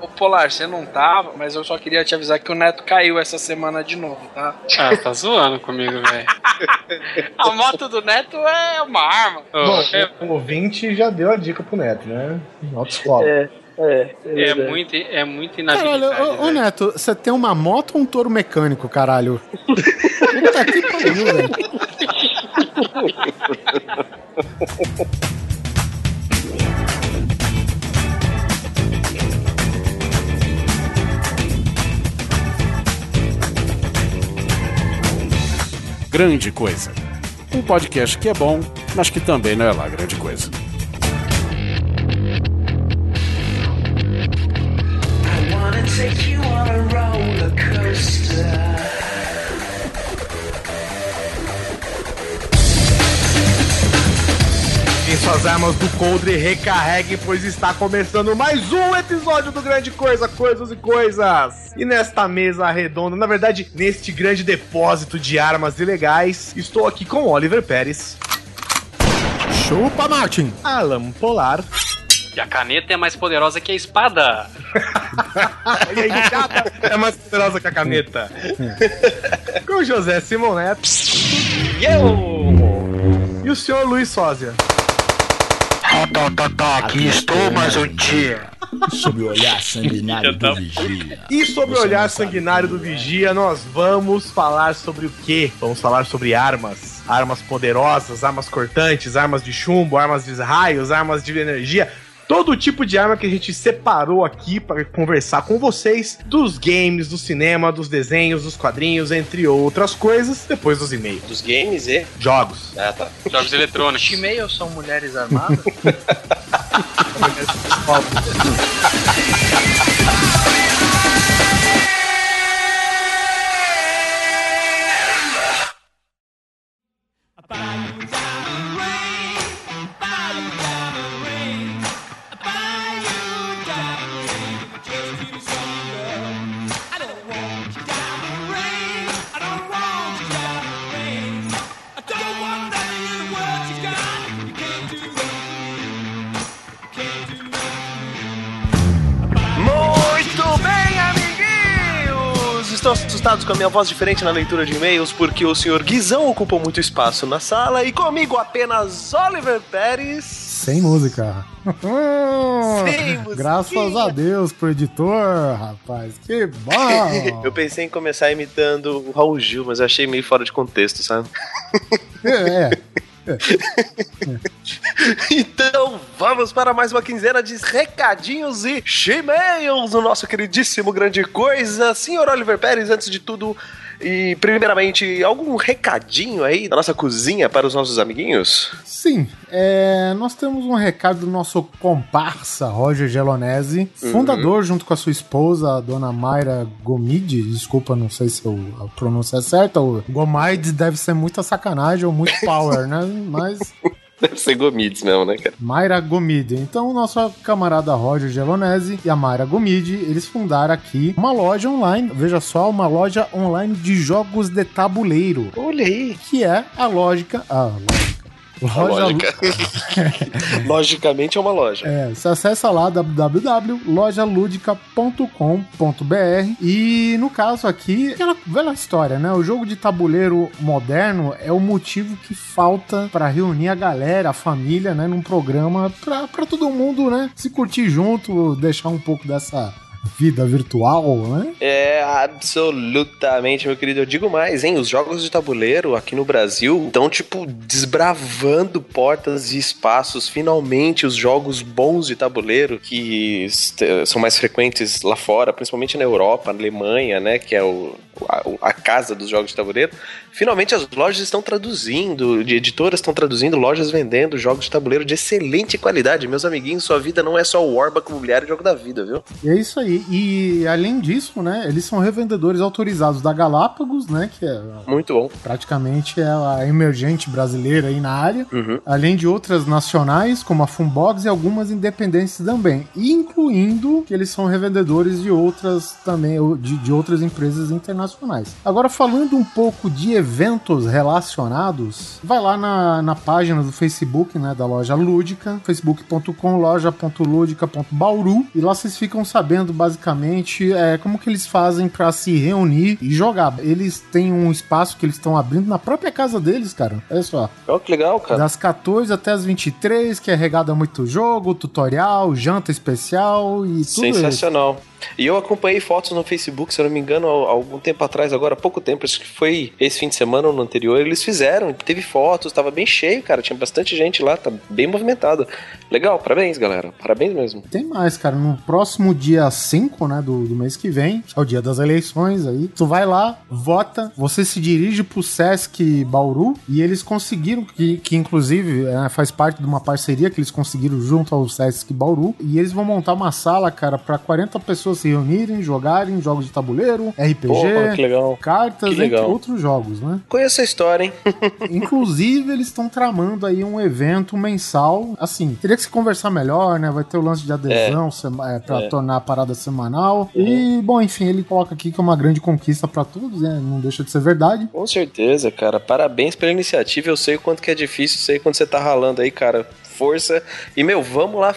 Ô, Polar, você não tava, mas eu só queria te avisar que o Neto caiu essa semana de novo, tá? Ah, tá zoando comigo, velho. A moto do Neto é uma arma. Bom, o ouvinte já deu a dica pro Neto, né? Autoescola. É, é. É muito, é muito Caralho, inabilidade. ô, ô velho. Neto, você tem uma moto ou um touro mecânico, caralho? Puta que pariu, velho. Grande Coisa. Um podcast que é bom, mas que também não é lá grande coisa. I wanna take you suas armas do coldre, recarregue, pois está começando mais um episódio do Grande Coisa, Coisas e Coisas. E nesta mesa redonda, na verdade, neste grande depósito de armas ilegais, estou aqui com Oliver Pérez, Chupa, Martin. Alan Polar, E a caneta é mais poderosa que a espada. e aí, chata, é mais poderosa que a caneta, com José Simoneto E eu? e o senhor Luiz Sósia. Aqui estou mais um dia. Sob o olhar sanguinário do vigia. E sobre o olhar sanguinário do Vigia, nós vamos falar sobre o quê? Vamos falar sobre armas. Armas poderosas, armas cortantes, armas de chumbo, armas de raios, armas de energia. Todo tipo de arma que a gente separou aqui para conversar com vocês dos games, do cinema, dos desenhos, dos quadrinhos, entre outras coisas, depois dos e-mails. Dos games e. Jogos. Ah, tá. Jogos eletrônicos. E-mail são mulheres armadas? Com a minha voz diferente na leitura de e-mails porque o senhor Guizão ocupou muito espaço na sala e comigo apenas Oliver Pérez. Sem música. Sem musiquinha. Graças a Deus pro editor, rapaz. Que bom. Eu pensei em começar imitando o Raul Gil, mas eu achei meio fora de contexto, sabe? É, Então vamos para mais uma quinzena de recadinhos e e-mails no nosso queridíssimo Grande Coisa. Senhor Oliver Pérez, antes de tudo, e primeiramente, algum recadinho aí da nossa cozinha para os nossos amiguinhos? Sim, é, nós temos um recado do nosso comparsa Roger Gelonese, fundador junto com a sua esposa, a dona Mayra Gomide. Desculpa, não sei se eu- a pronúncia é certa. O Gomide deve ser muita sacanagem ou muito power, né? Mas Deve ser Gomides mesmo, né, cara? Mayra Gomide. Então, o nosso camarada Roger Gelonese e a Mayra Gomide, eles fundaram aqui uma loja online, veja só, uma loja online de jogos de tabuleiro, Olha aí. que é a lógica. A lógica. Loja Lógica. Logicamente é uma loja. É, você acessa lá www.lojaludica.com.br e no caso aqui, aquela velha história, né? O jogo de tabuleiro moderno é o motivo que falta pra reunir a galera, a família, né, num programa pra, pra todo mundo, né, se curtir junto, deixar um pouco dessa vida virtual, né? É, absolutamente, meu querido. Eu digo mais, hein? Os jogos de tabuleiro aqui no Brasil estão, tipo, desbravando portas e espaços. Finalmente, os jogos bons de tabuleiro, que são mais frequentes lá fora, principalmente na Europa, na Alemanha, né? Que é o, a, a casa dos jogos de tabuleiro. Finalmente, as lojas estão traduzindo, editoras estão traduzindo, lojas vendendo jogos de tabuleiro de excelente qualidade. Meus amiguinhos, sua vida não é só o Warback Imobiliário e Jogo da Vida, viu? E é isso aí. E além disso, né, eles são revendedores autorizados da Galápagos, né, que é Muito bom. praticamente é a emergente brasileira aí na área, Uhum. além de outras nacionais, como a Funbox e algumas independentes também, incluindo que eles são revendedores de outras também, de, de outras empresas internacionais. Internacionais. Agora, falando um pouco de eventos relacionados, vai lá na, na página do Facebook, né, da loja Lúdica, facebook.com loja.ludica.bauru, e lá vocês ficam sabendo basicamente é, como que eles fazem para se reunir e jogar. Eles têm um espaço que eles estão abrindo na própria casa deles, cara. Olha só. Ó, que legal, cara. Das 14 até as 23, que é regado a muito jogo, tutorial, janta especial e tudo isso. E eu acompanhei fotos no Facebook, se eu não me engano, há algum tempo atrás, agora há pouco tempo, acho que foi esse fim de semana ou no anterior, eles fizeram, teve fotos, tava bem cheio, cara, tinha bastante gente lá, tá bem movimentado. Legal, parabéns, galera, parabéns mesmo. Tem mais, cara. No próximo dia 5, né, do, do mês que vem, é o dia das eleições aí. Tu vai lá, vota, você se dirige pro Sesc Bauru e eles conseguiram, que, que inclusive é, faz parte de uma parceria que eles conseguiram junto ao Sesc Bauru, e eles vão montar uma sala, cara, pra 40 pessoas se reunirem, jogarem jogos de tabuleiro, RPG, Porra, cartas, entre outros jogos, né? Conheço a história, hein? Inclusive, eles estão tramando aí um evento mensal. Assim, teria que se conversar melhor, né? Vai ter o lance de adesão sema- é, pra É. tornar a parada semanal. E, bom, enfim, ele coloca aqui que é uma grande conquista pra todos, né? Não deixa de ser verdade. Com certeza, cara. Parabéns pela iniciativa. Eu sei o quanto que é difícil, sei quanto você tá ralando aí, cara. Força. E, meu, vamos lá é,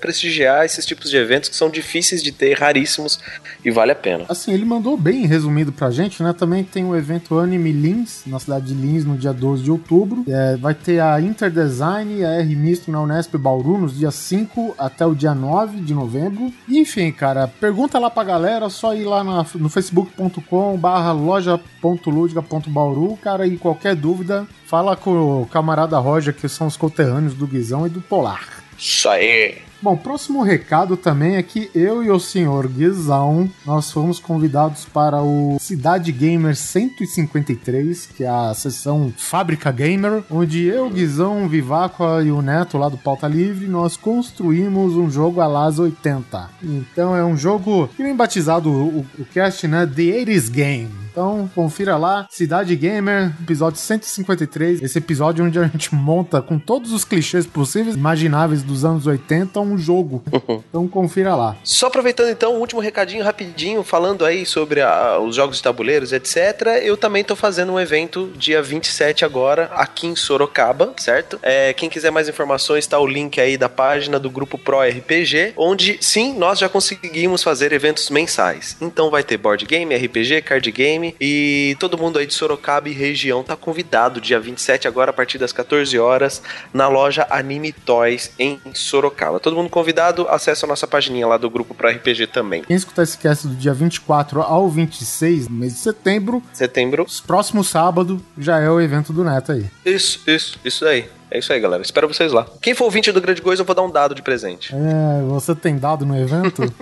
prestigiar esses tipos de eventos que são difíceis de ter, raríssimos, e vale a pena. Assim, ele mandou bem resumido pra gente, né? Também tem o evento Anime Lins, na cidade de Lins, no dia 12 de outubro. É, vai ter a Interdesign e a R Misto na Unesp Bauru, nos dias 5 até o dia 9 de novembro. E, enfim, cara, pergunta lá pra galera, só ir lá na- no facebook.com barra loja.ludica.bauru, cara, e qualquer dúvida, fala com o camarada Roger, que são os conterrâneos do Guizão e do Polar. Isso aí. Bom, próximo recado também é que eu e o senhor Guizão, nós fomos convidados para o Cidade Gamer 153, que é a sessão Fábrica Gamer, onde eu, Guizão, Viváqua e o Neto lá do Pauta Livre, nós construímos um jogo a las 80. Então é um jogo que nem batizado o, o cast, né? The 80s Game. Então, confira lá, Cidade Gamer, episódio 153. Esse episódio onde a gente monta com todos os clichês possíveis, imagináveis dos anos 80, um jogo. Então, confira lá. Só aproveitando então, um último recadinho rapidinho, falando aí sobre a- os jogos de tabuleiros, etc. Eu também tô fazendo um evento dia 27 agora, aqui em Sorocaba, certo? É, quem quiser mais informações, tá o link aí da página do grupo Pro RPG, onde sim, nós já conseguimos fazer eventos mensais. Então vai ter board game, RPG, card game e todo mundo aí de Sorocaba e região tá convidado dia 27 agora a partir das 14 horas na loja Anime Toys em Sorocaba. Todo mundo convidado, acessa a nossa pagininha lá do grupo Pro RPG também. Quem escutar esse cast do dia 24 ao 26, no mês de setembro, Setembro. próximo sábado, já é o evento do Neto aí. Isso, isso, isso aí. É isso aí, galera. Espero vocês lá. Quem for ouvinte do Grande Coisa, eu vou dar um dado de presente. É, você tem dado no evento?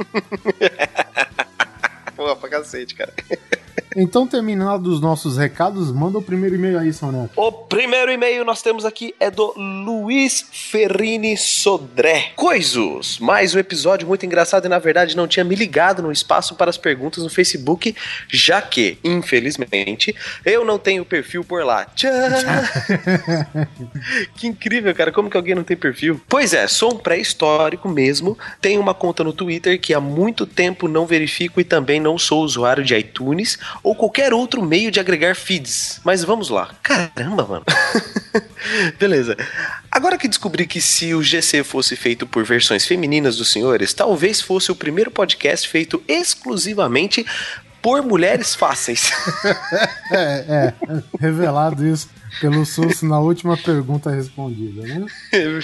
Pô, pra cacete, cara. então, terminados os nossos recados, manda o primeiro e-mail aí, São Neto. O primeiro e-mail nós temos aqui é do Luiz Ferrini Sodré. Coisos! Mais um episódio muito engraçado e na verdade não tinha me ligado no espaço para as perguntas no Facebook, já que, infelizmente, eu não tenho perfil por lá. Tchau! que incrível, cara. Como que alguém não tem perfil? Pois é, sou um pré-histórico mesmo. Tenho uma conta no Twitter que há muito tempo não verifico e também não sou usuário de iTunes ou qualquer outro meio de agregar feeds. Mas vamos lá. Caramba, mano. Beleza. Agora que descobri que se o GC fosse feito por versões femininas dos senhores, talvez fosse o primeiro podcast feito exclusivamente por mulheres fáceis. É, é, revelado isso pelo SUS na última pergunta respondida, né?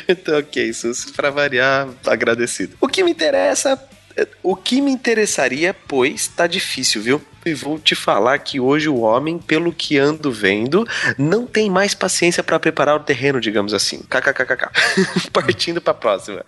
Então, ok, Sus, pra variar, agradecido. O que me interessa. O que me interessaria, pois, tá difícil, viu? E vou te falar que hoje o homem, pelo que ando vendo, não tem mais paciência pra preparar o terreno, digamos assim. KKKKK. Partindo pra próxima.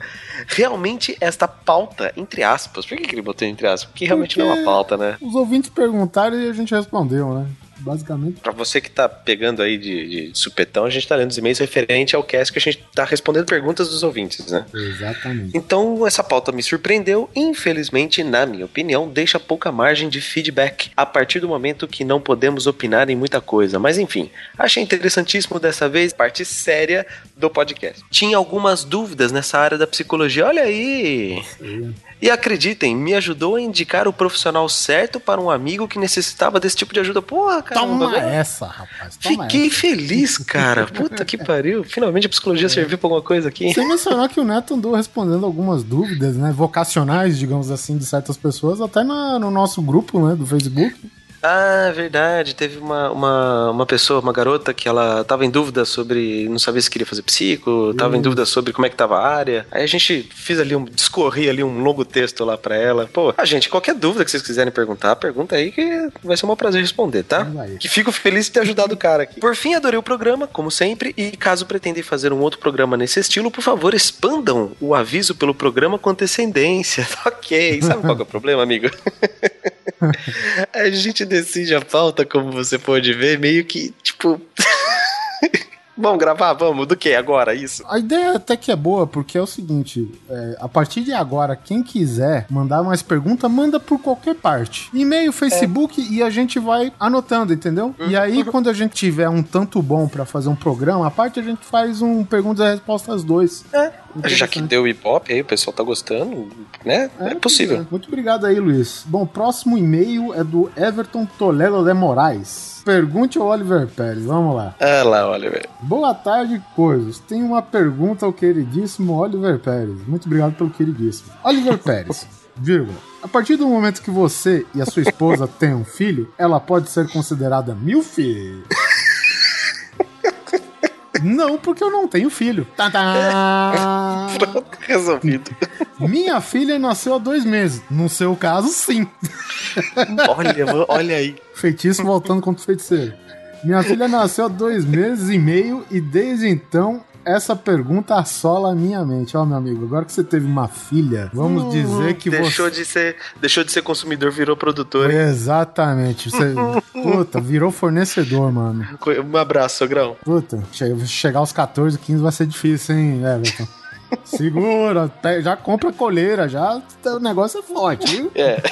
Realmente, esta pauta, entre aspas, por que, que ele botou entre aspas? Porque realmente não é uma Porque- pauta, né? Os ouvintes perguntaram e a gente respondeu, né? Basicamente. Pra você que tá pegando aí de, de supetão, a gente tá lendo os e-mails referente ao cast que a gente tá respondendo perguntas dos ouvintes, né? Exatamente. Então, essa pauta me surpreendeu. Infelizmente, na minha opinião, deixa pouca margem de feedback a partir do momento que não podemos opinar em muita coisa. Mas enfim, achei interessantíssimo dessa vez, parte séria do podcast. Tinha algumas dúvidas nessa área da psicologia. Olha aí! E acreditem, me ajudou a indicar o profissional certo para um amigo que necessitava desse tipo de ajuda. Porra, cara. Toma essa, rapaz. Toma Fiquei essa. feliz, cara. Puta que pariu. Finalmente a psicologia serviu pra alguma coisa aqui. Sem mencionar que o Neto andou respondendo algumas dúvidas, né, vocacionais, digamos assim, de certas pessoas, até na- no nosso grupo, né, do Facebook. Ah, verdade. Teve uma, uma, uma pessoa, uma garota, que ela tava em dúvida sobre. Não sabia se queria fazer psico, tava em dúvida sobre como é que tava a área. Aí a gente fez ali um. discorri ali um longo texto lá pra ela. Pô, a gente, qualquer dúvida que vocês quiserem perguntar, pergunta aí que vai ser um prazer responder, tá? Que fico feliz de ter ajudado o cara aqui. Por fim, adorei o programa, como sempre, e caso pretendem fazer um outro programa nesse estilo, por favor, expandam o aviso pelo programa com antecedência. ok. Sabe qual é o problema, amigo? A gente decide a pauta, como você pode ver, meio que, tipo. vamos gravar? Vamos? Do que agora? Isso? A ideia até que é boa, porque é o seguinte: é, a partir de agora, quem quiser mandar mais pergunta, manda por qualquer parte. E-mail, Facebook, e a gente vai anotando, entendeu? E aí, quando a gente tiver um tanto bom pra fazer um programa, a parte a gente faz um perguntas e respostas dois. É. Já que deu hip hop aí, o pessoal tá gostando, né? É, possível. Muito obrigado aí, Luiz. Bom, próximo e-mail é do Everton Toledo de Moraes. Pergunte ao Oliver Pérez, vamos lá. Ah lá, velho. Boa tarde, coisas. Tenho uma pergunta ao queridíssimo Oliver Pérez. Muito obrigado pelo queridíssimo. Oliver Pérez, vírgula. A partir do momento que você e a sua esposa têm um filho, ela pode ser considerada MILF? Não, porque eu não tenho filho. Tadá! Pronto, resolvido. Minha filha nasceu há dois meses. No seu caso, sim. olha, olha aí. Feitiço voltando contra o feiticeiro. Minha filha nasceu há dois meses e meio e desde então essa pergunta assola a minha mente. Ó, meu amigo, agora que você teve uma filha, vamos dizer que deixou você. de ser Deixou de ser consumidor, virou produtor. hein? Exatamente. Você, puta, virou fornecedor, mano. Um abraço, sogrão. Puta, che- chegar aos 14, 15 vai ser difícil, hein, Everton? Segura, já compra coleira, já o negócio é forte, viu? É.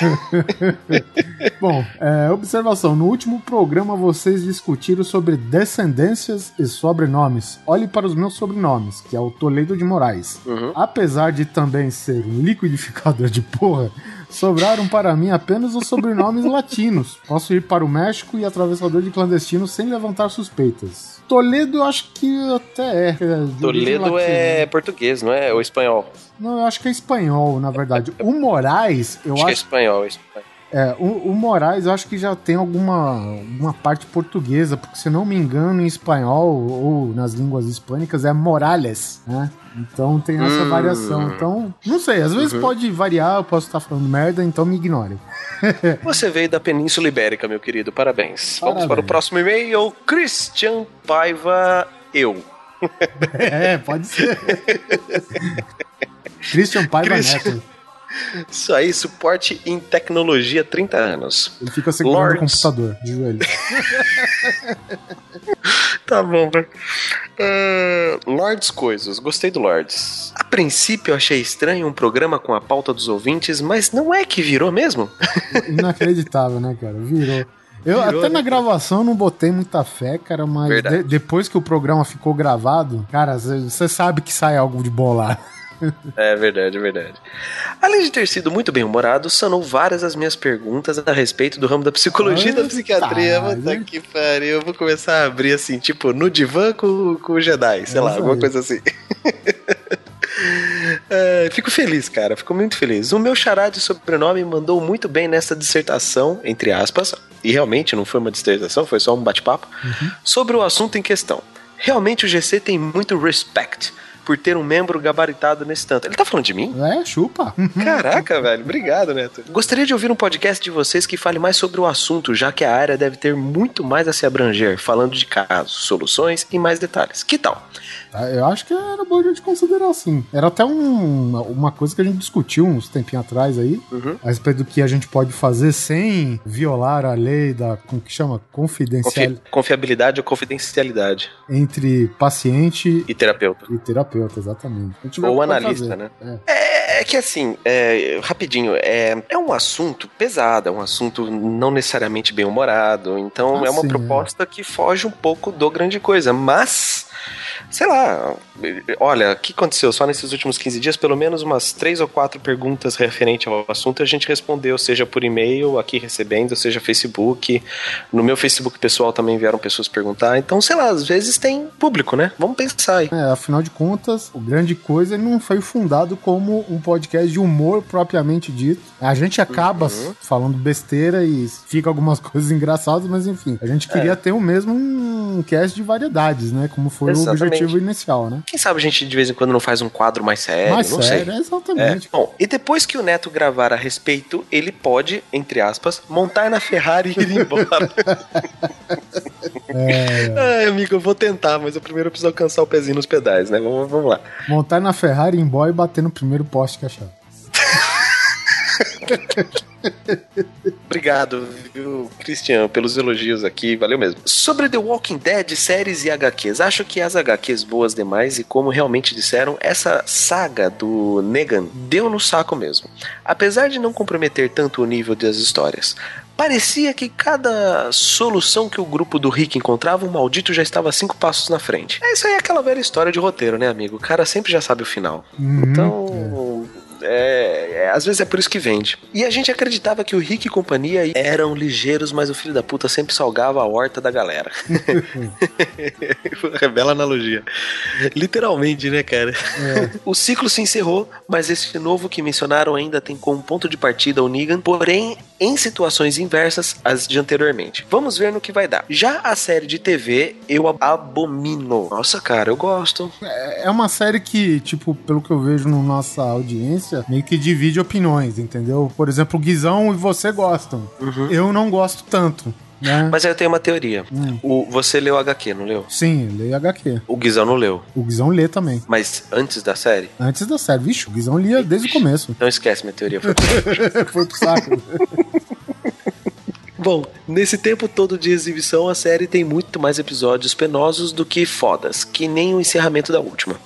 Bom, é, observação: no último programa vocês discutiram sobre descendências e sobrenomes. Olhe para os meus sobrenomes, que é o Toledo de Moraes. Uhum. Apesar de também ser um liquidificador de porra, sobraram para mim apenas os sobrenomes latinos. Posso ir para o México e atravessador de clandestino sem levantar suspeitas. Toledo, eu acho que até é. é Toledo é português, não é? Ou espanhol? Não, eu acho que é espanhol, na verdade. O Moraes, eu Acho que é acho espanhol. é espanhol. É, o, o Moraes eu acho que já tem alguma uma parte portuguesa, porque se não me engano, em espanhol ou nas línguas hispânicas é Morales, né? Então tem essa Hum. variação. Então, não sei, às vezes pode variar, eu posso estar falando merda, então me ignore. Você veio da Península Ibérica, meu querido. Parabéns. Vamos Parabéns. para o próximo e-mail. Christian Paiva, eu. é, pode ser. Christian Paiva Christian. Neto. Isso aí, suporte em tecnologia 30 anos. Ele fica segurando o computador de joelho. Tá bom, velho. Ah, Lords Coisas, gostei do Lords. A princípio eu achei estranho um programa com a pauta dos ouvintes, mas não é que virou mesmo? Inacreditável, né, cara? Virou. Eu Virou, até né, na gravação não botei muita fé, cara, mas de- depois que o programa ficou gravado, cara, você sabe que sai algo de lá. É verdade, é verdade. Além de ter sido muito bem humorado, sanou várias das minhas perguntas a respeito do ramo da psicologia e da psiquiatria. Puta que pariu. Eu vou começar a abrir assim, tipo, no divã com, com o Jedi, sei É lá, alguma coisa assim. É, fico feliz, cara. Fico muito feliz. O meu xará de sobrenome mandou muito bem nessa dissertação, entre aspas, e realmente não foi uma dissertação, foi só um bate-papo, Uhum. sobre o assunto em questão. Realmente o GC tem muito respect por ter um membro gabaritado nesse tanto. Ele tá falando de mim? É, chupa. Caraca, velho. Obrigado, Neto. Gostaria de ouvir um podcast de vocês que fale mais sobre o assunto, já que a área deve ter muito mais a se abranger, falando de casos, soluções e mais detalhes. Que tal? Tá, Eu acho que era bom a gente considerar assim. Era até um- uma coisa que a gente discutiu uns tempinhos atrás aí, Uhum. a respeito do que a gente pode fazer sem violar a lei da, como que chama? Confidencial Confi- confiabilidade ou confidencialidade. entre paciente E terapeuta. e terapeuta, exatamente. Ou analista, fazer. né? É. É, é que assim, é, rapidinho, é, é um assunto pesado, é um assunto não necessariamente bem humorado, então Ah, é uma sim, proposta que foge um pouco do grande coisa, mas sei lá, olha, o que aconteceu só nesses últimos 15 dias? Pelo menos umas três ou quatro perguntas referente ao assunto a gente respondeu, seja por e-mail, aqui recebendo, seja Facebook. No meu Facebook pessoal também vieram pessoas perguntar. Então, sei lá, às vezes tem público, né? Vamos pensar aí. É, afinal de contas, o Grande Coisa não foi fundado como um podcast de humor propriamente dito. A gente acaba Uhum. falando besteira e fica algumas coisas engraçadas, mas enfim, a gente queria ter o mesmo um cast de variedades, né? Como foi Exatamente. o objetivo inicial, né? Quem sabe a gente de vez em quando não faz um quadro mais sério, mais não sério, sei. é, É. exatamente. Bom, e depois que o Neto gravar a respeito, ele pode, entre aspas, montar na Ferrari e ir embora. Ai, amigo, eu vou tentar, mas eu primeiro preciso alcançar o pezinho nos pedais, né? Vamos, vamos lá. Montar na Ferrari, ir embora e bater no primeiro poste que achar. Obrigado, viu, Cristian, pelos elogios aqui, valeu mesmo. Sobre The Walking Dead, séries e HQs, acho que as HQs boas demais e como realmente disseram, essa saga do Negan deu no saco mesmo. Apesar de não comprometer tanto o nível das histórias. Parecia que cada solução que o grupo do Rick encontrava, o maldito já estava cinco passos na frente. É isso aí, é aquela velha história de roteiro, né, amigo? O cara sempre já sabe o final. Uhum. Então, é, é, às vezes é por isso que vende. E a gente acreditava que o Rick e companhia eram ligeiros, mas o filho da puta sempre salgava a horta da galera. Bela analogia. Literalmente, né, cara? O ciclo se encerrou, mas esse novo que mencionaram ainda tem como ponto de partida o Negan, porém em situações inversas às de anteriormente. Vamos ver no que vai dar. Já a série de TV, eu ab- abomino. Nossa, cara, eu gosto. É uma série que, tipo, pelo que eu vejo na nossa audiência, meio que divide opiniões, entendeu? Por exemplo, o Guizão e você gostam. Eu não gosto tanto, né? Mas aí eu tenho uma teoria. Hum. O, você leu HQ, não leu? Sim, leio HQ. O Guizão não leu. O Guizão lê também. Mas antes da série? Antes da série. Vixe, o Guizão lia desde o começo. Não esquece minha teoria. Foi Foi pro saco. Bom, nesse tempo todo de exibição, a série tem muito mais episódios penosos do que fodas, que nem o encerramento da última.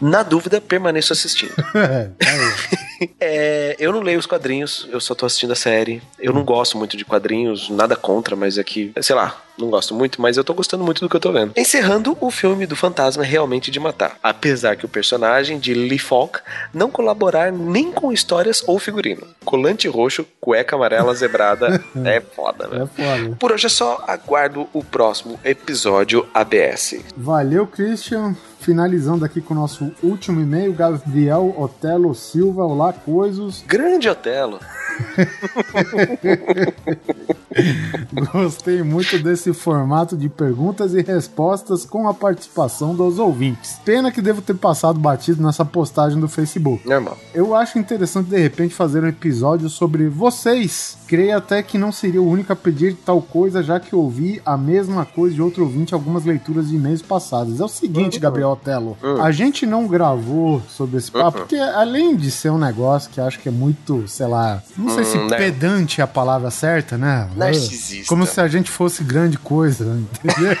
Na dúvida, permaneço assistindo. É, tá. É, eu não leio os quadrinhos, eu só tô assistindo a série. Eu não gosto muito de quadrinhos, nada contra, mas é que, sei lá, não gosto muito, mas eu tô gostando muito do que eu tô vendo. Encerrando, o filme do fantasma realmente de matar. Apesar que o personagem de Lee Falk não colaborar nem com histórias ou figurino. Colante roxo, cueca amarela zebrada, é foda, né? É foda. Por hoje é só, aguardo o próximo episódio ABS. Valeu, Christian. Finalizando aqui com o nosso último e-mail, Gabriel Otelo Silva. Olá, coisos. Grande Otelo. Gostei muito desse formato de perguntas e respostas com a participação dos ouvintes. Pena que devo ter passado batido nessa postagem do Facebook. Normal. Eu acho interessante de repente fazer um episódio sobre vocês. Creio até que não seria o único a pedir tal coisa, já que ouvi a mesma coisa de outro ouvinte em algumas leituras de e-mails passados. É o seguinte, Gabriel Otelo, a gente não gravou sobre esse papo, porque além de ser um negócio que acho que é muito, sei lá, não sei se Hum, né? pedante é a palavra certa, né? Narcisista. Como se a gente fosse grande coisa, entendeu?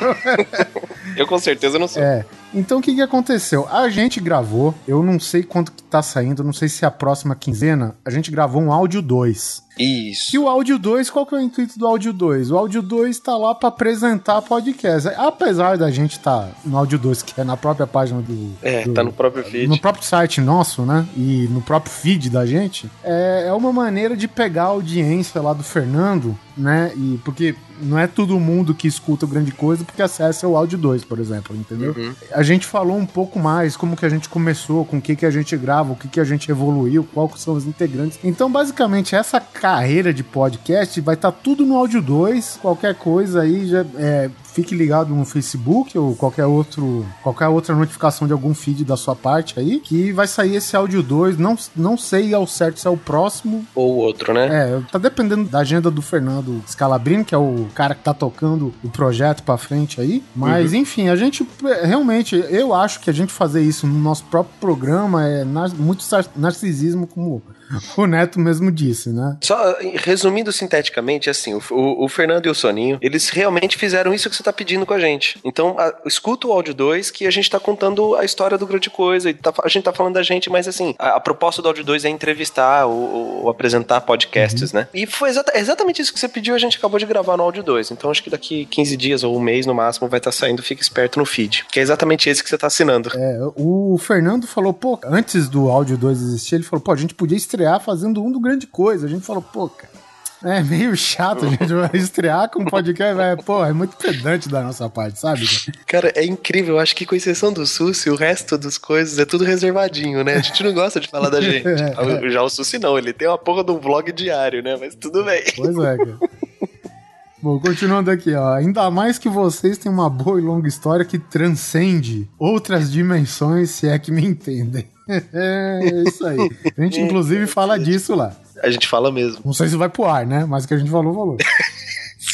Eu com certeza não sou. É. Então o que, que aconteceu? A gente gravou, eu não sei quanto que tá saindo, não sei se é a próxima quinzena, a gente gravou um áudio 2. Isso. E o áudio 2, qual que é o intuito do áudio 2? O áudio 2 tá lá pra apresentar podcast. Apesar da gente tá no áudio 2, que é na própria página do. É, do- tá no próprio feed. no próprio site nosso, né? E no próprio feed da gente, é, é uma maneira de pegar a audiência lá do Fernando, né? E porque não é todo mundo que escuta grande coisa porque acessa o áudio 2, por exemplo, entendeu? A gente falou um pouco mais como que a gente começou, com o que que a gente grava, o que que a gente evoluiu, que são os integrantes. Então, basicamente, essa carreira de podcast vai estar tudo no áudio 2. Qualquer coisa aí já é, fique ligado no Facebook ou qualquer outro qualquer outra notificação de algum feed da sua parte aí, que vai sair esse áudio 2. Não, não sei ao certo se é o próximo. Ou outro, né? É, tá dependendo da agenda do Fernando Scalabrini, que é o cara que tá tocando o projeto pra frente aí. Mas, enfim, a gente realmente, eu acho que a gente fazer isso no nosso próprio programa é nar- muito narcisismo, como o Neto mesmo disse, né? Só resumindo sinteticamente, assim, o, o- o Fernando e o Soninho, eles realmente fizeram isso que você tá pedindo com a gente. Então, a- escuta o áudio 2 que a gente tá contando a história do grande coisa. E tá- a gente tá falando da gente, mas assim, a, a proposta do áudio 2 é entrevistar ou, ou apresentar podcasts, né? E foi exata- exatamente isso que você pediu, a gente acabou de gravar no áudio 2. Então, acho que daqui 15 dias ou um mês no máximo vai estar saindo, fica esperto no feed. Que é exatamente esse que você tá assinando. É, o Fernando falou, pô, antes do áudio 2 existir, ele falou, pô, a gente podia estrear fazendo um do grande coisa. A gente falou, pô, cara. É meio chato, a gente vai estrear com um podcast, vai, pô, é muito pedante da nossa parte, sabe? Cara, é incrível. Eu acho que com exceção do Sussi, o resto das coisas é tudo reservadinho, né? A gente não gosta de falar da gente. É. Já o Sussi não, ele tem uma porra de um vlog diário, né? Mas tudo bem. Pois é, cara. Bom, continuando aqui, ó. Ainda mais que vocês têm uma boa e longa história que transcende outras dimensões, se é que me entendem. É isso aí. A gente, inclusive, fala disso lá. A gente fala mesmo. Não sei se vai pro ar, né? Mas o que a gente falou, falou.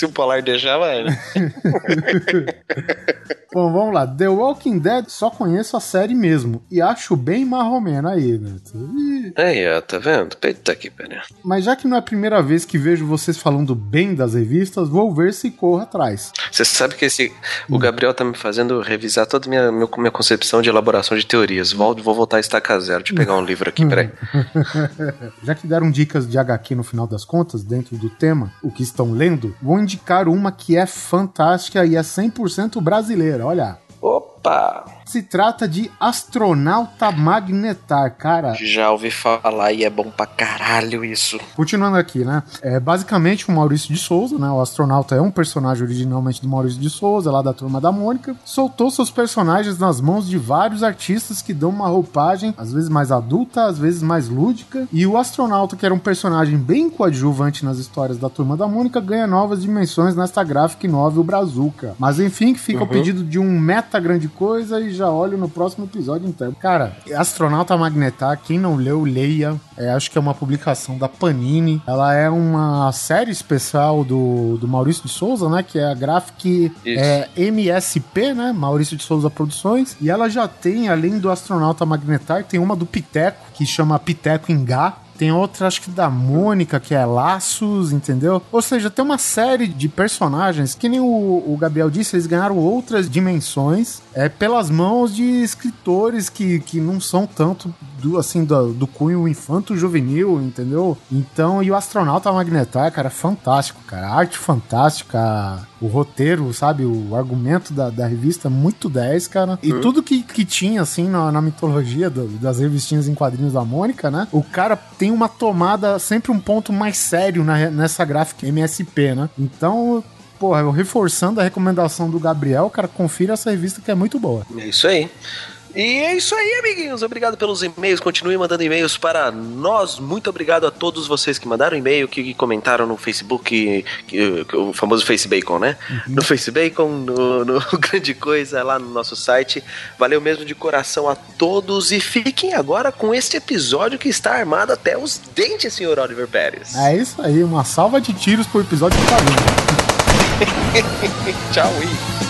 Se o Polar deixar, vai, né? Bom, vamos lá. The Walking Dead só conheço a série mesmo. E acho bem marromeno aí, Neto. Ih, Aí, ó, tá vendo? Eita aqui, pera. Mas já que não é a primeira vez que vejo vocês falando bem das revistas, vou ver se corro atrás. Você sabe que esse, o Gabriel tá me fazendo revisar toda a minha, minha concepção de elaboração de teorias. Vou, vou voltar a estaca zero. Deixa eu pegar um livro aqui, peraí. Já que deram dicas de HQ no final das contas, dentro do tema, o que estão lendo, vou indicar uma que é fantástica e é 100% brasileira, olha. Opa! Se trata de Astronauta Magnetar, cara. Já ouvi falar e é bom pra caralho isso. Continuando aqui, né? É basicamente o Maurício de Souza, né? O astronauta é um personagem originalmente do Maurício de Souza, lá da turma da Mônica. Soltou seus personagens nas mãos de vários artistas que dão uma roupagem, às vezes mais adulta, às vezes mais lúdica. E o astronauta, que era um personagem bem coadjuvante nas histórias da turma da Mônica, ganha novas dimensões nesta graphic novel Brazuca. Mas enfim, que fica o pedido de um meta grande coisa e já olho no próximo episódio então. Cara, Astronauta Magnetar, quem não leu, leia. É, acho que é uma publicação da Panini. Ela é uma série especial do, do Maurício de Souza, né? Que é a Graphic é, MSP, né? Maurício de Souza Produções. E ela já tem, além do Astronauta Magnetar, tem uma do Piteco, que chama Piteco Engá. Tem outra, acho que da Mônica, que é Laços, entendeu? Ou seja, tem uma série de personagens que nem o, o Gabriel disse, eles ganharam outras dimensões é, pelas mãos de escritores que, que não são tanto do, assim, do, do cunho infanto-juvenil, entendeu? Então, e o Astronauta Magnetar, cara, fantástico, cara. Arte fantástica, o roteiro, sabe? O argumento da, da revista muito 10, cara. E tudo que, que tinha, assim, na, na mitologia do- das revistinhas em quadrinhos da Mônica, né? O cara tem uma tomada, sempre um ponto mais sério na- nessa gráfica MSP, né? Então, porra, eu reforçando a recomendação do Gabriel, cara, confira essa revista que é muito boa. É isso aí. E é isso aí, amiguinhos. Obrigado pelos e-mails. Continue mandando e-mails para nós. Muito obrigado a todos vocês que mandaram e-mail, que, comentaram no Facebook, que- que- o famoso Facebacon, né? No Facebacon, no, no Grande Coisa, lá no nosso site. Valeu mesmo de coração a todos. E fiquem agora com este episódio que está armado até os dentes, senhor Oliver Pérez. É isso aí, uma salva de tiros por episódio de. Tchau, e.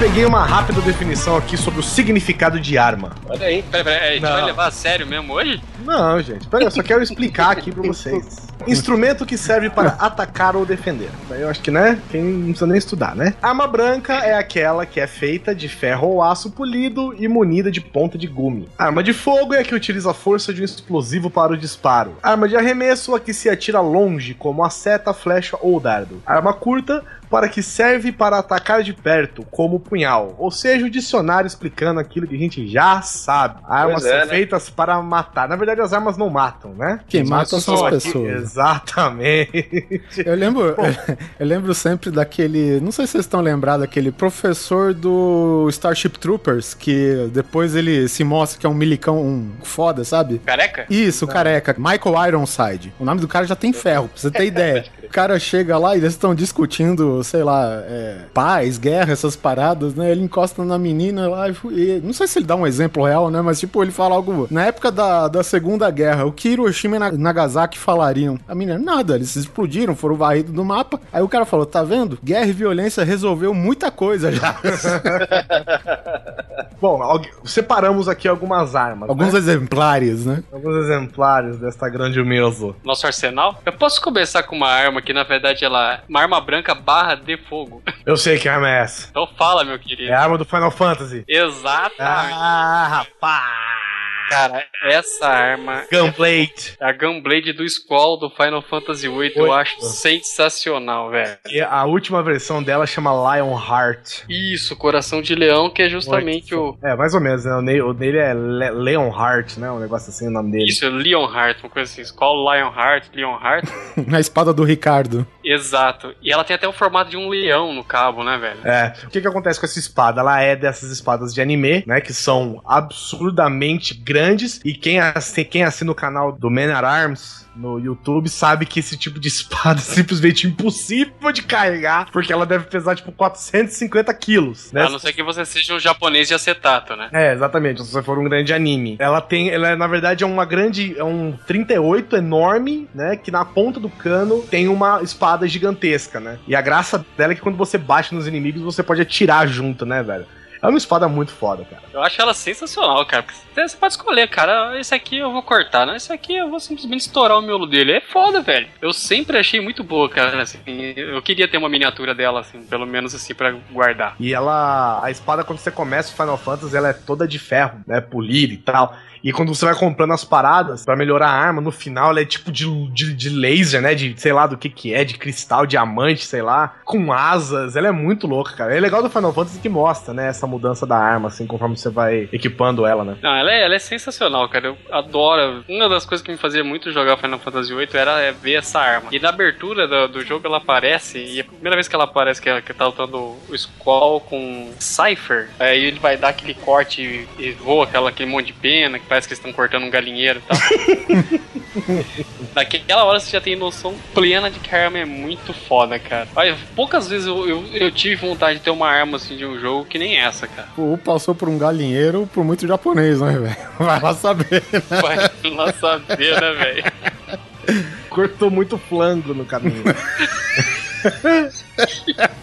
peguei uma rápida definição aqui sobre o significado de arma. Olha aí. Peraí, peraí, a gente Não. vai levar a sério mesmo hoje? Não, gente, peraí, eu só quero explicar aqui pra vocês. Instrumento que serve para atacar ou defender. Daí eu acho que, né? Quem não precisa nem estudar, né? Arma branca é aquela que é feita de ferro ou aço polido e munida de ponta de gume. Arma de fogo é a que utiliza a força de um explosivo para o disparo. Arma de arremesso é a que se atira longe, como a seta, flecha ou dardo. Arma curta para que serve para atacar de perto, como o punhal. Ou seja, o dicionário explicando aquilo que a gente já sabe. Armas é, são né? feitas para matar. Na verdade, as armas não matam, né? Quem mata são as aqui- pessoas. Exatamente. Eu lembro, eu lembro sempre daquele. Não sei se vocês estão lembrados daquele professor do Starship Troopers, que depois ele se mostra que é um milicão um foda, sabe? Careca? Isso, careca. Michael Ironside. O nome do cara já tem ferro, pra você ter ideia. O cara chega lá e eles estão discutindo, sei lá, é, paz, guerra, essas paradas, né? Ele encosta na menina lá e, e- Não sei se ele dá um exemplo real, né? Mas, tipo, ele fala algo. Na época da, da Segunda Guerra, o que Hiroshima e Na- Nagasaki falariam? A menina, nada, eles explodiram, foram varridos do mapa. Aí o cara falou: tá vendo? Guerra e violência resolveu muita coisa já. Bom, separamos aqui algumas armas. Alguns né? exemplares, né? Alguns exemplares desta grande mesa. Nosso arsenal? Eu posso começar com uma arma que na verdade ela é uma arma branca barra de fogo. Eu sei que arma é essa. Então fala, meu querido. É a arma do Final Fantasy. Exatamente. Ah, rapaz! Cara, essa arma. Gunblade. A Gunblade do Squall do Final Fantasy VIII eu Oito. acho sensacional, velho. E a última versão dela chama Lionheart. Isso, Coração de Leão, que é justamente o. É, mais ou menos, né? O, ne- o dele é Le Leonheart, né? Um negócio assim, o nome dele. Isso, Leonheart, uma coisa assim. Squall Lionheart, Leonheart. Na espada do Ricardo. Exato. E ela tem até o formato de um leão no cabo, né, velho? É. O que que acontece com essa espada? Ela é dessas espadas de anime, né? Que são absurdamente grandes. E quem, assi- quem assina o canal do Man at Arms no YouTube sabe que esse tipo de espada é simplesmente impossível de carregar, porque ela deve pesar, tipo, 450 quilos, né? A não ser que você seja um japonês de acetato, né? É, exatamente, se você for um grande anime. Ela tem, ela na verdade é uma grande, é um 38 enorme, né, que na ponta do cano tem uma espada gigantesca, né? E a graça dela é que quando você bate nos inimigos, você pode atirar junto, né, velho? É uma espada muito foda, cara. Eu acho ela sensacional, cara. Porque você pode escolher, cara. Esse aqui eu vou cortar, né? Esse aqui eu vou simplesmente estourar o miolo dele. É foda, velho. Eu sempre achei muito boa, cara. Assim, eu queria ter uma miniatura dela, assim, pelo menos assim, pra guardar. E ela, a espada quando você começa o Final Fantasy, ela é toda de ferro, né, polida e tal. E quando você vai comprando as paradas pra melhorar a arma, no final ela é tipo de, de, de laser, né? De sei lá do que que é, de cristal, diamante, sei lá, com asas. Ela é muito louca, cara. É legal do Final Fantasy que mostra, né? Essa mudança da arma, assim, conforme você vai equipando ela, né? Não, ela é, ela é sensacional, cara. Eu adoro. Uma das coisas que me fazia muito jogar Final Fantasy VIII era é, ver essa arma. E na abertura do, do jogo ela aparece, e a primeira vez que ela aparece, que, ela- que tá lutando o Squall com Cypher, aí ele vai dar aquele corte e, e voa aquela, aquele monte de pena, parece que eles estão cortando um galinheiro e tal. Naquela hora você já tem noção plena de que a arma é muito foda, cara. Olha, poucas vezes eu, eu, eu tive vontade de ter uma arma assim de um jogo que nem essa, cara. O passou por um galinheiro por muito japonês, né, velho? Vai lá saber, né? Vai lá saber, né, velho? Cortou muito flango no caminho.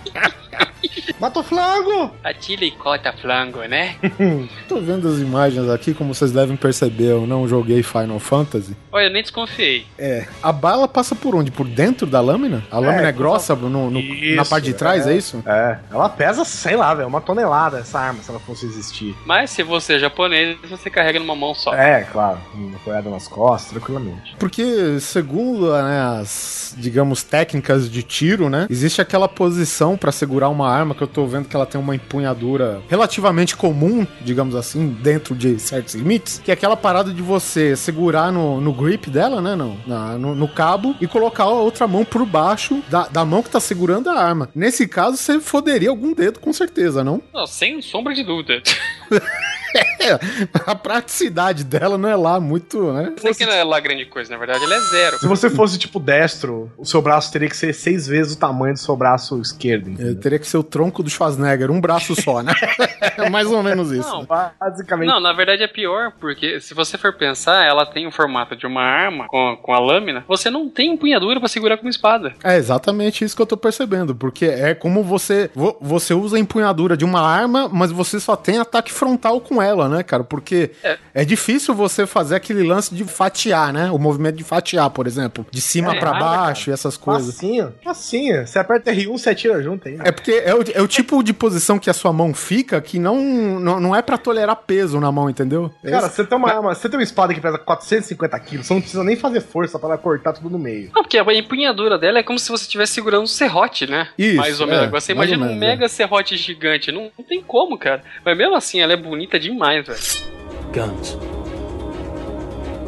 Mata o flango! Atila e cota flango, né? Tô vendo as imagens aqui, como vocês devem perceber, eu não joguei Final Fantasy. Olha, eu nem desconfiei. É. A bala passa por onde? Por dentro da lâmina? A lâmina é, grossa no- no- na Isso, parte de trás, é, isso? É, ela pesa, sei lá, velho, uma tonelada essa arma, se ela fosse existir. Mas se você é japonês, você carrega numa mão só. É, claro, uma apoiada nas costas, tranquilamente. Porque, segundo né, as, digamos, técnicas de tiro, né? Existe aquela posição pra segurar uma arma que eu tô vendo que ela tem uma empunhadura relativamente comum, digamos assim, dentro de certos limites, que é aquela parada de você segurar no, no grip dela, né? No, na- no, no cabo e colocar a outra mão por baixo da, da mão que tá segurando a arma. Nesse caso, você foderia algum dedo, com certeza, não? Não, sem sombra de dúvida. É, a praticidade dela não é lá muito, né? Não que não é lá grande coisa, na verdade, ela é zero. Se você fosse, tipo, destro, o seu braço teria que ser seis vezes o tamanho do seu braço esquerdo, É, teria que ser o tronco do Schwarzenegger, um braço só, né? É Mais ou menos isso. Não, Basicamente. Não, na verdade é pior, porque se você for pensar, ela tem o formato de uma arma com, com a lâmina, você não tem empunhadura pra segurar como espada. É exatamente isso que eu tô percebendo, porque é como você vo- você usa a empunhadura de uma arma, mas você só tem ataque frontal com ela, né, cara? Porque é, É. difícil você fazer aquele lance de fatiar, né? O movimento de fatiar, por exemplo, de cima É pra nada, baixo e essas coisas. Facinho, facinho. Você aperta R1, você atira junto aí. É porque é o, é o tipo de posição que a sua mão fica que não, não, não é pra tolerar peso na mão, entendeu? Cara, você tem uma arma, você tem uma espada que pesa 450 quilos, você não precisa nem fazer força pra ela cortar tudo no meio. Não, porque a empunhadura dela é como se você estivesse segurando um serrote, né? Isso, mais ou é, menos. Agora você imagina um mega serrote gigante. Não, não tem como, cara. Mas mesmo assim, ela é bonita demais, velho. Guns.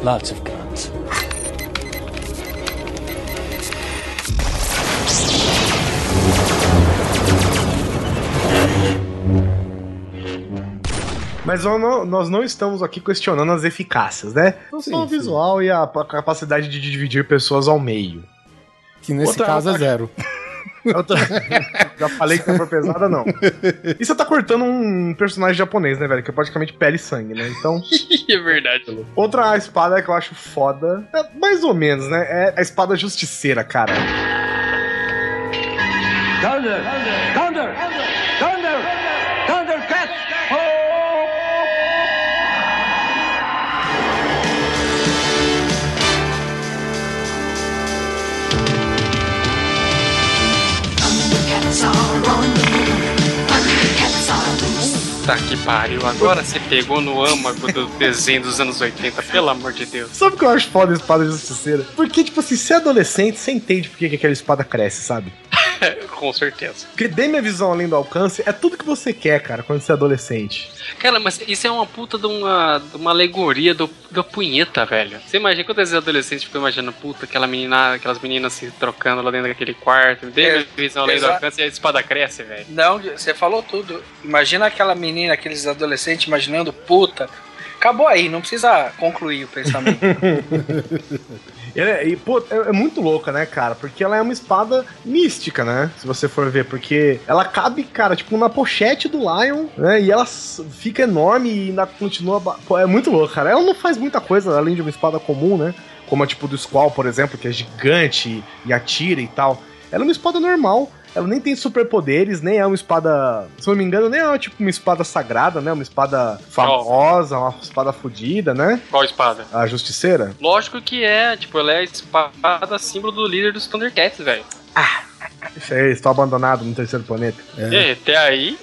Lots of guns. Mas nós não, nós não estamos aqui questionando as eficácias, né? Só Sim, o sim. visual e a, a capacidade de dividir pessoas ao meio. Que nesse Outra- caso é zero. Outra- Já falei que não foi pesada, não. E você tá cortando um personagem japonês, né, velho? Que é praticamente pele e sangue, né? Então. é verdade. Outra espada que eu acho foda, é mais ou menos, né? É a espada justiceira, cara. Thunder! Thunder! Tá que pariu. Agora você pegou no âmago do desenho dos anos 80, pelo amor de Deus. Sabe o que eu acho foda a espada justiceira? Porque, tipo assim, se é adolescente, você entende por que que aquela espada cresce, sabe? Com certeza. Porque dê minha visão além do alcance é tudo que você quer, cara, quando você é adolescente. Cara, mas isso é uma puta de uma, de uma alegoria do, do punheta, velho. Você imagina quando esses adolescentes ficam imaginando, puta, aquela menina, aquelas meninas se trocando lá dentro daquele quarto. Dê É, minha visão além do alcance e a espada cresce, velho. Não, você falou tudo. Imagina aquela menina, aqueles adolescentes imaginando puta. Acabou aí, não precisa concluir o pensamento. É- e, pô, é, é muito louca, né, cara? Porque ela é uma espada mística, né? Se você for ver, porque ela cabe, cara, tipo, na pochete do Lion, né? E ela fica enorme e ainda continua. Pô, é muito louco, cara. Ela não faz muita coisa além de uma espada comum, né? Como a tipo do Squall, por exemplo, que é gigante e atira e tal. Ela é uma espada normal. Ela nem tem superpoderes, nem é uma espada. Se eu não me engano, nem é tipo uma espada sagrada, né? Uma espada famosa, uma espada fodida, né? Qual espada? A justiceira. Lógico que é, tipo, ela é a espada símbolo do líder dos Thundercats, velho. Isso aí, estou abandonado no terceiro planeta. E aí, até aí,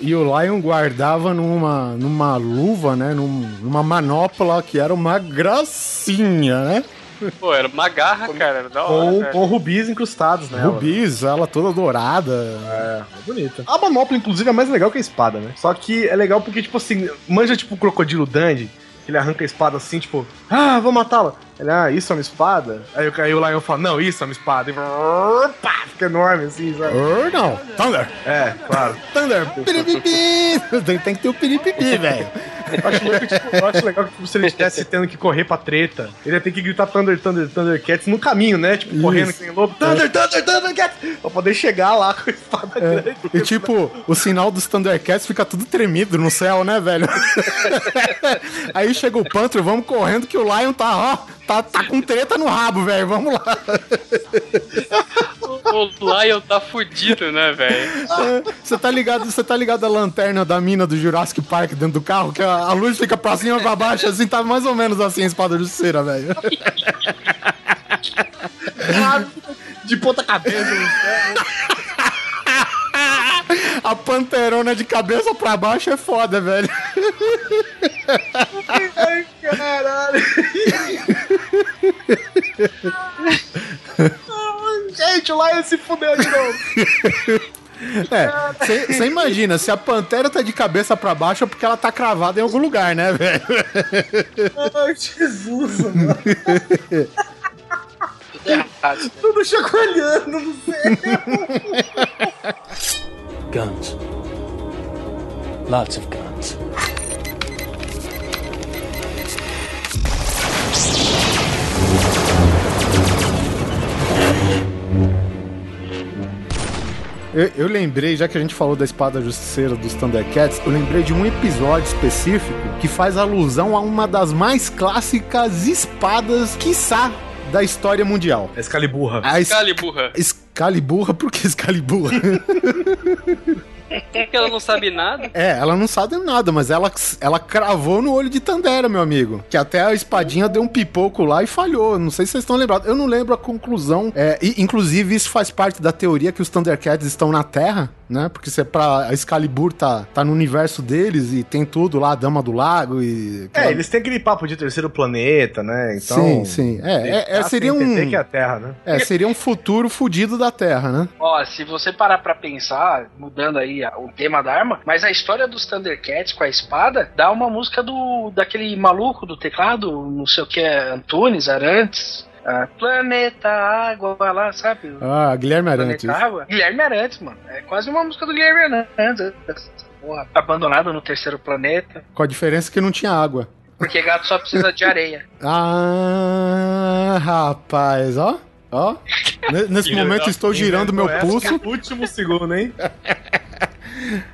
E o Lion guardava numa, numa luva, né? num- numa manopla que era uma gracinha, né? Pô, era uma garra, cara. Era da hora, Com, velho. com rubis incrustados nela. Rubis, ela toda dourada. É, é bonita. A manopla, inclusive, é mais legal que a espada, né? Só que é legal porque, tipo assim, manja tipo o crocodilo Dandy, que ele arranca a espada assim, tipo, ah, vou matá-la. Ele, ah, isso é uma espada? Aí, o- aí o Lion fala, não, isso é uma espada. E pá, fica enorme assim, sabe? Or não, Thunder! É, claro. Thunder! Piripipi! Tem, tem que ter o piripipi, velho. Eu acho, tipo, eu acho legal que tipo, se ele estivesse tendo que correr pra treta, ele ia ter que gritar Thunder, Thunder, Thundercats no caminho, né? Tipo, Isso. correndo que nem louco. Thunder, Thunder, Thundercats! Pra poder chegar lá com a espada grande. E tipo, o sinal dos Thundercats fica tudo tremido no céu, né, velho? Aí chega o Panther, vamos correndo que o Lion tá, ó, tá, tá com treta no rabo, velho. Vamos lá. O Lion tá fudido, né, velho? Você tá ligado, você tá ligado a lanterna da mina do Jurassic Park dentro do carro, que a, a luz fica pra cima e pra baixo, assim, tá mais ou menos assim a espada de cera, velho. De ponta cabeça no céu. A panterona de cabeça pra baixo é foda, velho. Ai, caralho. Gente, o Lion se fudeu de novo. É, você imagina, se a pantera tá de cabeça pra baixo é porque ela tá cravada em algum lugar, né, velho? Ai, Jesus, mano. Tudo errado. Tudo chacoalhando no céu. Guns. Lots of guns. Eu, eu lembrei, já que a gente falou da espada justiceira dos Thundercats, eu lembrei de um episódio específico que faz alusão a uma das mais clássicas espadas, quiçá, da história mundial. Excaliburra. A es Caliburra. Excalibur, por que Excalibur? Porque ela não sabe nada. É, ela não sabe nada, mas ela, ela cravou no olho de Tandera, meu amigo. Que até a espadinha deu um pipoco lá e falhou. Não sei se vocês estão lembrados. Eu não lembro a conclusão. É, e, inclusive, isso faz parte da teoria que os Thundercats estão na Terra, né? Porque se é pra a Excalibur tá, tá no universo deles e tem tudo lá, a Dama do Lago e. É, eles têm aquele papo de terceiro planeta, né? Então. sim, sim. É, é, é, seria um. que é a Terra, né? É, seria um futuro fudido da Terra, né? Ó, se você parar pra pensar, mudando aí a- o tema da arma, mas a história dos Thundercats com a espada dá uma música do daquele maluco do teclado, não sei o que é, Antunes, Arantes. Ah, Planeta Água, lá, sabe? Ah, Guilherme Arantes. Planeta Água. Guilherme Arantes, mano. É quase uma música do Guilherme Arantes. Porra, abandonado no terceiro planeta. Com a diferença que não tinha água. Porque gato só precisa de areia. Ah, rapaz, ó. Ó. Ne- Nesse momento estou girando meu pulso. último segundo, hein?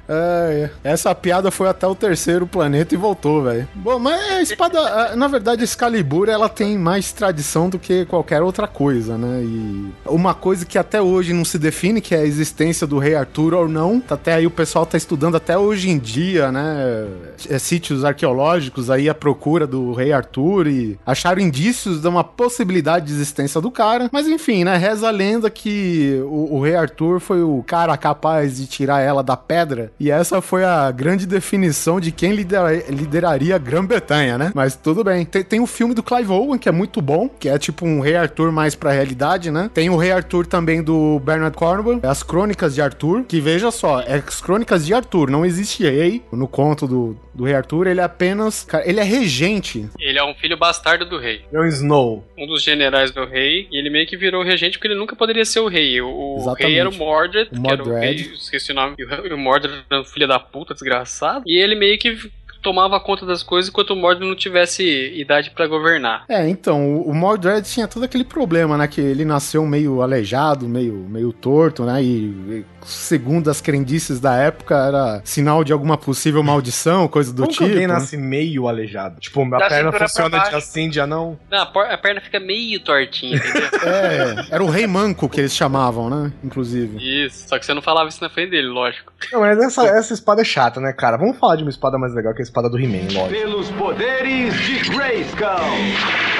É, é. essa piada foi até o terceiro planeta e voltou, velho. Bom, mas a espada, a- na verdade, Excalibur, ela tem mais tradição do que qualquer outra coisa, né? E uma coisa que até hoje não se define, que é a existência do Rei Arthur ou não. Até aí o pessoal tá estudando até hoje em dia, né? É, sítios arqueológicos aí à procura do Rei Arthur e acharam indícios de uma possibilidade de existência do cara. Mas enfim, né? Reza a lenda que o, o Rei Arthur foi o cara capaz de tirar ela da pedra. E essa foi a grande definição de quem lidera- lideraria a Grã-Bretanha, né? Mas tudo bem. Tem, tem o filme do Clive Owen, que é muito bom, que é tipo um Rei Arthur mais pra realidade, né? Tem o Rei Arthur também do Bernard Cornwell, As Crônicas de Arthur, que veja só, é as Crônicas de Arthur, não existe rei no conto do, do Rei Arthur, ele é apenas, cara, ele é regente. Ele é um filho bastardo do rei. É um Snow. Um dos generais do rei. E ele meio que virou regente porque ele nunca poderia ser o rei. O, o rei era o Mordred, O que era o Mordred. rei, esqueci o nome. E o, o Mordred era da puta, desgraçado. E ele meio que tomava conta das coisas enquanto o Mordred não tivesse idade pra governar. É, então, o, Mordred tinha todo aquele problema, né? Que ele nasceu meio aleijado, meio, meio torto, né? E, e, segundo as crendices da época, era sinal de alguma possível maldição, coisa do Como tipo. alguém né? nasce meio aleijado? Tipo, a Da perna funciona de assim, de anão. Não, a, perna fica meio tortinha, entendeu? É, era o rei manco que eles chamavam, né? Inclusive. isso. Só que você não falava isso na frente dele, lógico. Não, mas essa, essa espada é chata, né, cara? Vamos falar de uma espada mais legal que a espada do He-Man, lógico. Pelos poderes de Grayskull.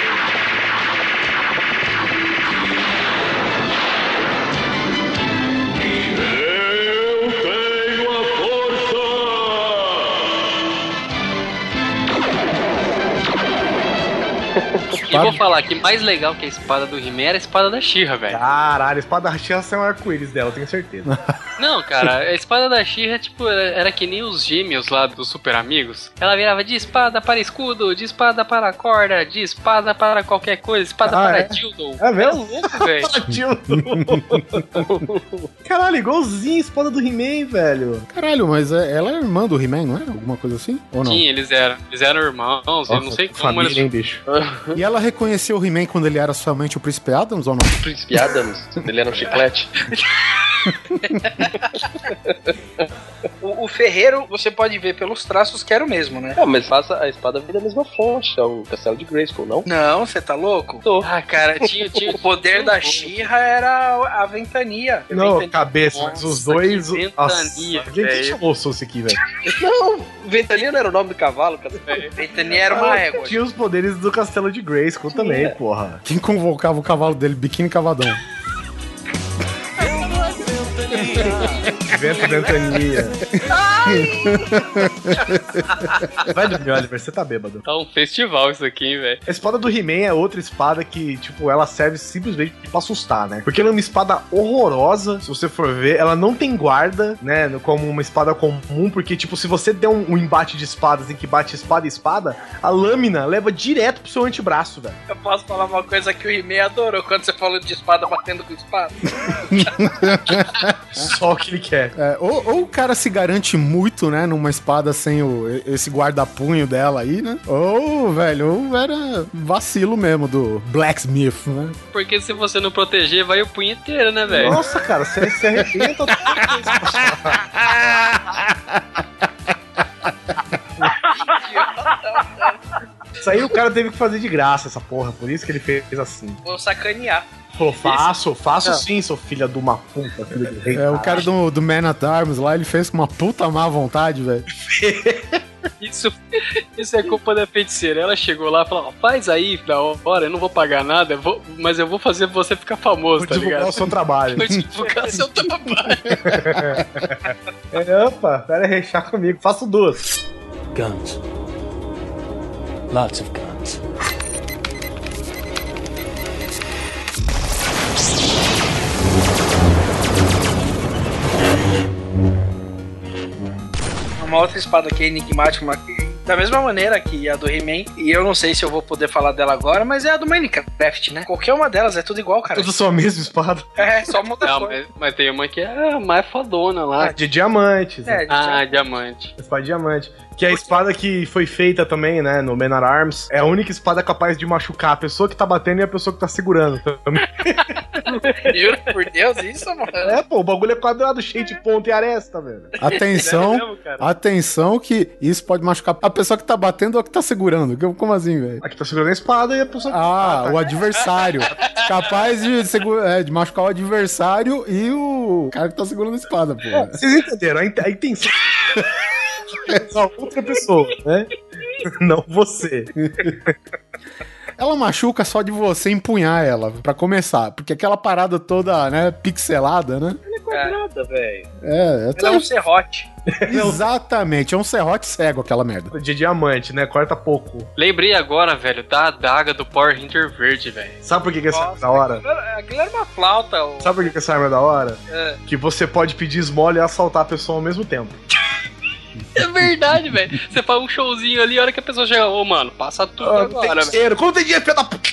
E vou falar que mais legal que a espada do He-Man era a espada da She-Ra, velho. Caralho, a espada da Tia é um arco-íris dela, eu tenho certeza. Não, cara, a espada da She-Ra, tipo, era, era que nem os gêmeos lá dos Super Amigos. Ela virava de espada para escudo, de espada para corda, de espada para qualquer coisa, espada Ah, para é? dildo. É mesmo? Era louco, velho. Tio. Caralho, igualzinho a espada do He-Man, velho. Caralho, mas é- ela era irmã do He-Man, não era? Alguma coisa assim? Ou não? Sim, eles eram. Eles eram irmãos, eu não sei como família, eles. hein, bicho. E ela reconheceu o He-Man quando ele era somente o Príncipe Adams ou não? Príncipe Adams, ele era um chiclete. O, o ferreiro, você pode ver pelos traços que era o mesmo, né? Ah, mas faça a espada vem da mesma fonte, é o castelo de Grayskull, não? Não, você tá louco? Tô. Ah, cara, tinha. tinha O poder da Xirra era a ventania. Não, Ventania. cabeça, mas os Nossa, dois. que Nossa, ventania, quem que chamou o Sousa aqui, velho? Não, Ventania não era o nome do cavalo, cara. Ventania era uma égua. Tinha os poderes do castelo de Grayskull também, porra. Quem convocava o cavalo dele? Biquíni Cavadão. Vento ventania. Vai dormir, Oliver, você tá bêbado. Tá um festival isso aqui, hein, velho. A espada do He-Man é outra espada que, tipo, ela serve simplesmente pra assustar, né? Porque ela é uma espada horrorosa, se você for ver. Ela não tem guarda, né? Como uma espada comum, porque, tipo, se você der um, um embate de espadas em que bate espada e espada, a lâmina leva direto pro seu antebraço, velho. Eu posso falar uma coisa que o He-Man adorou quando você falou de espada batendo com espada. Só o que ele quer. É, ou, ou o cara se garante muito, né, numa espada sem o, esse guarda-punho dela aí, né? Ou, velho, ou era vacilo mesmo do Blacksmith, né? Porque se você não proteger, vai o punho inteiro, né, velho? Nossa, cara, você se arrebenta toda vez. Isso aí o cara teve que fazer de graça, essa porra. Por isso que ele fez assim. Vou sacanear. Falou, faço, faço sim, seu filho de uma puta, filho do rei. É, o cara do, do Man at Arms lá, ele fez com uma puta má vontade, velho. Isso, isso é culpa da feiticeira. Ela chegou lá e falou: "Ó, faz aí da hora, eu não vou pagar nada, eu vou- mas eu vou fazer você ficar famoso, Vou tá divulgar ligado? o seu trabalho. Vou divulgar seu trabalho. É, opa, pera aí, chá comigo. Faço duas. Guns. Lots of guns. Uma outra espada que é enigmática, uma- Da mesma maneira que a do He-Man, e eu não sei se eu vou poder falar dela agora, mas é a do Minecraft, né? Qualquer uma delas é tudo igual, cara. Tudo só a mesma espada. É, só muda Não, mas, mas tem uma que é a mais fodona lá. Ah, de diamantes. né? É, Ah, diamante. Espada de diamante. Que é a espada que foi feita também, né, no Man at Arms. É a única espada capaz de machucar a pessoa que tá batendo e a pessoa que tá segurando. também. juro por Deus, isso, mano. É, pô, o bagulho é quadrado, cheio de ponta e aresta, velho. Atenção, Sério mesmo, atenção que isso pode machucar a pessoa que tá batendo ou a que tá segurando. Como assim, velho? Aqui tá segurando a espada e a pessoa. Ah, o adversário. Capaz de, é, de machucar o adversário e o cara que tá segurando a espada, pô. Vocês entenderam? A, a intenção. É só outra pessoa, né? Não você. Ela machuca só de você empunhar ela, pra começar. Porque aquela parada toda, né, pixelada, né? Nada, velho. É, Ela é um serrote. exatamente. É um serrote cego aquela merda. De diamante, né? Corta pouco. Lembrei agora, velho, da adaga do Power Ranger verde, velho. Sabe por que, que essa arma é da hora? Aquilo era- era uma flauta. o- Sabe por que, que essa arma é da hora? É. Que você pode pedir esmola e assaltar a pessoa ao mesmo tempo. É verdade, velho. Você faz um showzinho ali, a hora que a pessoa chega, ô, mano, passa tudo Ah, agora, velho. Como tem dinheiro, filho da puta?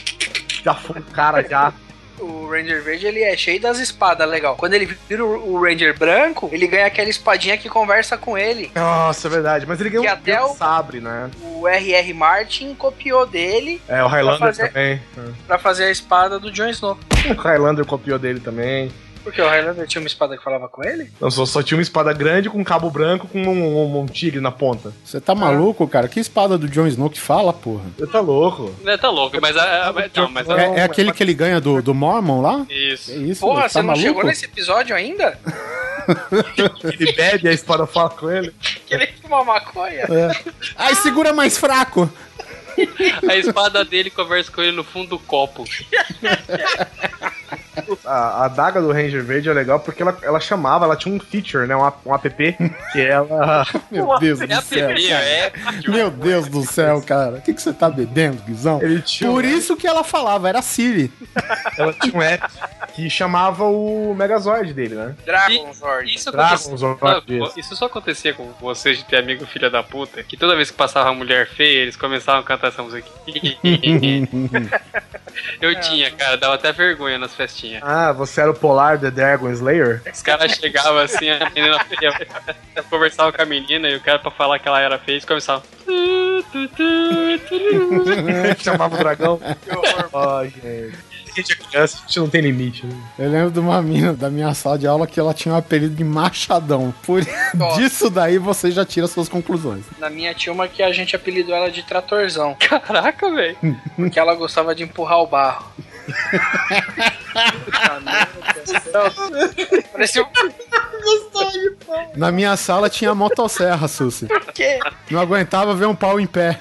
Já foi o cara, já. O Ranger Verde, ele é cheio das espadas, legal. Quando ele vira o Ranger branco, ele ganha aquela espadinha que conversa com ele. Nossa, é verdade. Mas ele ganhou um até o- sabre, né? O R.R. Martin copiou dele É, o Highlander fazer- também. pra fazer a espada do Jon Snow. O Highlander copiou dele também. Porque o Highlander tinha uma espada que falava com ele? Não, só, só tinha uma espada grande com um cabo branco com um, um- um tigre na ponta. Você tá maluco, cara? Que espada do Jon Snow que fala, porra? Você tá louco. É, tá louco, mas, a, a, mas- não, mas a- É, é aquele que ele ganha do, do Mormon lá? Isso. É isso, Porra, tá você não maluco? chegou nesse episódio ainda? Ele bebe a espada fala com ele. Que ele fuma maconha? É. Ai, segura mais fraco. A espada dele conversa com ele no fundo do copo. A, a adaga do Ranger Verde é legal porque ela, ela chamava, ela tinha um feature, né? Um, app- um app que ela. Meu Deus É do céu. primeira, é. Meu Deus do céu, cara. O que, que você tá bebendo, Guizão? Ele tinha, Por isso que ela falava, era Siri. ela tinha um app que chamava o Megazord dele, né? Dragon Zord. Isso acontecia, Dragon Ah, Zord. isso. isso só acontecia com vocês de ter amigo filha da puta, que toda vez que passava uma mulher feia, eles começavam a cantar essa música. Eu tinha, cara, dava até vergonha nas festinhas. Ah, você era o Polar The Dragon Slayer? Os caras chegavam assim, a menina feia, conversava com a menina e o cara pra falar que ela era feia, eles começavam. chamava o dragão. Ó, gente. A gente é criança, a gente não tem limite, né? Eu lembro de uma mina da minha sala de aula que ela tinha um apelido de Machadão. Por Nossa. disso daí você já tira suas conclusões. Na minha tinha uma que a gente apelidou ela de Tratorzão. Caraca, velho. Porque ela gostava de empurrar o barro. Um Na minha sala tinha motosserra, Susi. quê? Não aguentava ver um pau em pé.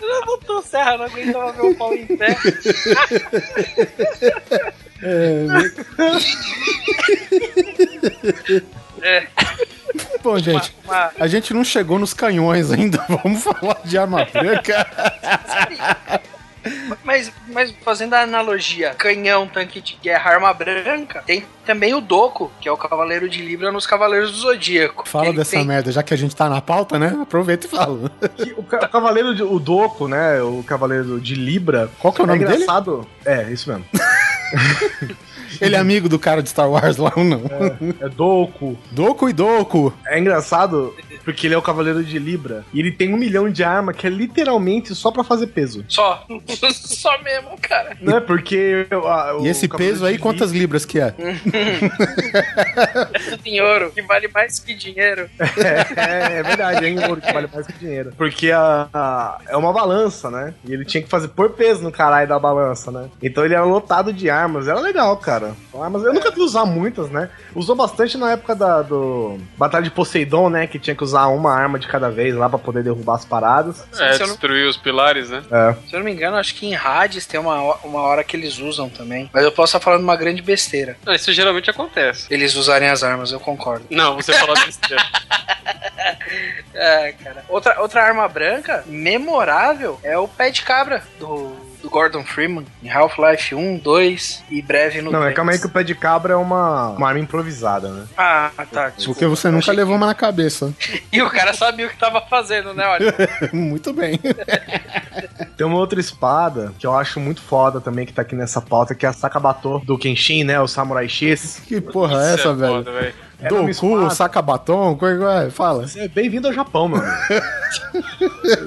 Ela botou serra, não aguentava ver o pau em pé. É, Bom, gente, uma- a gente não chegou nos canhões ainda. Vamos falar de arma branca. Mas, mas fazendo a analogia, canhão, tanque de guerra, arma branca, tem também o Doco, que é o Cavaleiro de Libra nos Cavaleiros do Zodíaco. Fala dessa tem- merda, já que a gente tá na pauta, né? Aproveita e fala. Que O, ca- o cavaleiro, de, o Doco, né? O cavaleiro de Libra. Qual que é o nome dele? engraçado. É, isso mesmo. Ele é amigo do cara de Star Wars lá ou não? É Doco. Doku e Doku. É engraçado porque ele é o cavaleiro de Libra. E ele tem um milhão de arma que é literalmente só pra fazer peso. Só. Só mesmo, cara. Né? Porque. a- o E esse peso aí, quantas libras que é? Tudo em ouro, que vale mais que dinheiro. É, é verdade, é em ouro que vale mais que dinheiro. Porque a, a- é uma balança, né? E ele tinha que fazer por peso no caralho da balança, né? Então ele era lotado de armas. Era legal, cara. Armas, eu nunca vi usar muitas, né? Usou bastante na época da do Batalha de Poseidon, né? Que tinha que usar uma arma de cada vez lá pra poder derrubar as paradas. É, Se eu não- destruir os pilares, né? É. Se eu não me engano, acho que em Hades tem uma, uma hora que eles usam também. Mas eu posso estar falando uma grande besteira. Não, isso geralmente acontece. Eles usarem as armas, eu concordo. Não, você falou besteira. É, cara. Outra, outra arma branca memorável é o pé de cabra do, do do Gordon Freeman em Half-Life 1, 2 e breve no Não, é 3. calma aí que o pé de cabra é uma, uma arma improvisada, né? Ah, tá. Porque você nunca levou uma na cabeça. que- E o cara sabia o que tava fazendo, né? Olha. Muito bem. Tem uma outra espada que eu acho muito foda também, que tá aqui nessa pauta, que é a Sakabato do Kenshin, né? O Samurai X. Que porra é Isso essa, velho? foda, velho. Era uma Doku, espada. saca batom, coisa. é, Fala. É bem-vindo ao Japão, meu amigo.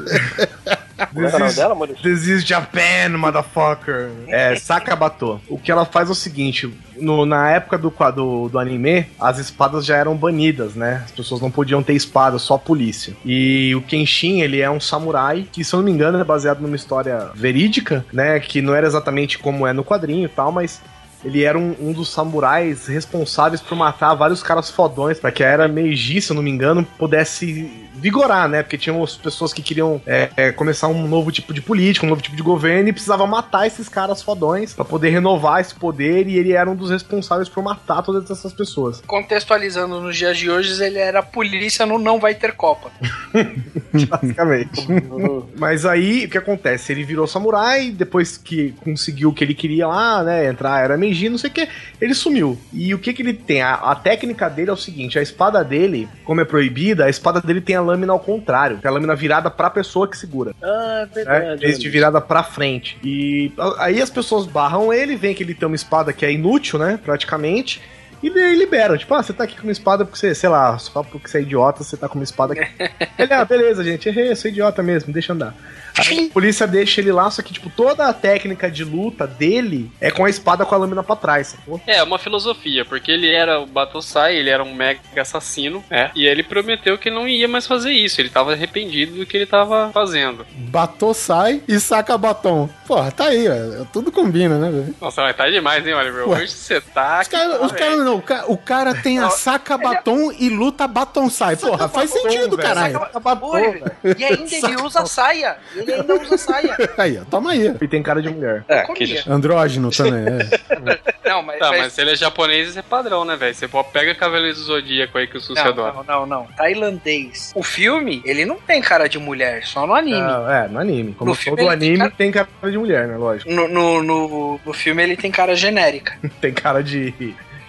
Como é que é o nome dela, Maurício? This is Japan, motherfucker. É, Sakabato. O que ela faz é o seguinte: no- na época do, do, do anime, as espadas já eram banidas, né? As pessoas não podiam ter espada, só a polícia. E o Kenshin, ele é um samurai que, se eu não me engano, é baseado numa história verídica, né? Que não era exatamente como é no quadrinho e tal, mas. Ele era um, um dos samurais responsáveis por matar vários caras fodões, pra que a era Meiji, se eu não me engano, pudesse vigorar, né? Porque tinham as pessoas que queriam é, é, começar um novo tipo de política, um novo tipo de governo e precisava matar esses caras fodões pra poder renovar esse poder e ele era um dos responsáveis por matar todas essas pessoas. Contextualizando nos dias de hoje, ele era a polícia no Não Vai Ter Copa. Basicamente. Mas aí, o que acontece? Ele virou samurai, depois que conseguiu o que ele queria lá, né? Entrar, era Meiji, não sei o que, ele sumiu. E o que que ele tem? A, a técnica dele é o seguinte: a espada dele, como é proibida, a espada dele tem a lâmina ao contrário, tem a lâmina virada pra pessoa que segura. Ah, né? Em vez de virada pra frente. E aí as pessoas barram ele, veem que ele tem uma espada que é inútil, né? Praticamente. E daí liberam. Tipo, ah, você tá aqui com uma espada porque você, sei lá, só porque você é idiota, você tá com uma espada aqui. ele, ah, beleza, gente, errei, eu sou idiota mesmo, deixa andar. Aí a polícia deixa ele lá, só que, tipo, toda a técnica de luta dele é com a espada com a lâmina pra trás, sacou? É, uma filosofia, porque ele era o Batosai, ele era um mega assassino, é, e ele prometeu que não ia mais fazer isso, ele tava arrependido do que ele tava fazendo. Batou, sai e saca batom. Porra, tá aí, ó. Tudo combina, né, velho? Nossa, mas tá demais, hein, Oliver? Ué. Hoje você tá... Os caras cara, não, o ca- o cara tem a saca batom e luta batom sai. Porra, faz sentido, caralho. Oi, e ainda ele usa saia. Ele ainda usa saia. Aí, ó, toma aí. E tem cara de mulher. É, que Andrógeno também, é. Não, mas, Tá, mas- mas se ele é japonês, isso é padrão, né, velho? Você pega Cavaleiro do Zodíaco aí que o Susi Não, adora. não, não, não. Tailandês. O filme, ele não tem cara de mulher, só no anime. Ah, é, no anime. Como No filme todo ele tem anime cara- tem cara de mulher, né? Lógico. No, no, no, no filme ele tem cara genérica. Tem cara de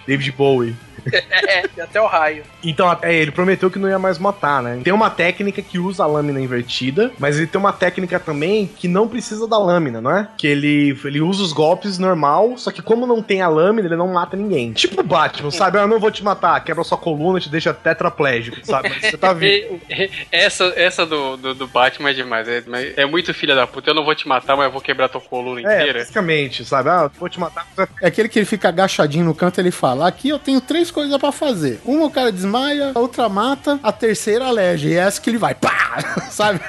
David Bowie. é, e até o raio. Então, até ele prometeu que não ia mais matar, né? Tem uma técnica que usa a lâmina invertida, mas ele tem uma técnica também que não precisa da lâmina, não é? Que ele, ele usa os golpes normal, só que como não tem a lâmina, ele não mata ninguém. Tipo o Batman, sabe? Eu não vou te matar, quebra sua coluna, te deixa tetraplégico, sabe? Mas você tá vivo. Essa, essa do, do, do Batman é demais. É, é muito filha da puta. Eu não vou te matar, mas eu vou quebrar tua coluna É, inteira. basicamente, sabe? Ah, eu vou te matar. É aquele que ele fica agachadinho no canto e ele fala: Aqui eu tenho três coisas pra fazer. Uma o cara desmaia, a outra mata, a terceira alege. E é essa que ele vai, pá! Sabe?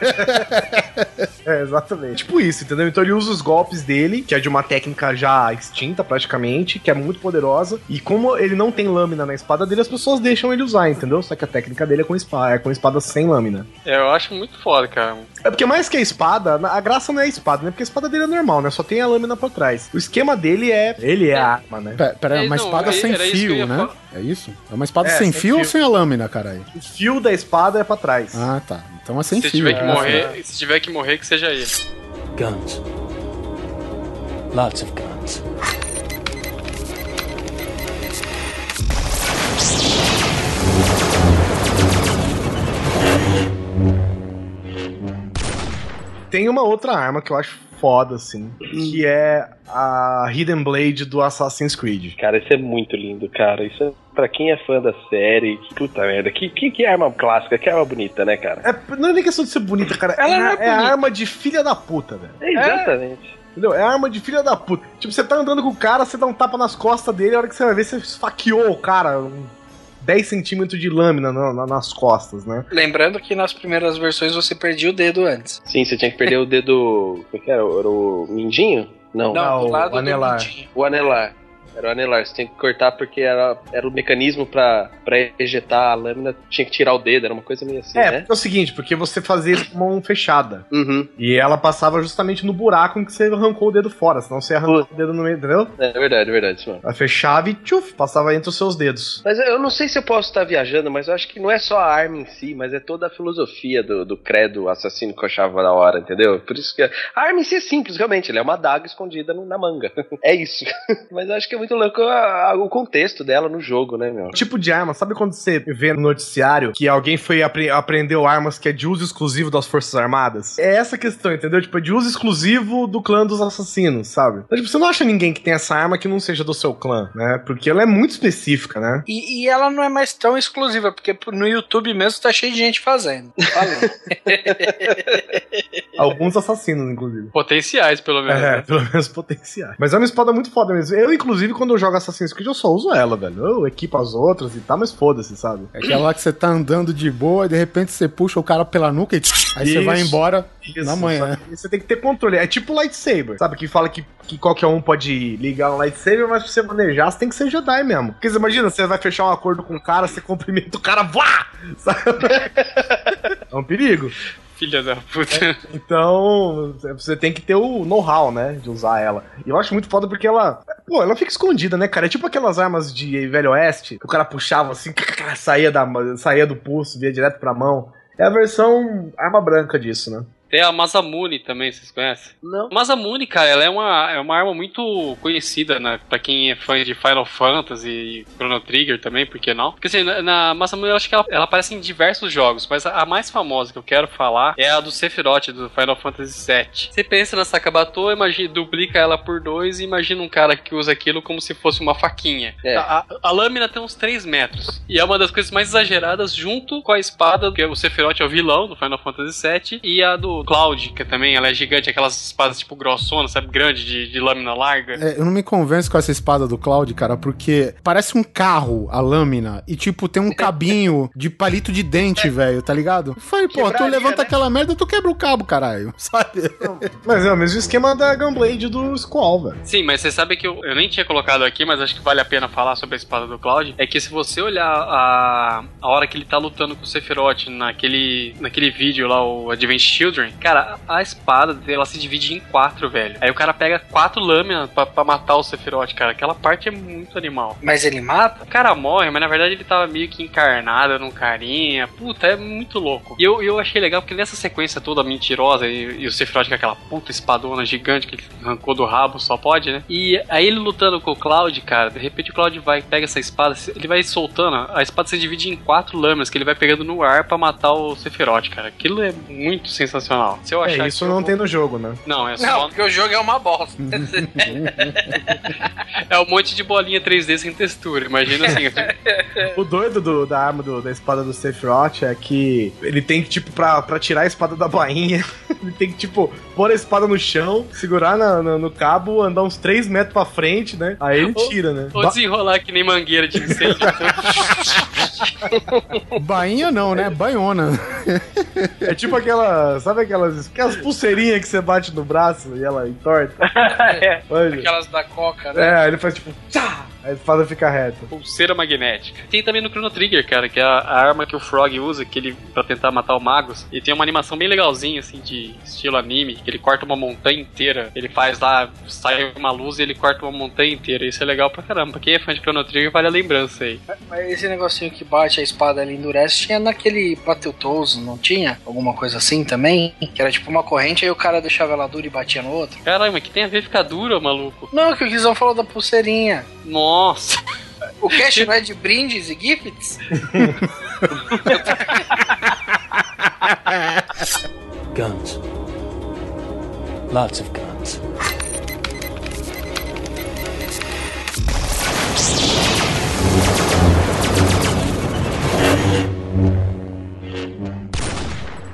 É, exatamente. Tipo isso, entendeu? Então ele usa os golpes dele, que é de uma técnica já extinta praticamente, que é muito poderosa. E como ele não tem lâmina na espada dele, as pessoas deixam ele usar, entendeu? Só que a técnica dele é com espada, é com espada sem lâmina. É, eu acho muito foda, cara. É porque mais que a espada, a graça não é a espada, né? Porque a espada dele é normal, né? Só tem a lâmina por trás. O esquema dele é. Ele é a arma, né? Pera, pera, é uma É, não, espada é- sem fio, né? falar. É isso? É uma espada É, sem sem fio ou fio. sem a lâmina, caralho? O fio da espada é pra trás. Ah, tá. Então é sem Se fio. tiver que né? morrer, se tiver que morrer, que seja ele. Guns. Lots of guns. Tem uma outra arma que eu acho foda, assim, que é a Hidden Blade do Assassin's Creed. Cara, isso é muito lindo, cara. Isso é, pra quem é fã da série, puta merda. Que, que, que arma clássica, que arma bonita, né, cara? É, não é nem questão de ser bonita, cara. Ela é, não é é bonita. arma de filha da puta, velho. É, exatamente. Entendeu? É arma de filha da puta. Tipo, você tá andando com o cara, você dá um tapa nas costas dele, a hora que você vai ver, você esfaqueou o cara. Um 10 centímetros de lâmina na- na- nas costas, né? Lembrando que nas primeiras versões você perdia o dedo antes. Sim, você tinha que perder o dedo. Como é que era? Era o mindinho? Não, Não, do o lado do anelar. o anelar. Era o anelar, você tem que cortar porque era, era o mecanismo pra, pra ejetar a lâmina, tinha que tirar o dedo, era uma coisa meio assim, É, né? é o seguinte, porque você fazia isso com mão fechada. Uhum. E ela passava justamente no buraco em que você arrancou o dedo fora, senão você arrancou o dedo no meio, entendeu? É verdade, é verdade, isso mesmo. Ela fechava e tchuf, passava entre os seus dedos. Mas eu não sei se eu posso estar viajando, mas eu acho que não é só a arma em si, mas é toda a filosofia do, do credo assassino que eu achava da hora, entendeu? Por isso que a arma em si é simples, realmente, ela é uma adaga escondida no- na manga. é isso. mas eu acho que é muito louco a- a- o contexto dela no jogo, né, meu? Tipo de arma, sabe quando você vê no noticiário que alguém foi apre aprendeu armas que é de uso exclusivo das Forças Armadas? É essa a questão, entendeu? Tipo, é de uso exclusivo do clã dos assassinos, sabe? Então, tipo, você não acha ninguém que tem essa arma que não seja do seu clã, né? Porque ela é muito específica, né? E, e ela não é mais tão exclusiva, porque no YouTube mesmo tá cheio de gente fazendo. Alguns assassinos, inclusive. Potenciais, pelo menos. É, né? pelo menos potenciais. Mas é uma espada muito foda mesmo. Eu, inclusive, quando eu jogo Assassin's Creed, eu só uso ela, velho. Eu equipo as outras e tal, mas foda-se, sabe? É aquela lá que você tá andando de boa e de repente você puxa o cara pela nuca e aí você Isso. vai embora Isso, na manhã. Você tem que ter controle. É tipo lightsaber, sabe? Que fala que, que qualquer um pode ligar um lightsaber, mas pra você manejar, você tem que ser Jedi mesmo. Porque você imagina, você vai fechar um acordo com o cara, você cumprimenta o cara, vá! Sabe? É um perigo. Filha da puta. Então, você tem que ter o know-how, né? De usar ela. E eu acho muito foda porque ela. Pô, ela fica escondida, né, cara? É tipo aquelas armas de Velho Oeste, que o cara puxava assim, saía, da, saía do pulso, via direto pra mão. É a versão arma branca disso, né? Tem a Masamune também, vocês conhecem? Não. Masamune, cara, ela é uma, é uma arma muito conhecida, né? Pra quem é fã de Final Fantasy e Chrono Trigger também, por que não? Porque assim, na, na Masamune eu acho que ela, ela aparece em diversos jogos, mas a, a mais famosa que eu quero falar é a do Sephiroth, do Final Fantasy VII. Você pensa na Sakabato, imagina, duplica ela por dois e imagina um cara que usa aquilo como se fosse uma faquinha. É. A, a- a lâmina tem uns 3 metros. E é uma das coisas mais exageradas junto com a espada, que o Sephiroth é o vilão do Final Fantasy VII, e a do Cloud, que também ela é gigante, aquelas espadas tipo grossonas, sabe? Grande, de, de lâmina larga. É, eu não me convenço com essa espada do Cloud, cara, porque parece um carro a lâmina e, tipo, tem um cabinho de palito de dente, velho, tá ligado? Eu falei, pô, tu levanta né? aquela merda, tu quebra o cabo, caralho, sabe? Mas é o mesmo esquema da Gunblade do Squall, velho. Sim, mas você sabe que eu, eu nem tinha colocado aqui, mas acho que vale a pena falar sobre a espada do Cloud. É que se você olhar a, a hora que ele tá lutando com o Sephiroth naquele, naquele vídeo lá, o Advent Children, cara, a, espada ela se divide em quatro, velho. Aí o cara pega quatro lâminas pra, pra matar o Sephiroth, cara. Aquela parte é muito animal. Mas ele mata? O cara morre, mas na verdade ele tava meio que encarnado num carinha. Puta, é muito louco. E eu, eu achei legal porque nessa sequência toda mentirosa e, e o Sephiroth com aquela puta espadona gigante que ele arrancou do rabo, só pode, né? E aí ele lutando com o Cloud, cara, de repente o Cloud vai, pega essa espada, ele vai soltando, a espada se divide em quatro lâminas que ele vai pegando no ar pra matar o Sephiroth, cara. Aquilo é muito sensacional. Se eu achar É, isso que não eu tem no jogo, né? Não, é Não, só. porque o jogo é uma bosta. É um monte de bolinha 3D sem textura. Imagina assim. O doido do- da arma do- da espada do Sephiroth é que ele tem que, tipo, pra, pra tirar a espada da bainha, ele tem que, tipo, pôr a espada no chão, segurar na- na- no cabo, andar uns 3 metros pra frente, né? Aí ele Ou- tira, né? Ou Ba- desenrolar que nem mangueira de incêndio. Bainha não, né? Baiona. É tipo aquela. Sabe aquelas, aquelas pulseirinhas que você bate no braço e ela entorta? é, aquelas da coca, né? É, ele faz tipo. Tchá! A espada fica reta. Pulseira magnética. Tem também no Chrono Trigger, cara, que é a, a arma que o Frog usa, que ele para tentar matar o Magus. E tem uma animação bem legalzinha, assim, de estilo anime, que ele corta uma montanha inteira. Ele faz lá, sai uma luz e ele corta uma montanha inteira. Isso é legal pra caramba. Pra quem é fã de Chrono Trigger, vale a lembrança aí. Mas esse negocinho que bate a espada ali endurece tinha naquele Battletoads, não tinha? Alguma coisa assim também? Que era tipo uma corrente, aí o cara deixava ela dura e batia no outro? Caramba, que tem a ver ficar dura, maluco. Não, que o Guizão falou da pulseirinha. Nossa. O cast não é de brindes e gifts? Guns. Lots of guns.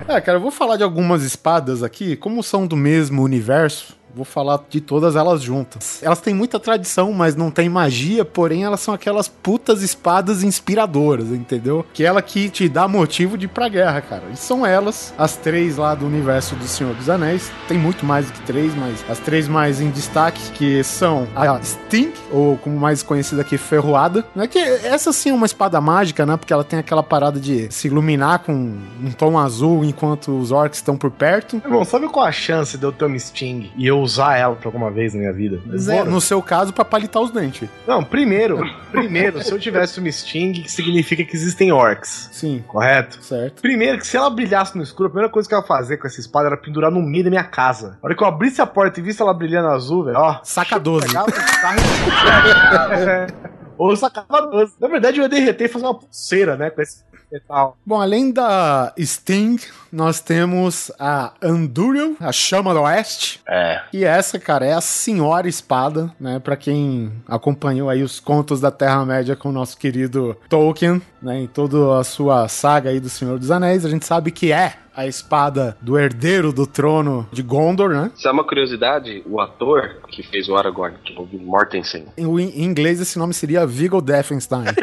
É, cara, eu vou falar de algumas espadas aqui, como são do mesmo universo, Vou falar de todas elas juntas. Elas têm muita tradição, mas não tem magia, porém elas são aquelas putas espadas inspiradoras, entendeu? Que é ela que te dá motivo de ir pra guerra, cara. E são elas, as três lá do universo do Senhor dos Anéis. Tem muito mais do que três, mas as três mais em destaque, que são a Sting, ou como mais conhecida aqui, Ferroada. Né? Que essa sim é uma espada mágica, né? Porque ela tem aquela parada de se iluminar com um tom azul enquanto os orcs estão por perto. Irmão, sabe qual a chance de eu ter uma Sting e eu usar ela pra alguma vez na minha vida? Zero. No seu caso, pra palitar os dentes. Não, primeiro, primeiro, se eu tivesse uma Sting, significa que existem orcs, Sim, correto? certo. Primeiro, que se ela brilhasse no escuro, a primeira coisa que ela ia fazer com essa espada era pendurar no meio da minha casa. A hora que eu abrisse a porta e visse ela brilhando azul, velho, ó. Saca 12. Pegava o carro e- Ou sacava 12. Na verdade, eu ia derreter e fazer uma pulseira, né? Com esse metal. Bom, além da Sting, nós temos a Andúril, a Chama do Oeste. É. E essa, cara, é a senhora espada, né? Pra quem acompanhou aí os contos da Terra-média com o nosso querido Tolkien, né? Em toda a sua saga aí do Senhor dos Anéis, a gente sabe que é a espada do herdeiro do trono de Gondor, né? Sabe uma curiosidade? O ator que fez o Aragorn, que é o Viggo Mortensen, Em, em inglês esse nome seria Viggo Defenstein.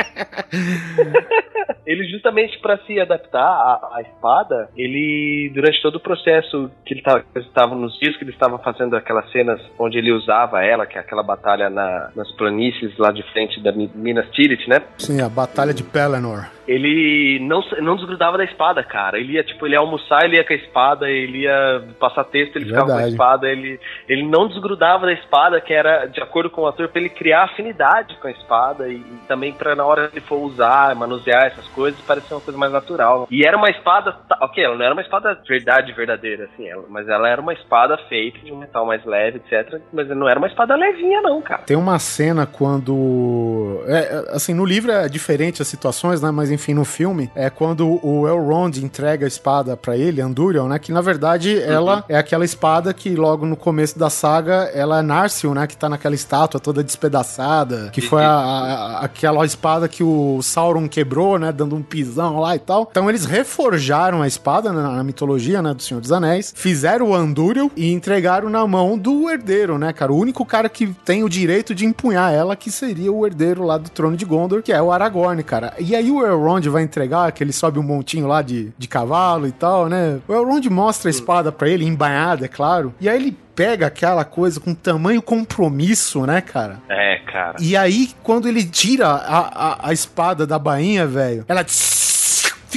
ele justamente para se adaptar à, à espada, ele durante todo o processo que ele tava- que eles estavam nos dias que ele estava fazendo aquelas cenas onde ele usava ela, que é aquela batalha na- nas planícies lá de frente da Mi- Minas Tirith, né? Sim, a Batalha de Pelennor. Ele não, não desgrudava da espada, cara. Ele ia, tipo, ele ia almoçar, ele ia com a espada, ele ia passar texto, ele ficava com a Verdade. espada, ele, ele não desgrudava da espada, que era de acordo com o ator, pra ele criar afinidade com a espada e, e também pra na hora ele for usar, manusear essas coisas, parecer uma coisa mais natural. E era uma espada, ok, ela não era uma espada verdade, verdadeira, assim, ela- mas ela era uma espada feita de um metal mais leve, etc. Mas não era uma espada levinha, não, cara. Tem uma cena quando. É, é, assim, no livro é diferente as situações, né? Mas enfim, no filme, é quando o Elrond entrega a espada pra ele, Andúril, né? Que na verdade ela é aquela espada que logo no começo da saga ela é Narsil, né? Que tá naquela estátua toda despedaçada. Que foi a- a- aquela espada que o Sauron quebrou, né? Dando um pisão lá e tal. Então eles reforjaram a espada né, na mitologia, né? Do Senhor dos Anéis. Fizeram o Andúril e entregaram na mão do herdeiro, né, cara? O único cara que tem o direito de empunhar ela, que seria o herdeiro lá do trono de Gondor, que é o Aragorn, cara. E aí o Elrond vai entregar, que ele sobe um montinho lá de, de cavalo e tal, né? O Elrond mostra a espada pra ele, embainhada, é claro. E aí ele pega aquela coisa com tamanho compromisso, né, cara? É, cara. E aí, quando ele tira a, a, a espada da bainha, velho, ela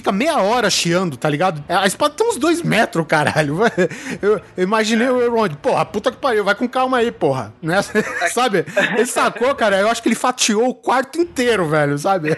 fica meia hora chiando, tá ligado? A espada tem uns dois metros, caralho. Eu, eu imaginei o Elrond, porra, puta que pariu, vai com calma aí, porra. Né? sabe? Ele sacou, cara, eu acho que ele fatiou o quarto inteiro, velho, sabe?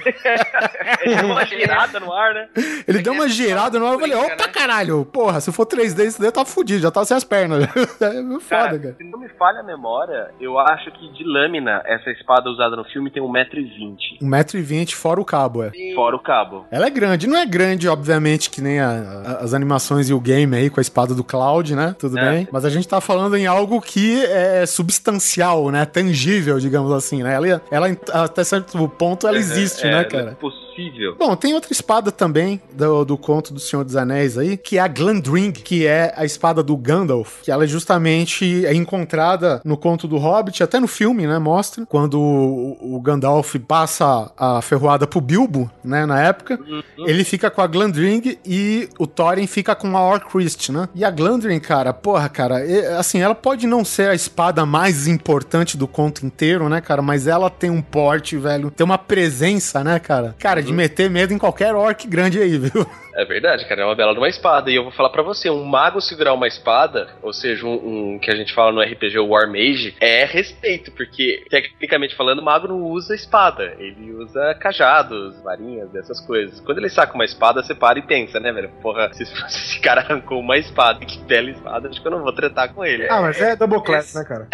Ele deu uma girada no ar, né? Ele deu uma girada na hora, eu falei, opa, né? caralho, porra, se for 3D, isso daí tá fudido, já tá sem as pernas. É foda, cara. se não me falha a memória, eu acho que de lâmina, essa espada usada no filme tem 1,20m. 1,20m fora o cabo, é. Fora o cabo. Ela é grande, não é grande, obviamente, que nem a- a- as animações e o game aí com a espada do Cloud, né? Tudo É. bem. Mas a gente tá falando em algo que é substancial, né? Tangível, digamos assim, né? Ela, ela até certo ponto, ela existe, É, né, é cara? possível. Bom, tem outra espada também do, do conto do Senhor dos Anéis aí, que é a Glandring, que é a espada do Gandalf, que ela é justamente é encontrada no conto do Hobbit, até no filme, né, mostra, quando o, o Gandalf passa a ferroada pro Bilbo, né, na época, ele fica com a Glandring e o Thorin fica com a Orcrist, né? E a Glandring, cara, porra, cara, assim, ela pode não ser a espada mais importante do conto inteiro, né, cara, mas ela tem um porte, velho, tem uma presença, né, cara? Cara, de meter medo em qualquer orc grande aí, viu? É verdade, cara, é uma bela de uma espada. E eu vou falar pra você, um mago segurar uma espada, ou seja, um, um que a gente fala no RPG, War Mage, é respeito, porque tecnicamente falando, o mago não usa espada, ele usa cajados, varinhas, dessas coisas. Quando ele saca uma espada, você para e pensa, né, velho? Porra, se esse cara arrancou uma espada, que bela espada, acho que eu não vou tretar com ele. Ah, mas é double class, né, cara?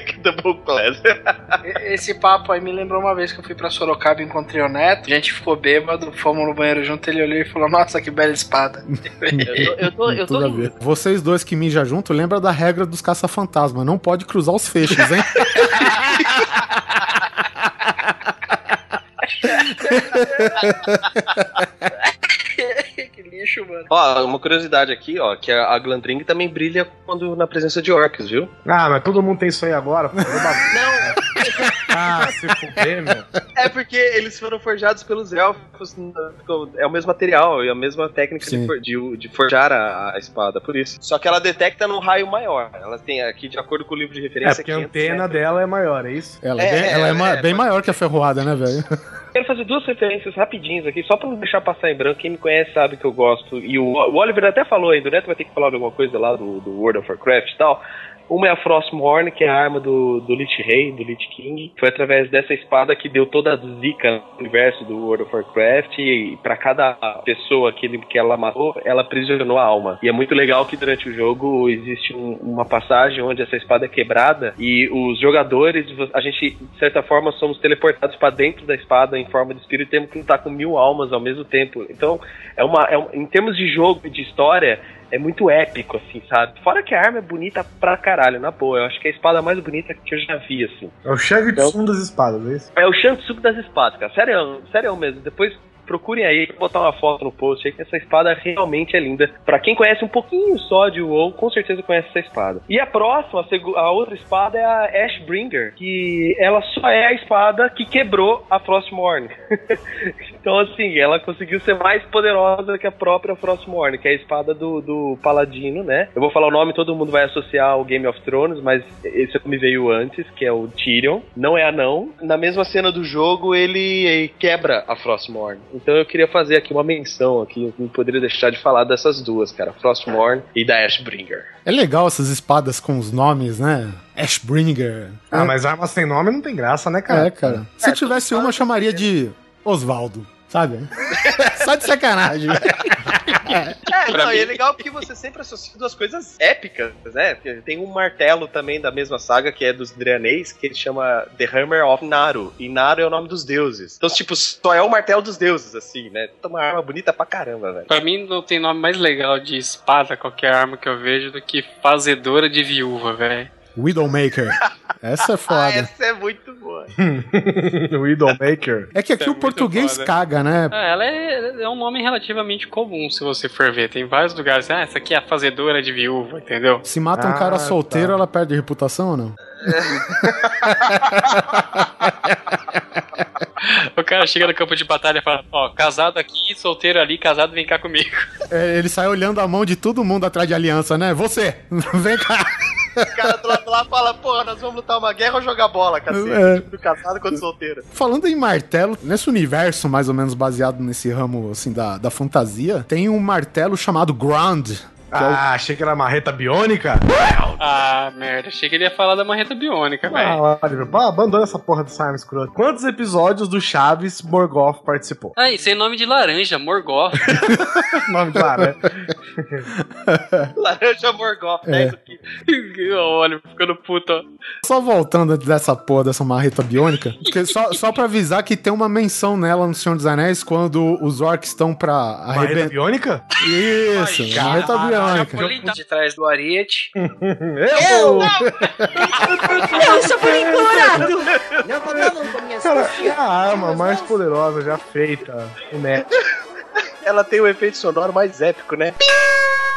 que double class. Esse papo aí me lembrou uma vez que eu fui pra Sorocaba e encontrei o Neto. A gente ficou bêbado, fomos no banheiro junto, ele olhou e falou: Nossa, que bela espada. eu tô, eu tô, eu tô. Vocês dois que mijam junto, lembra da regra dos caça-fantasma, não pode cruzar os feixes, hein? Bicho, mano. Ó, uma curiosidade aqui, ó, que a Glandring também brilha quando na presença de orcs, viu? Ah, mas todo mundo tem isso aí agora. Não, ah, se fuder, meu. é porque eles foram forjados pelos elfos, é o mesmo material e a mesma técnica de, for- de- de forjar a, a espada, por isso. Só que ela detecta num raio maior. Ela tem aqui, de acordo com o livro de É, referência, porque a 500 antena metros. dela é maior, é isso? Ela é, É, bem, ela é, é, ma- é, bem maior que a ferroada, né, velho? Quero fazer duas referências rapidinhas aqui, só pra não deixar passar em branco. Quem me conhece sabe que eu gosto. E o, o Oliver até falou ainda, o Neto vai ter que falar de alguma coisa lá do, do World of Warcraft e tal. Uma é a Frostmourne, que é a arma do, do Lich Rei, do Lich King. Foi através dessa espada que deu toda a zica no universo do World of Warcraft. E pra cada pessoa que, ele, que ela matou, ela aprisionou a alma. E é muito legal que durante o jogo existe um- uma passagem onde essa espada é quebrada e os jogadores, a gente, de certa forma, somos teleportados pra dentro da espada em forma de espírito e temos que lutar com mil almas ao mesmo tempo. Então, é uma, é em termos de jogo e de história, é muito épico, assim, sabe? Fora que a arma é bonita pra caralho, na boa. Eu acho que é a espada mais bonita que eu já vi, assim. É o Shang Tsung das espadas, é isso? É o Shang Tsung das espadas, cara. Sério, sério mesmo. Depois procurem aí, botar uma foto no post aí, que essa espada realmente é linda. Pra quem conhece um pouquinho só de WoW, com certeza conhece essa espada. E a próxima, a, outra espada é a Ashbringer, que ela só é a espada que quebrou a Frostmourne. então, assim, ela conseguiu ser mais poderosa que a própria Frostmourne, que é a espada do, do Paladino, né? Eu vou falar o nome, todo mundo vai associar ao Game of Thrones, mas esse me veio antes, que é o Tyrion. Não é anão. Na mesma cena do jogo, ele quebra a Frostmourne. Então eu queria fazer aqui uma menção aqui, eu não poderia deixar de falar dessas duas, cara, Frostmourne e da Ashbringer. É legal essas espadas com os nomes, né? Ashbringer. Ah, mas arma sem nome não tem graça, né, cara? É, cara. Se tivesse uma, eu chamaria de Osvaldo, sabe? Só de sacanagem. É, não, e é legal porque você sempre associa duas coisas épicas, né? Porque Tem um martelo também da mesma saga, que é dos Draenês, que ele chama The Hammer of Naru. E Naru é o nome dos deuses. Então, tipo, só é o martelo dos deuses, assim, né? Então, uma arma bonita pra caramba, velho. Pra mim não tem nome mais legal de espada, qualquer arma que eu vejo, do que fazedora de viúva, velho. Widowmaker. Essa é Ah, foda. essa é muito boa. Widowmaker. É que aqui É o português foda. caga, né? Ah, ela é, é um nome relativamente comum, se você for ver. Tem vários lugares. Ah, essa aqui é a fazedora de viúva, entendeu? Se mata um Ah, cara solteiro, tá. ela perde reputação ou não? O cara chega no campo de batalha e fala: Ó, casado aqui, solteiro ali, casado, vem cá comigo. É, ele sai olhando a mão de todo mundo atrás de aliança, né? Você, vem cá. O cara do lado lá fala, porra, nós vamos lutar uma guerra ou jogar bola, cacete? É. Do casado quanto solteiro. Falando em martelo, nesse universo mais ou menos baseado nesse ramo assim da, da fantasia, tem um martelo chamado Ground. Ah, achei que era marreta biônica. Ah, merda. Achei que ele ia falar da marreta biônica, velho. Ah, pá, abandona essa porra dessa arma escrota. Quantos episódios do Chaves Morgoth participou? Ah, e sem nome de laranja, Morgoth. Nome de né? Laranja Morgoth, É. né? Isso aqui. Olha, ficando puto. ó. Só voltando dessa porra dessa marreta biônica, porque só, só pra avisar que tem uma menção nela no Senhor dos Anéis quando os orcs estão pra Marreta arrebentar. biônica? Isso, Ai, marreta caralho, biônica. Jogo de trás do Ariete. Eu! Eu sou bolinho colorado! Não com minhas Cara, é a arma mais poderosa já feita. O Net. Ela tem o efeito sonoro mais épico, né?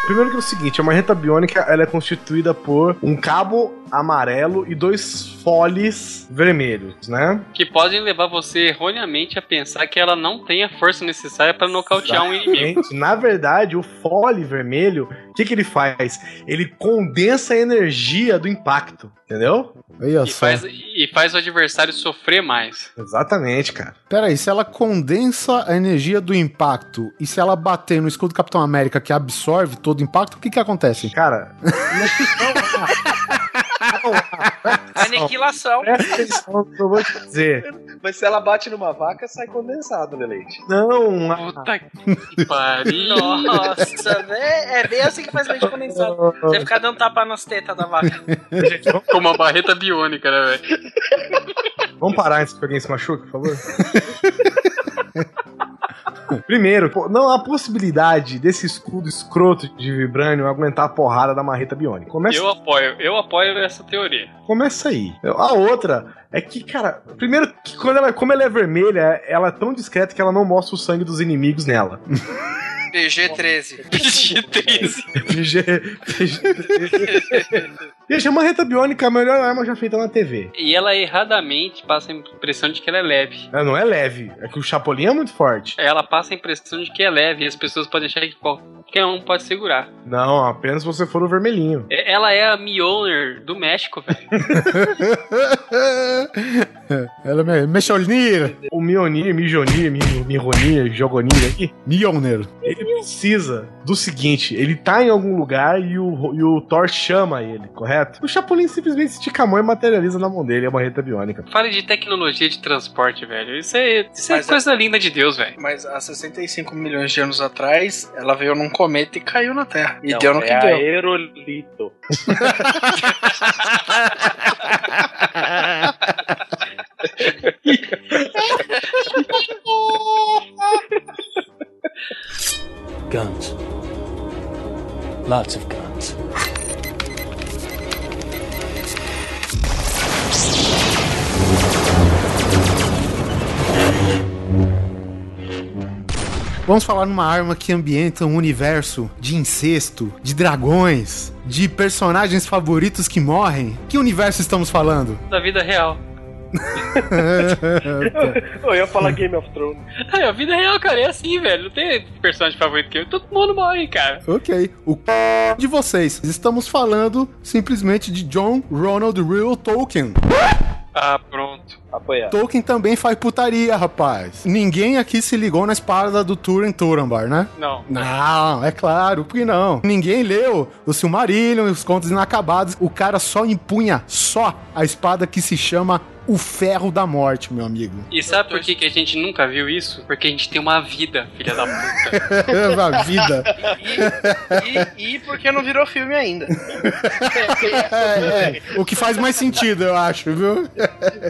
Primeiro que é o seguinte, a marreta biônica ela é constituída por um cabo amarelo e dois foles vermelhos, né? Que podem levar você erroneamente a pensar que ela não tem a força necessária pra nocautear um inimigo. Gente, Na verdade, o fole vermelho, o que, que ele faz? Ele condensa a energia do impacto, entendeu? E faz, e faz o adversário sofrer mais. Exatamente, cara. Pera aí, se ela condensa a energia do impacto e se ela bater no escudo do Capitão América que absorve todo o impacto, o que que acontece? Cara, Aniquilação. presta atenção que eu vou te dizer. Mas se ela bate numa vaca, sai condensado, né, Leite? Não, a- Puta que pariu. Nossa, né? É bem assim que faz leite condensado. Você ficar dando tapa nas tetas da vaca. Com uma barreta biônica, né, velho? Vamos parar antes que alguém se machuque, por favor? Primeiro, não há possibilidade desse escudo escroto de Vibranium aguentar a porrada da marreta biônica. Começa, Eu apoio, eu apoio essa teoria. começa aí. A outra é que, cara, primeiro que quando ela, como ela é vermelha, ela é tão discreta que ela não mostra o sangue dos inimigos nela. PG-13. PG-13. PG, Gente, a marreta biônica é a melhor arma já feita na TV. E ela erradamente passa a impressão de que ela é leve. Ela não é leve, é que o Chapolin é muito forte. Ela passa a impressão de que é leve e as pessoas podem achar que qualquer um pode segurar. Não, apenas se você for o vermelhinho. É- Ela é a Mjolnir do México, velho. Ela é Mecholnir. O Mionir, Mijonir, Mi- Mironir, Jogonir aqui, Mjolnir. Ele precisa do seguinte: ele tá em algum lugar e o, e o Thor chama ele, correto? O Chapolin simplesmente estica a mão e materializa na mão dele a marreta biônica. Fale de tecnologia de transporte, velho. Isso é, isso é é- coisa linda de Deus, velho. Mas há 65 milhões de anos atrás, ela veio num cometa e caiu na Terra. E Não, deu no que é deu. aerolito. Guns. Lots of guns. Vamos falar numa arma que ambienta um universo de incesto, de dragões, de personagens favoritos que morrem. Que universo estamos falando? Da vida real. Eu ia falar Game of Thrones. É, a vida real, cara, é assim, velho. Não tem personagem favorito que eu. Todo mundo morre, cara. ok. O c... de vocês. Estamos falando simplesmente de John Ronald Reuel Tolkien. Ah, pronto. Apoiar. Tolkien também faz putaria, rapaz. Ninguém aqui se ligou na espada do Turin Turambar, né? Não. Não, é claro, por que não? Ninguém leu o Silmarillion e os Contos Inacabados. O cara só empunha só a espada que se chama o Ferro da Morte, meu amigo. E sabe por que, que a gente nunca viu isso? Porque a gente tem uma vida, filha da puta. a vida. E, e, e porque não virou filme ainda. É, é, o que faz mais sentido, eu acho, viu?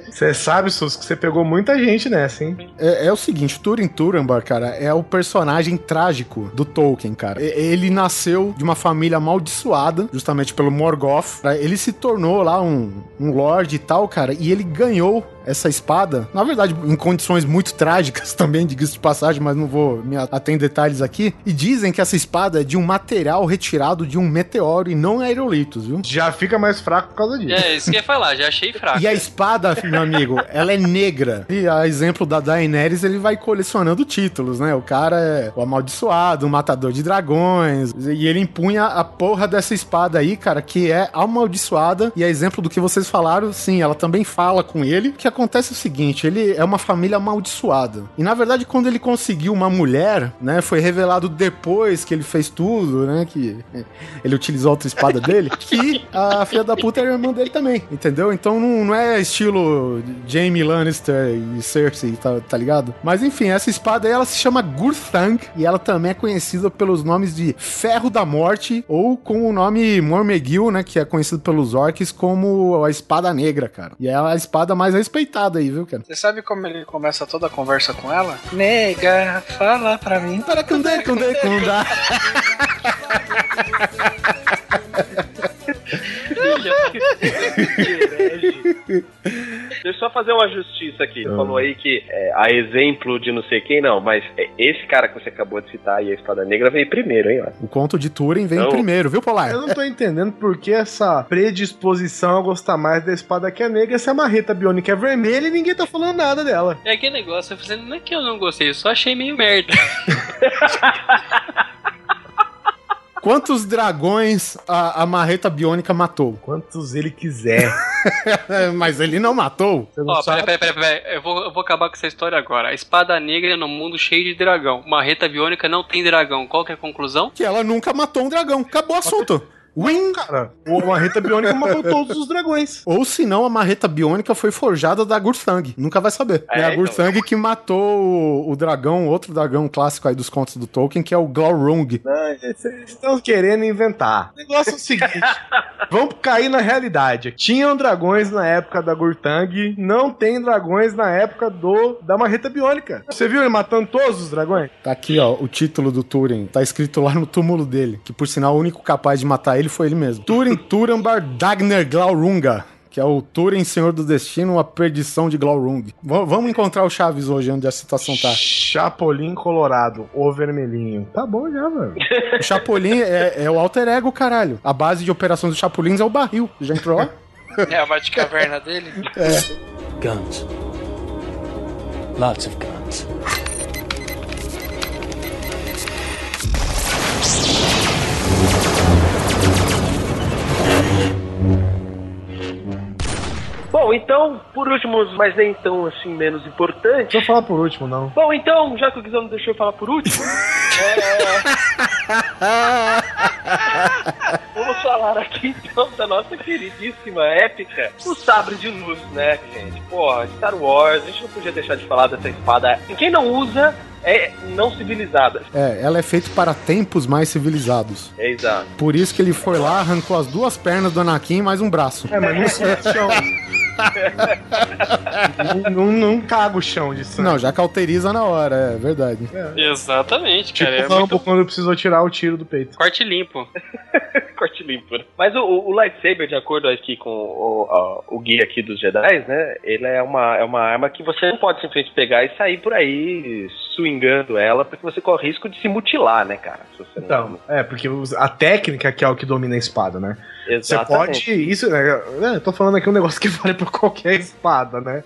Você sabe, Sus, que você pegou muita gente nessa, hein? É, é o seguinte, Turin Turambar, cara, é o personagem trágico do Tolkien, cara. Ele nasceu de uma família amaldiçoada, justamente pelo Morgoth. Ele se tornou lá um, um lord e tal, cara, e ele ganhou ganhou essa espada, na verdade, em condições muito trágicas também, diga-se de passagem, mas não vou me ater em detalhes aqui. E dizem que essa espada é de um material retirado de um meteoro e não aerolitos, viu? Já fica mais fraco por causa disso. É, isso que eu ia falar, já achei fraco. E a espada, meu amigo, ela é negra. E a exemplo da Daenerys, ele vai colecionando títulos, né? O cara é o amaldiçoado, o matador de dragões. E ele empunha a porra dessa espada aí, cara, que é amaldiçoada. E a exemplo do que vocês falaram, sim, ela também fala com ele. Que acontece é o seguinte: ele é uma família amaldiçoada. E na verdade, quando ele conseguiu uma mulher, né? Foi revelado depois que ele fez tudo, né? Que ele utilizou outra espada dele, que a filha da puta era irmã dele também, entendeu? Então não, não é estilo Jaime Lannister e Cersei, tá, tá ligado? Mas enfim, essa espada aí, ela se chama Gurthang e ela também é conhecida pelos nomes de Ferro da Morte ou com o nome Mormegil, né, que é conhecido pelos orcs como a Espada Negra, cara. E é a espada mais respeitada aí, viu, cara? Você sabe como ele começa toda a conversa com ela? Nega, fala pra mim. Para cundê, cundê, cundá. Deixa eu só fazer uma justiça aqui. Você falou aí que é, a exemplo de não sei quem, não, mas é, esse cara que você acabou de citar aí, a Espada Negra, veio primeiro, hein, ó. O conto de Turing vem Não. primeiro, viu, Polar? Eu não tô entendendo por que essa predisposição a gostar mais da espada que é negra se a marreta biônica é vermelha e ninguém tá falando nada dela. É aquele negócio, eu falei, não é que eu não gostei, eu só achei meio merda. Quantos dragões a, a marreta biônica matou? Quantos ele quiser. Mas ele não matou. Ó, sabe? pera, pera, pera, pera. Eu vou, eu vou acabar com essa história agora. A espada negra é no mundo cheio de dragão. Marreta biônica não tem dragão. Qual que é a conclusão? Que ela nunca matou um dragão. Acabou o assunto. Win! Cara, o- a marreta biônica matou todos os dragões. Ou se não, a marreta biônica foi forjada da Gurthang. Nunca vai saber. É, É, a então. Gurthang que matou o, o dragão, outro dragão clássico aí dos contos do Tolkien, que é o Glaurung. Vocês estão querendo inventar. O negócio é o seguinte: vamos cair na realidade. Tinham dragões na época da Gurtang, não tem dragões na época do da marreta biônica. Você viu ele matando todos os dragões? Tá aqui, ó, o título do Turing. Tá escrito lá no túmulo dele. Que por sinal, o único capaz de matar ele foi ele mesmo. Turing Turambar Dagner Glaurunga. que é o Turing Senhor do Destino, a perdição de Glaurung. V vamos encontrar o Chaves hoje, onde a situação tá. Chapolin Colorado, o vermelhinho. Tá bom já, velho. O Chapolin é, é o alter ego, caralho. A base de operações dos Chapulins é o barril. Já entrou lá? É a Batcaverna dele. Guns. Lots of guns. Bom, então, por último, mas nem tão assim menos importante. Deixa eu falar por último, não. Bom, então, já que o Guizão não deixou eu falar por último, é... vamos falar aqui então da nossa queridíssima épica, o Sabre de Luz, né, gente? Porra, Star Wars, a gente não podia deixar de falar dessa espada. Quem não usa é não civilizada. É, ela é feita para tempos mais civilizados. É exato. Por isso que ele foi lá, arrancou as duas pernas do Anakin e mais um braço. É, mas não sente chão. não, não, não caga o chão de sangue. Não, já cauteriza na hora, é verdade. Exatamente, Tipo cara. o é muito quando precisou tirar o tiro do peito. corte limpo. Corte limpo, né? Mas o, o lightsaber, de acordo aqui com o, a- o guia aqui dos Jedi, né? Ele é uma, é uma arma que você não pode simplesmente pegar e sair por aí swingando ela, porque você corre risco de se mutilar, né, cara? Se você não- Então, é, porque a técnica que é o que domina a espada, né? Você Exatamente. pode. Isso, né? Eu tô falando aqui um negócio que vale pra qualquer espada, né?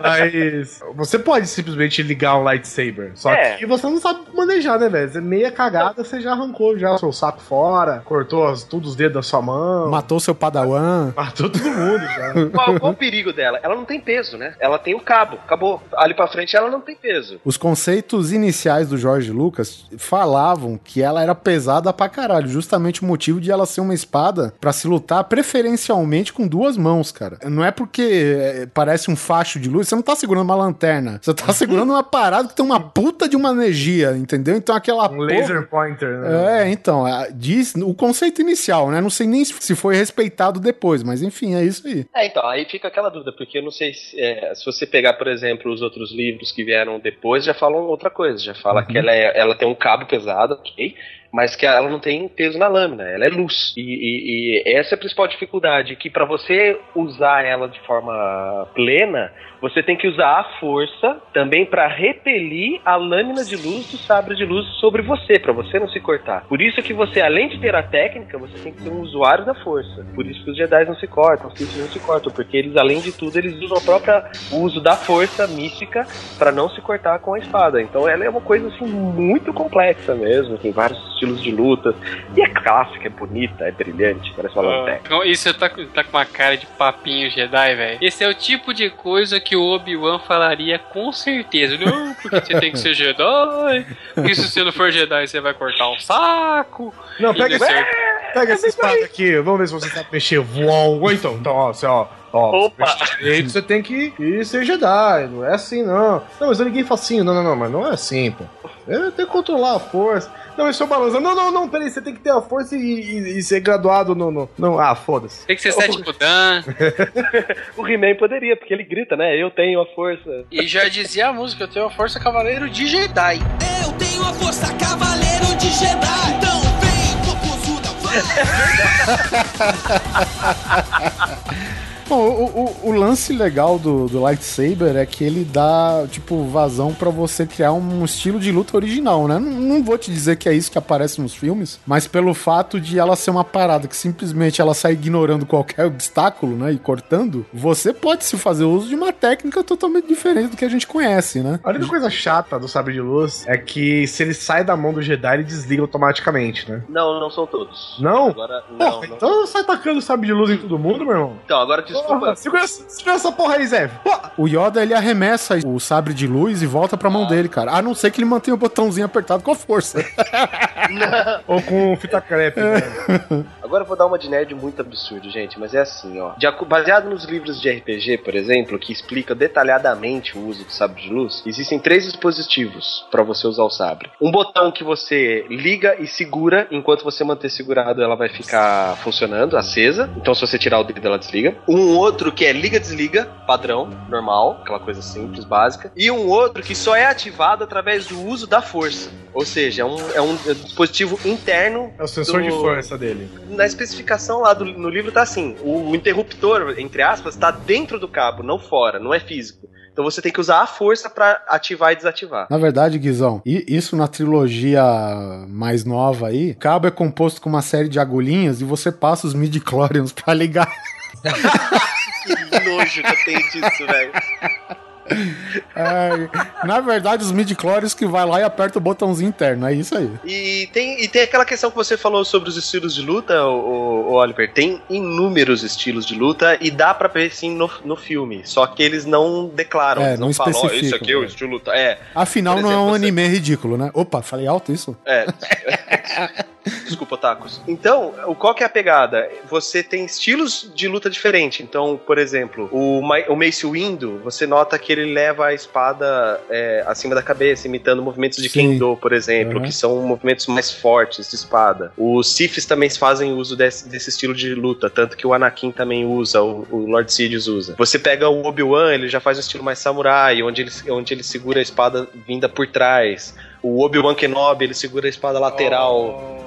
Mas. Você pode simplesmente ligar um lightsaber. Só É. que você não sabe manejar, né, velho? Você meia cagada, você já arrancou já o seu saco fora, cortou as, tudo os dedos da sua mão. Matou seu padawan. Matou todo mundo já. Qual, qual o perigo dela? Ela não tem peso, né? Ela tem o cabo, acabou. Ali pra frente ela não tem peso. Os conceitos iniciais do George Lucas falavam que ela era pesada pra caralho, justamente o motivo de ela ser uma espada pra se lutar preferencialmente com duas mãos, cara. Não é porque é, parece um facho de luz, você não tá segurando uma lanterna, você tá segurando uma parada que tem uma puta de uma energia, entendeu? Então aquela Um porra- laser pointer, né? É, então, diz o conceito inicial, né? Não sei nem se foi respeitado depois, mas enfim, é isso aí. É, então, aí fica aquela dúvida, porque eu não sei se, é, se você pegar, por exemplo, os outros livros que vieram depois, já falam outra coisa. Já fala que ela, é- ela tem um cabo pesado, ok? Mas que ela não tem peso na lâmina, ela é luz. E, e- e essa é a principal dificuldade, que para você usar ela de forma plena, você tem que usar a força também para repelir a lâmina de luz do sabre de luz sobre você, para você não se cortar. Por isso que você, além de ter a técnica, você tem que ser um usuário da força. Por isso que os Jedi não se cortam, os Sith não se cortam, porque eles, além de tudo, eles usam a própria o uso da força mística para não se cortar com a espada. Então ela é uma coisa assim muito complexa mesmo, tem vários estilos de luta. E é clássica, é bonita, é brilhante, parece uma lanterna. Então, Isso tá, tá com uma cara de papinho Jedi, velho. Esse é o tipo de coisa que o Obi-Wan falaria com certeza. Não, porque você tem que ser Jedi. Porque se você não for Jedi, você vai cortar um saco. Não, pega, não sei- pega essa espada aqui, vamos ver se você sabe mexer. Voou. Ou então, então, ó, você, ó. Ó, Opa! direito, você tem que ir ser Jedi, não é assim não. Não, mas eu liguei facinho, não, não, não, mas não é assim, pô. Eu tenho que controlar a força. Não, isso é balança. Não, não, não, peraí, você tem que ter a força e, e- e ser graduado no. no, no- ah, foda-se. Tem que ser sete Dan. O He-Man poderia, porque ele grita, né? Eu tenho a força. E já dizia a música, eu tenho a força cavaleiro de Jedi. Eu tenho a força cavaleiro de Jedi. Então vem, Cocozuda, Bom, o, o- o lance legal do, do lightsaber é que ele dá, tipo, vazão pra você criar um estilo de luta original, né? Não, não vou te dizer que é isso que aparece nos filmes, mas pelo fato de ela ser uma parada que simplesmente ela sai ignorando qualquer obstáculo, né? E cortando, você pode se fazer uso de uma técnica totalmente diferente do que a gente conhece, né? A única coisa chata do sabre de luz é que se ele sai da mão do Jedi, ele desliga automaticamente, né? Não, não são todos. Não? Agora, não, Porra, não. então sai tacando sabre de luz em todo mundo, meu irmão. Então, agora desculpa. Segura, essa- segura essa porra aí, Zé. Pô, O Yoda, ele arremessa o sabre de luz e volta pra mão dele, cara. A não ser que ele mantenha o botãozinho apertado com a força. Ou com fita crepe. né? Agora eu vou dar uma de nerd muito absurdo, gente, mas é assim, ó. De baseado nos livros de RPG, por exemplo, que explica detalhadamente o uso do sabre de luz, existem três dispositivos para você usar o sabre. Um botão que você liga e segura, enquanto você manter segurado, ela vai ficar funcionando, acesa. Então, se você tirar o dedo, ela desliga. Um um outro que é liga-desliga, padrão, normal, aquela coisa simples, básica, e um outro que só é ativado através do uso da força. Ou seja, é um, é um dispositivo interno. É o sensor do- de força dele. Na especificação lá do, no livro tá assim: o, interruptor, entre aspas, tá dentro do cabo, não fora, não é físico. Então você tem que usar a força pra ativar e desativar. Na verdade, Guizão, e isso na trilogia mais nova aí, o cabo é composto com uma série de agulhinhas e você passa os midi-chlorians pra ligar. Que nojo que eu tenho disso, velho. É, na verdade, os midi-chlorians que vai lá e aperta o botãozinho interno, é isso aí. E tem, e tem aquela questão que você falou sobre os estilos de luta, o, Oliver. Tem inúmeros estilos de luta e dá pra ver sim no, no filme. Só que eles não declaram, É, não, não falam, especificam, esse aqui é o é. estilo luta. É, Afinal, Por não é um exemplo, você- anime ridículo, né? Opa, falei alto isso? É. Desculpa, Tacos. Então, o- qual que é a pegada? Você tem estilos de luta diferentes. Então, por exemplo, o, Ma- o Mace Windu, você nota que ele leva a espada é, acima da cabeça, imitando movimentos de Sim. Kendo, por exemplo, Uhum. que são movimentos mais fortes de espada. Os Siths também fazem uso desse, desse estilo de luta, tanto que o Anakin também usa, o, o Lord Sidious usa. Você pega o Obi-Wan, ele já faz um estilo mais samurai, onde ele, onde ele segura a espada vinda por trás. O Obi-Wan Kenobi, ele segura a espada lateral.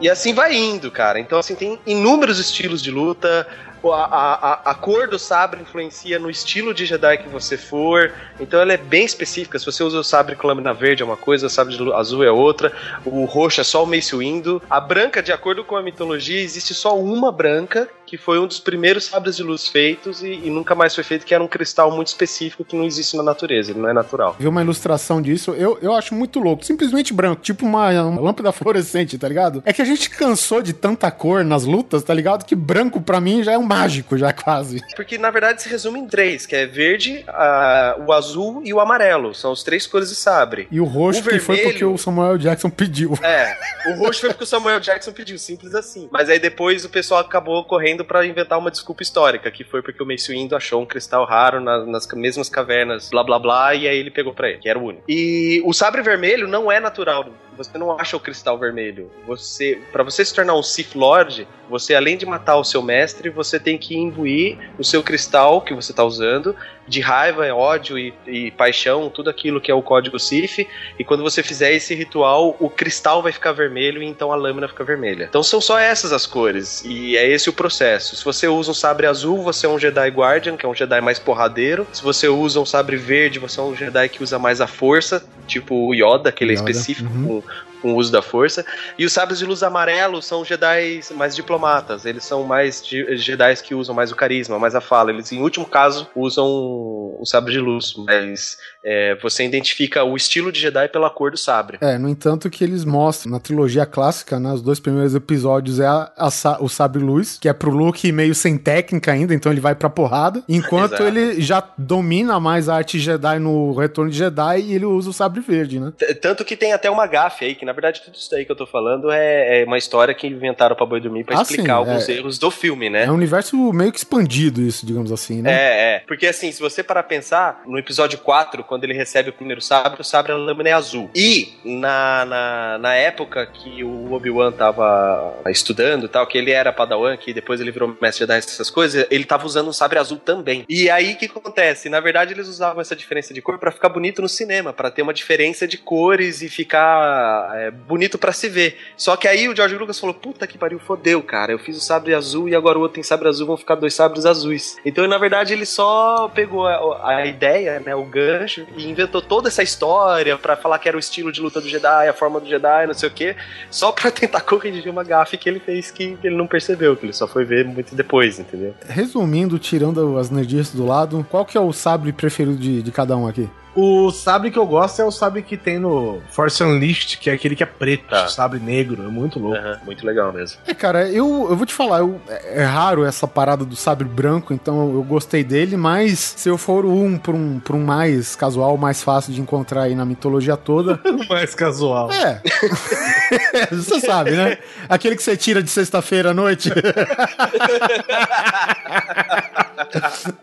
E assim vai indo, cara. Então, assim, tem inúmeros estilos de luta. A, a, a- cor do sabre influencia no estilo de Jedi que você for. Então ela é bem específica. Se você usa o sabre com lâmina verde é uma coisa, o sabre azul é outra. O roxo é só o Mace Windu. A branca, de acordo com a mitologia, existe só uma branca, que foi um dos primeiros sabres de luz feitos e, e nunca mais foi feito, que era um cristal muito específico que não existe na natureza, ele não é natural. Vi uma ilustração disso, eu, eu acho muito louco. Simplesmente branco, tipo uma, uma lâmpada fluorescente, tá ligado? É que a gente cansou de tanta cor nas lutas, tá ligado? Que branco pra mim já é um mágico, já quase. Porque na verdade se resume em três, que é verde, a- o azul e o amarelo. São as três cores de sabre. E o roxo O que foi vermelho- porque o Samuel Jackson pediu. É, o roxo foi porque o Samuel Jackson pediu, simples assim. Mas aí depois o pessoal acabou correndo pra inventar uma desculpa histórica, que foi porque o Mace Windu achou um cristal raro na- nas mesmas cavernas, blá blá blá, e aí ele pegou pra ele, que era o único. E o sabre vermelho não é natural. Você não acha o cristal vermelho. Você, para você se tornar um Sith Lord, você além de matar o seu mestre, você tem que imbuir o seu cristal que você tá usando de raiva, ódio e, e paixão, tudo aquilo que é o código Sith. E quando você fizer esse ritual, o cristal vai ficar vermelho e então a lâmina fica vermelha. Então são só essas as cores. E é esse o processo. Se você usa um sabre azul, você é um Jedi Guardian, que é um Jedi mais porradeiro. Se você usa um sabre verde, você é um Jedi que usa mais a força, tipo o Yoda, que ele é Yoda, específico uhum. Com, o uso da força. E os sabres de luz amarelo são Jedi mais diplomatas. Eles são mais Jedi que usam mais o carisma, mais a fala. Eles, em último caso, usam o sabre de luz. Mas é, você identifica o estilo de Jedi pela cor do sabre. É, no entanto, que eles mostram na trilogia clássica, né? Os dois primeiros episódios é a- a o Sabre Luz, que é pro Luke meio sem técnica ainda, então ele vai pra porrada. Enquanto ele já domina mais a arte Jedi no Retorno de Jedi e ele usa o Sabre Verde, né? T- Tanto que tem até uma gafe aí, que na verdade tudo isso daí que eu tô falando é, é uma história que inventaram pra boi dormir pra Ah, explicar sim, alguns é. erros do filme, né? É um universo meio que expandido, isso, digamos assim, né? É, é. Porque assim, se você parar pensar, no episódio 4, quando ele recebe o primeiro sabre, o sabre a lâmina é azul. E na, na, na época que o Obi-Wan tava estudando e tal, que ele era padawan, que depois ele virou mestre Jedi, essas coisas, ele tava usando um sabre azul também. E aí o que acontece? Na verdade, eles usavam essa diferença de cor pra ficar bonito no cinema, pra ter uma diferença de cores e ficar é, bonito pra se ver. Só que aí o George Lucas falou: puta que pariu, fodeu, cara. Eu fiz o sabre azul e agora o outro tem sabre azul, vão ficar dois sabres azuis. Então, na verdade, ele só pegou a, a ideia, né, o gancho, e inventou toda essa história pra falar que era o estilo de luta do Jedi, a forma do Jedi, não sei o quê, só pra tentar corrigir uma gafe que ele fez que ele não percebeu, que ele só foi ver muito depois, entendeu? Resumindo, tirando as nerdices do lado, qual que é o sabre preferido de, de cada um aqui? O sabre que eu gosto é o sabre que tem no Force Unleashed, que é aquele que é preto, Tá. sabre negro, é muito louco. Aham, muito legal mesmo. É, cara, eu, eu vou te falar, eu- é é raro essa parada do sabre branco, então eu gostei dele, mas se eu for um pra um, pra um mais casual, mais fácil de encontrar aí na mitologia toda, Mais casual. é. você sabe, né? Aquele que você tira de sexta-feira à noite.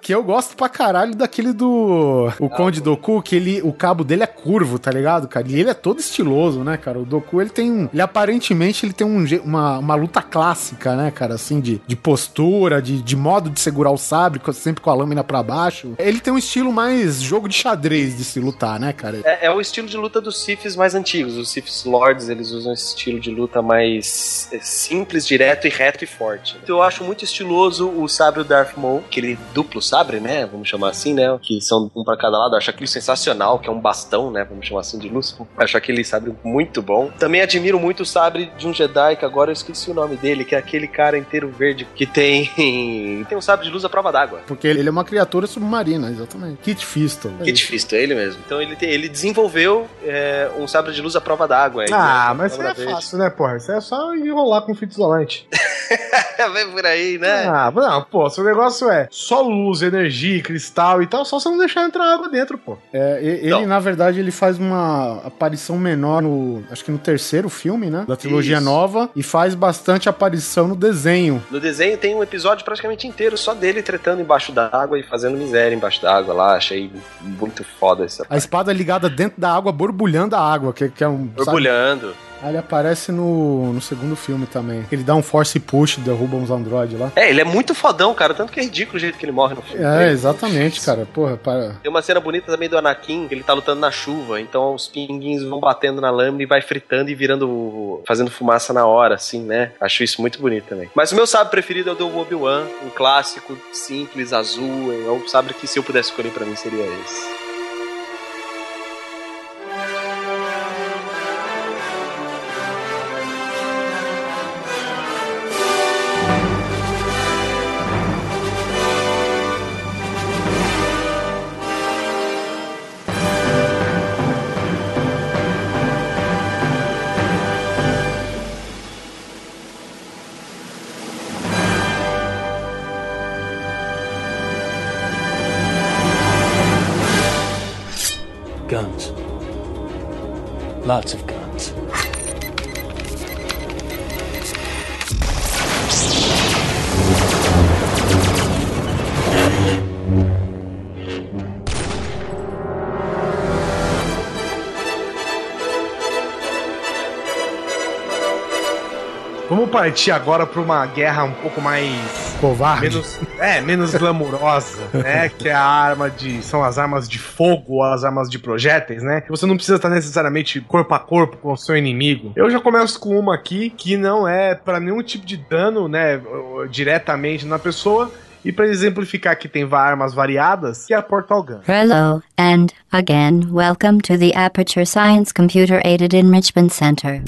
que eu gosto pra caralho daquele do. O Conde Doku, que ele, o cabo dele é curvo, tá ligado, cara? E ele é todo estiloso, né, cara? O Doku, ele tem um. Ele aparentemente ele tem um, uma, uma luta clássica, né, cara? Assim, de, de postura, de, de modo de segurar o sabre, sempre com a lâmina pra baixo. Ele tem um estilo mais jogo de xadrez de se lutar, né, cara? É, é o estilo de luta dos Siths mais antigos. Os Siths Lords, eles usam esse estilo de luta mais é, simples, direto e reto e forte. Então, eu acho muito estiloso o sabre Darth Maul, aquele duplo sabre, né? Vamos chamar assim, né? Que são um pra cada lado. Eu acho aquilo sensacional, que é um bastão, né? Vamos chamar assim de luz. Acho aquele sabre muito bom. Também admiro muito o sabre de um Jedi, que agora eu esqueci o nome dele, que é aquele cara inteiro verde que tem. tem um sabre de luz à prova d'água. Porque ele é uma criatura submarina, exatamente. Kit Fisto. É Kit. Fisto, é ele mesmo. Então ele, te- ele desenvolveu é, um sabre de luz à prova d'água. Ele Ah, é mas isso é fácil, né, porra? Isso é só enrolar com fita isolante. Vem por aí, né? Ah, não, pô, se o negócio é só luz, energia, cristal e tal, só você não deixar entrar água dentro, pô. É, ele, na verdade, ele faz uma aparição menor no. Acho que no terceiro filme, né? Da trilogia Isso. nova. E faz bastante aparição no desenho. No desenho tem um episódio praticamente inteiro só dele tretando embaixo d'água e fazendo miséria embaixo d'água lá. Achei muito foda essa A parte. espada ligada dentro da água, borbulhando a água, que, que é um. sabe? Aí ele aparece no, no segundo filme também. Ele dá um force push, derruba uns androides lá. É, ele é muito fodão, cara. Tanto que é ridículo o jeito que ele morre no filme. É, exatamente, cara. Porra, para. Tem uma cena bonita também do Anakin, que ele tá lutando na chuva, então os pinguins vão batendo na lâmina e vai fritando e virando. fazendo fumaça na hora, assim, né? Acho isso muito bonito também. Mas o meu sabre preferido é o do Obi-Wan, um clássico, simples, azul. É um sabre que se eu pudesse escolher pra mim seria esse. Lots of partir agora pra uma guerra um pouco mais. Covarde. Menos, é, menos glamurosa, né? Que é a arma de. São as armas de fogo ou as armas de projéteis, né? Que você não precisa estar necessariamente corpo a corpo com o seu inimigo. Eu já começo com uma aqui que não é pra nenhum tipo de dano, né? Diretamente na pessoa. E pra exemplificar que tem armas variadas, que é a Portal Gun. Hello, and again, welcome to the Aperture Science Computer Aided Enrichment Center.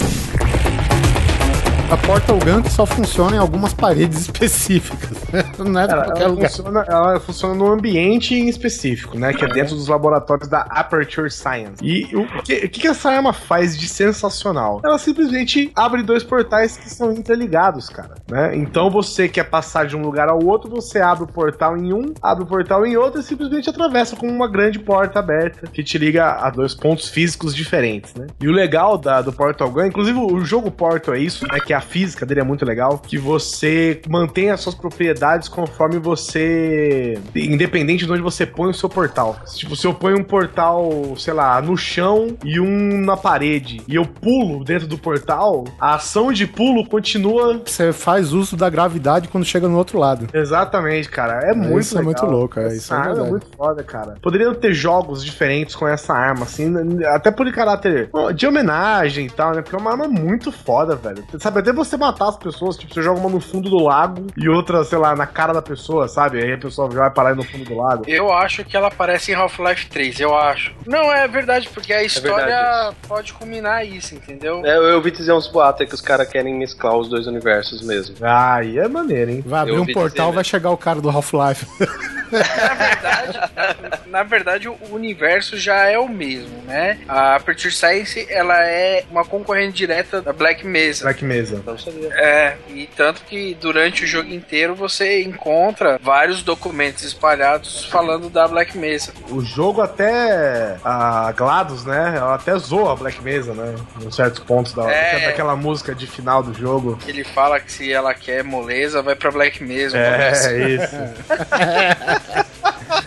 A Portal Gun que só funciona em algumas paredes específicas. Não é Ela, qualquer ela lugar. funciona, ela funciona num ambiente em específico, né? Que é dentro dos laboratórios da Aperture Science. E o que, o que essa arma faz de sensacional? Ela simplesmente abre dois portais que são interligados, cara. Né? Então você quer passar de um lugar ao outro, você abre o portal em um, abre o portal em outro e simplesmente atravessa como uma grande porta aberta que te liga a dois pontos físicos diferentes, né? E o legal da, do Portal Gun, inclusive o jogo Portal é isso, né? Que a física dele é muito legal, que você mantém as suas propriedades conforme você. Independente de onde você põe o seu portal. Tipo, se eu ponho um portal, sei lá, no chão e um na parede, e eu pulo dentro do portal, a ação de pulo continua. Você faz uso da gravidade quando chega no outro lado. Exatamente, cara. É, muito isso é legal. muito louco, é, isso é arma é muito foda, cara. Poderiam ter jogos diferentes com essa arma, assim, até por caráter de homenagem e tal, né? Porque é uma arma muito foda, velho. Sabe, até você matar as pessoas, tipo, você joga uma no fundo do lago e outra, sei lá, na cara da pessoa, sabe? Aí a pessoa já vai parar aí no fundo do lago. Eu acho que ela aparece em Half-Life 3, eu acho. Não, é verdade, porque a história verdade pode culminar isso, entendeu? É, eu ouvi dizer uns boatos aí que os caras querem mesclar os dois universos mesmo. Ah, aí é maneiro, hein? Vai abrir um portal, dizer, vai chegar o cara do Half-Life. Na verdade, na, na verdade, o universo já é o mesmo, né? A Aperture Science, ela é uma concorrente direta da Black Mesa. Black Mesa. Não sabia. É, e tanto que durante o jogo inteiro você encontra vários documentos espalhados falando da Black Mesa. O jogo até. A GLaDOS, né? Ela até zoa a Black Mesa, né? Em certos pontos da, É. daquela música de final do jogo. Ele fala que se ela quer moleza, vai pra Black Mesa. É, isso.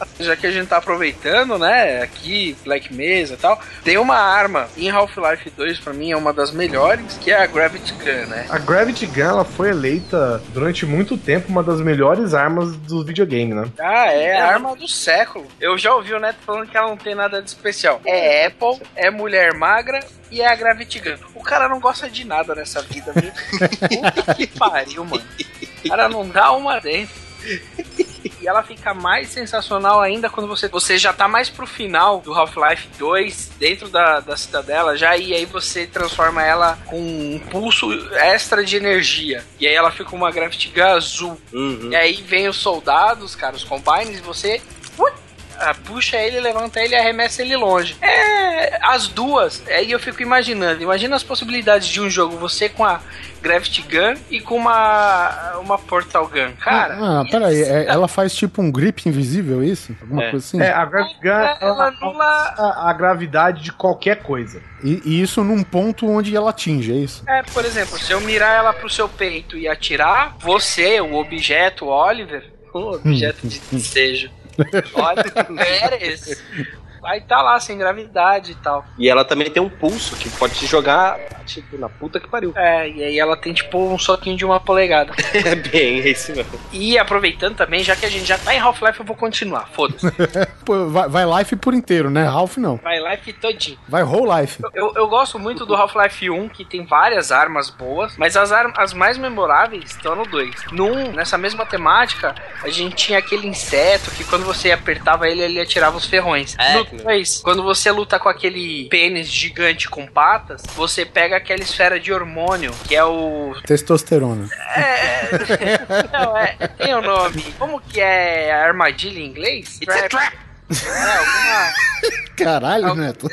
já que a gente tá aproveitando, né, aqui, Black Mesa e tal, tem uma arma em Half-Life 2, pra mim, é uma das melhores, que é a Gravity Gun, né? A Gravity Gun ela foi eleita durante muito tempo uma das melhores armas do videogame, né? Ah, é a arma do século. Eu já ouvi o Neto falando que ela não tem nada de especial. É Apple, é mulher magra e é a Gravity Gun. O cara não gosta de nada nessa vida, viu? Puta que pariu, mano. O cara não dá uma dentro. E ela fica mais sensacional ainda quando você, você já tá mais pro final do Half-Life 2, dentro da, da cidadela, já e aí você transforma ela com um pulso extra de energia. E aí ela fica uma Gravity Gun azul. E aí vem os soldados, cara, os combines, e você. ah, Puxa ele, levanta ele e arremessa ele longe. É. As duas. Aí eu fico imaginando. Imagina as possibilidades de um jogo. Você com a Gravity Gun e com uma. Uma Portal Gun. Cara. Ah, peraí, é- ela faz tipo um grip invisível, isso? Alguma É. coisa assim? É, a Gravity Gun ela ela anula- a, a gravidade de qualquer coisa. E, e isso num ponto onde ela atinge, é isso? É, por exemplo, se eu mirar ela pro seu peito e atirar, você, o objeto, o Oliver, o objeto de desejo, Oliver Pérez, vai estar lá sem gravidade e tal. E ela também tem um pulso que pode te jogar, tipo, na puta que pariu. É, e aí ela tem tipo um soquinho de uma polegada. É bem, é isso mesmo. E aproveitando também, já que a gente já tá em Half-Life, eu vou continuar. Foda-se. Vai, vai life por inteiro, né? Half não. Vai Life todinho. Vai whole life. Eu, eu gosto muito do Half-Life 1, que tem várias armas boas, mas as, armas as mais memoráveis estão no 2. No 1, nessa mesma temática, a gente tinha aquele inseto que quando você apertava ele, ele atirava os ferrões. É, no que 2, quando você luta com aquele pênis gigante com patas, você pega aquela esfera de hormônio, que é o. Testosterona. Não, é, tem o nome. Como que é a armadilha em inglês? It's a trap. É, alguma. Caralho, Neto.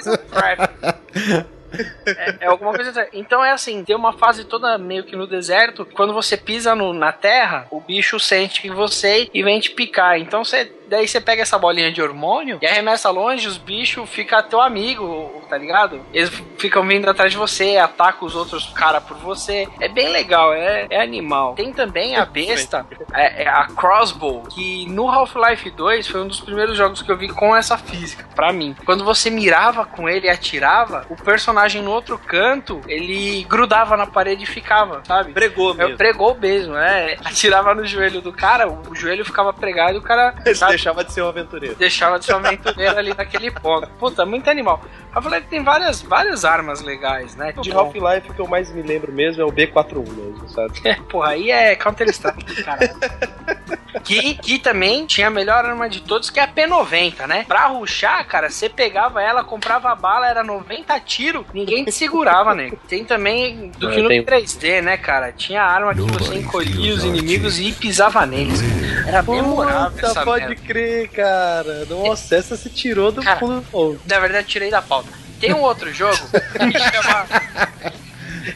É, é alguma coisa. Então é assim, tem uma fase toda meio que no deserto. Quando você pisa no- na terra, o bicho sente em você e vem te picar. Então você. Daí você pega essa bolinha de hormônio e arremessa longe, os bichos ficam teu amigo, tá ligado? Eles ficam vindo atrás de você, atacam os outros caras por você. É bem legal, é, é animal. Tem também a besta, é, é a Crossbow, que no Half-Life 2 foi um dos primeiros jogos que eu vi com essa física, pra mim. Quando você mirava com ele e atirava, o personagem no outro canto, ele grudava na parede e ficava, sabe? Pregou É, mesmo. pregou mesmo, é. Atirava no joelho do cara, o joelho ficava pregado e o cara sabe, deixava de ser um aventureiro. deixava de ser um aventureiro ali naquele ponto. Puta, muito animal. Half-Life tem várias, várias armas legais, né? De Half-Life, o que eu mais me lembro mesmo é o B41 mesmo, sabe? É, porra, aí é Counter-Strike, cara. que, que também tinha a melhor arma de todos, que é a P90, né? Pra ruxar, cara, você pegava ela, comprava a bala, era 90 tiros, ninguém te segurava, nego. Tem também do que Eu no tenho- 3D, né, cara? Tinha arma que você encolhia os inimigos e pisava neles. Era memorável Puta, essa pode merda. crer, cara. Nossa, essa se tirou do Cara, fundo do povo. Na verdade, tirei da pauta. Tem um outro jogo que chama.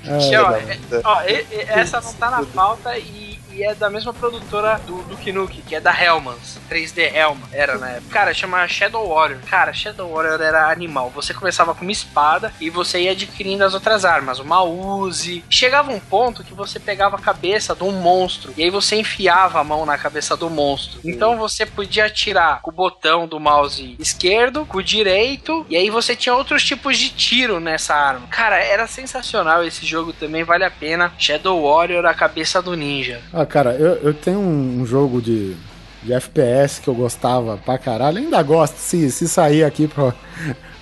É, chama é, ó, essa não tá na pauta e, e é da mesma produtora do, do Kinuki, que é da Hellmans. 3D Hellman, era na época. Cara, chama Shadow Warrior. Cara, Shadow Warrior era animal. Você começava com uma espada e você ia adquirindo as outras armas, uma Uzi. Chegava um ponto que você pegava a cabeça de um monstro e aí você enfiava a mão na cabeça do monstro. Então você podia atirar com o botão do mouse esquerdo, com o direito, e aí você tinha outros tipos de tiro nessa arma. Cara, era sensacional esse jogo também, vale a pena. Shadow Warrior, a cabeça do ninja. Ah, cara, eu, eu tenho um, jogo de, de FPS que eu gostava pra caralho. Ainda gosto, se, se sair aqui pra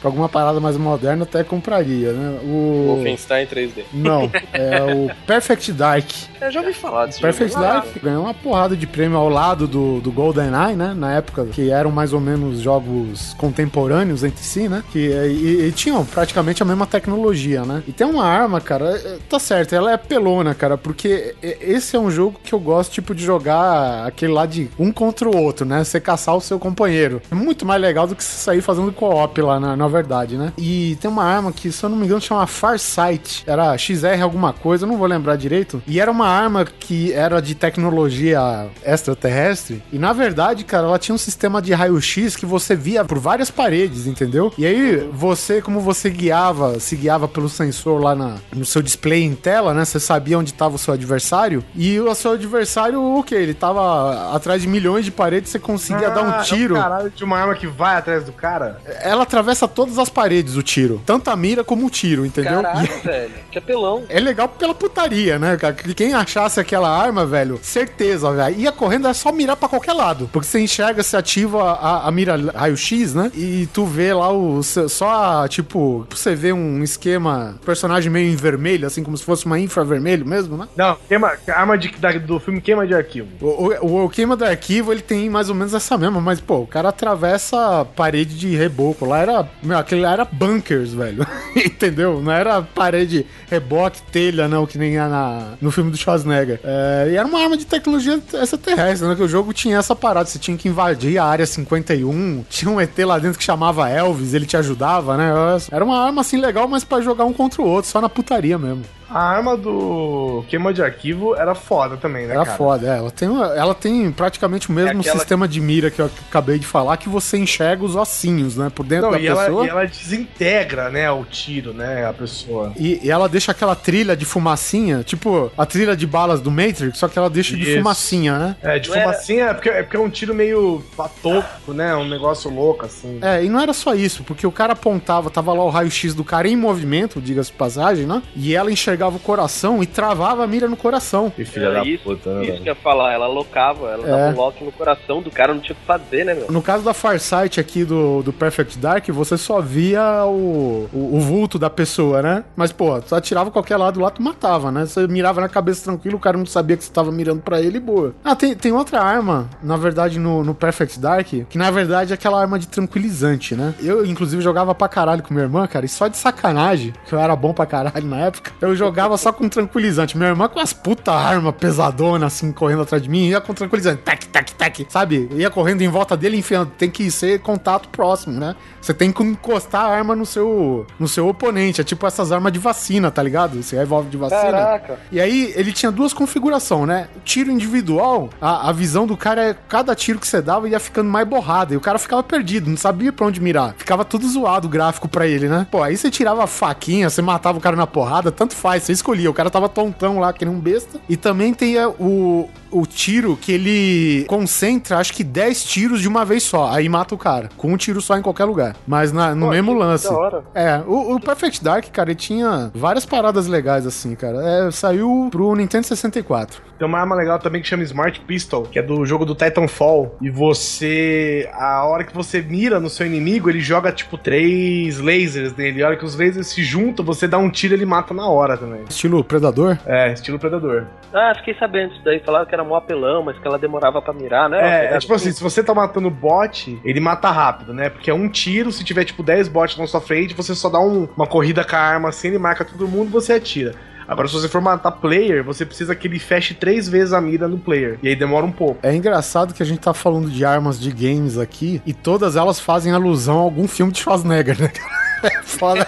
alguma parada mais moderna, até compraria, né? O. Wolfenstein 3D. Não, é o Perfect Dark. Eu já ouvi falar desse Perfect jogo. Dark ganhou uma porrada de prêmio ao lado do, do GoldenEye, né? Na época, que eram mais ou menos jogos contemporâneos entre si, né? Que, e, e tinham praticamente a mesma tecnologia, né? E tem uma arma, cara, é, tá certo, ela é pelona, cara, porque e- esse é um jogo que eu gosto, tipo, de jogar aquele lá de um contra o outro, né? Você caçar o seu companheiro. É muito mais legal do que você sair fazendo co-op lá na Nova verdade, né? E tem uma arma que, se eu não me engano, chama Farsight. Era XR alguma coisa, eu não vou lembrar direito. E era uma arma que era de tecnologia extraterrestre. E na verdade, cara, ela tinha um sistema de raio-x que você via por várias paredes, entendeu? E aí, você, como você guiava, se guiava pelo sensor lá na, no seu display em tela, né? Você sabia onde estava o seu adversário. E o seu adversário, o quê? Ele tava atrás de milhões de paredes, você conseguia dar um tiro. É um caralho de uma arma que vai atrás do cara. Ela atravessa todas as paredes, o tiro. Tanto a mira como o tiro, entendeu? Caralho, E- velho. Que apelão. É legal pela putaria, né, cara? Que Quem achasse aquela arma, velho, certeza, velho. Ia correndo, é só mirar pra qualquer lado. Porque você enxerga, você ativa a, a mira raio-x, né? E tu vê lá o. Só, tipo, você vê um esquema, personagem meio em vermelho, assim, como se fosse uma infravermelho mesmo, né? Não, queima, arma de, da- do filme queima de arquivo. O, o, o queima do arquivo, ele tem mais ou menos essa mesma, mas, pô, o cara atravessa a parede de reboco. Lá era. Meu, aquele lá era bunkers, velho. Entendeu? Não era parede, reboque, telha, não, que nem na, no filme do Schwarzenegger. É, e era uma arma de tecnologia extraterrestre, né? Que o jogo tinha essa parada. Você tinha que invadir a área 51. Tinha um ET lá dentro que chamava Elvis, ele te ajudava, né? Era uma arma assim legal, mas pra jogar um contra o outro, só na putaria mesmo. A arma do queima de arquivo era foda também, né, Era cara? foda, é. Ela tem, ela tem praticamente o mesmo aquela- sistema de mira que eu acabei de falar, que você enxerga os ossinhos, né? Por dentro Não, da e ela, pessoa. e ela desintegra, né, o tiro, né, a pessoa. E, e ela deixa aquela trilha de fumacinha, tipo a trilha de balas do Matrix, só que ela deixa de Isso. fumacinha, né? É, de Não era- fumacinha é porque, é porque é um tiro meio patópico, né? Um negócio louco, assim. É, e não era só isso, porque o cara apontava, tava lá o raio-x do cara em movimento, diga-se de passagem, né? E ela enxergava o coração e travava a mira no coração. E filha Era isso, isso que eu ia falar, ela locava, ela dava É. um lock no coração do cara, não tinha o que fazer, né, meu? No caso da Farsight aqui do, do Perfect Dark, você só via o, o, o vulto da pessoa, né? Mas, pô, tu atirava qualquer lado lá, tu matava, né? Você mirava na cabeça tranquilo, o cara não sabia que você tava mirando pra ele e boa. Ah, tem, tem outra arma, na verdade, no, no Perfect Dark, que na verdade é aquela arma de tranquilizante, né? Eu, inclusive, jogava pra caralho com minha irmã, cara, e só de sacanagem, que eu era bom pra caralho na época, eu jogava só com tranquilizante. Minha irmã com as puta arma pesadona, assim, correndo atrás de mim, ia com tranquilizante, tac, tac, tac, sabe? Ia correndo em volta dele, enfiando. Tem que ser contato próximo, né? Você tem que encostar a arma no seu, no seu oponente. É tipo essas armas de vacina, tá ligado? Esse revólver de vacina. Caraca. E aí, ele tinha duas configurações, né? Tiro individual, a, a visão do cara é cada tiro que você dava ia ficando mais borrada. E o cara ficava perdido, não sabia pra onde mirar. Ficava tudo zoado o gráfico pra ele, né? Pô, aí você tirava a faquinha, você matava o cara na porrada, tanto faz, você escolhia. O cara tava tontão lá, que nem um besta. E também tem o, o tiro que ele concentra, acho que 10 tiros de uma vez só. Aí mata o cara. Com um tiro só em qualquer lugar. Mas na- no Pô, mesmo que lance. da hora. É, o, o Perfect Dark, cara, ele tinha várias paradas legais assim, cara. É, saiu pro Nintendo 64. Tem uma arma legal também que chama Smart Pistol, que é do jogo do Titanfall. E você. A hora que você mira no seu inimigo, ele joga tipo três lasers nele. E a hora que os lasers se juntam, você dá um tiro e ele mata na hora também. Estilo Predador? É, estilo Predador. Ah, fiquei sabendo disso daí. Falaram que era mó apelão, mas que ela demorava pra mirar, né? É, é tipo assim, se você tá matando bot, ele mata rápido, né? Porque é um tiro, se tiver tipo 10 bots na sua frente, você só dá um- uma corrida com a arma assim, ele marca todo mundo, você atira. Agora, se você for matar player, você precisa que ele feche três vezes a mira no player. E aí demora um pouco. É engraçado que a gente tá falando de armas de games aqui e todas elas fazem alusão a algum filme de Schwarzenegger, né? É foda.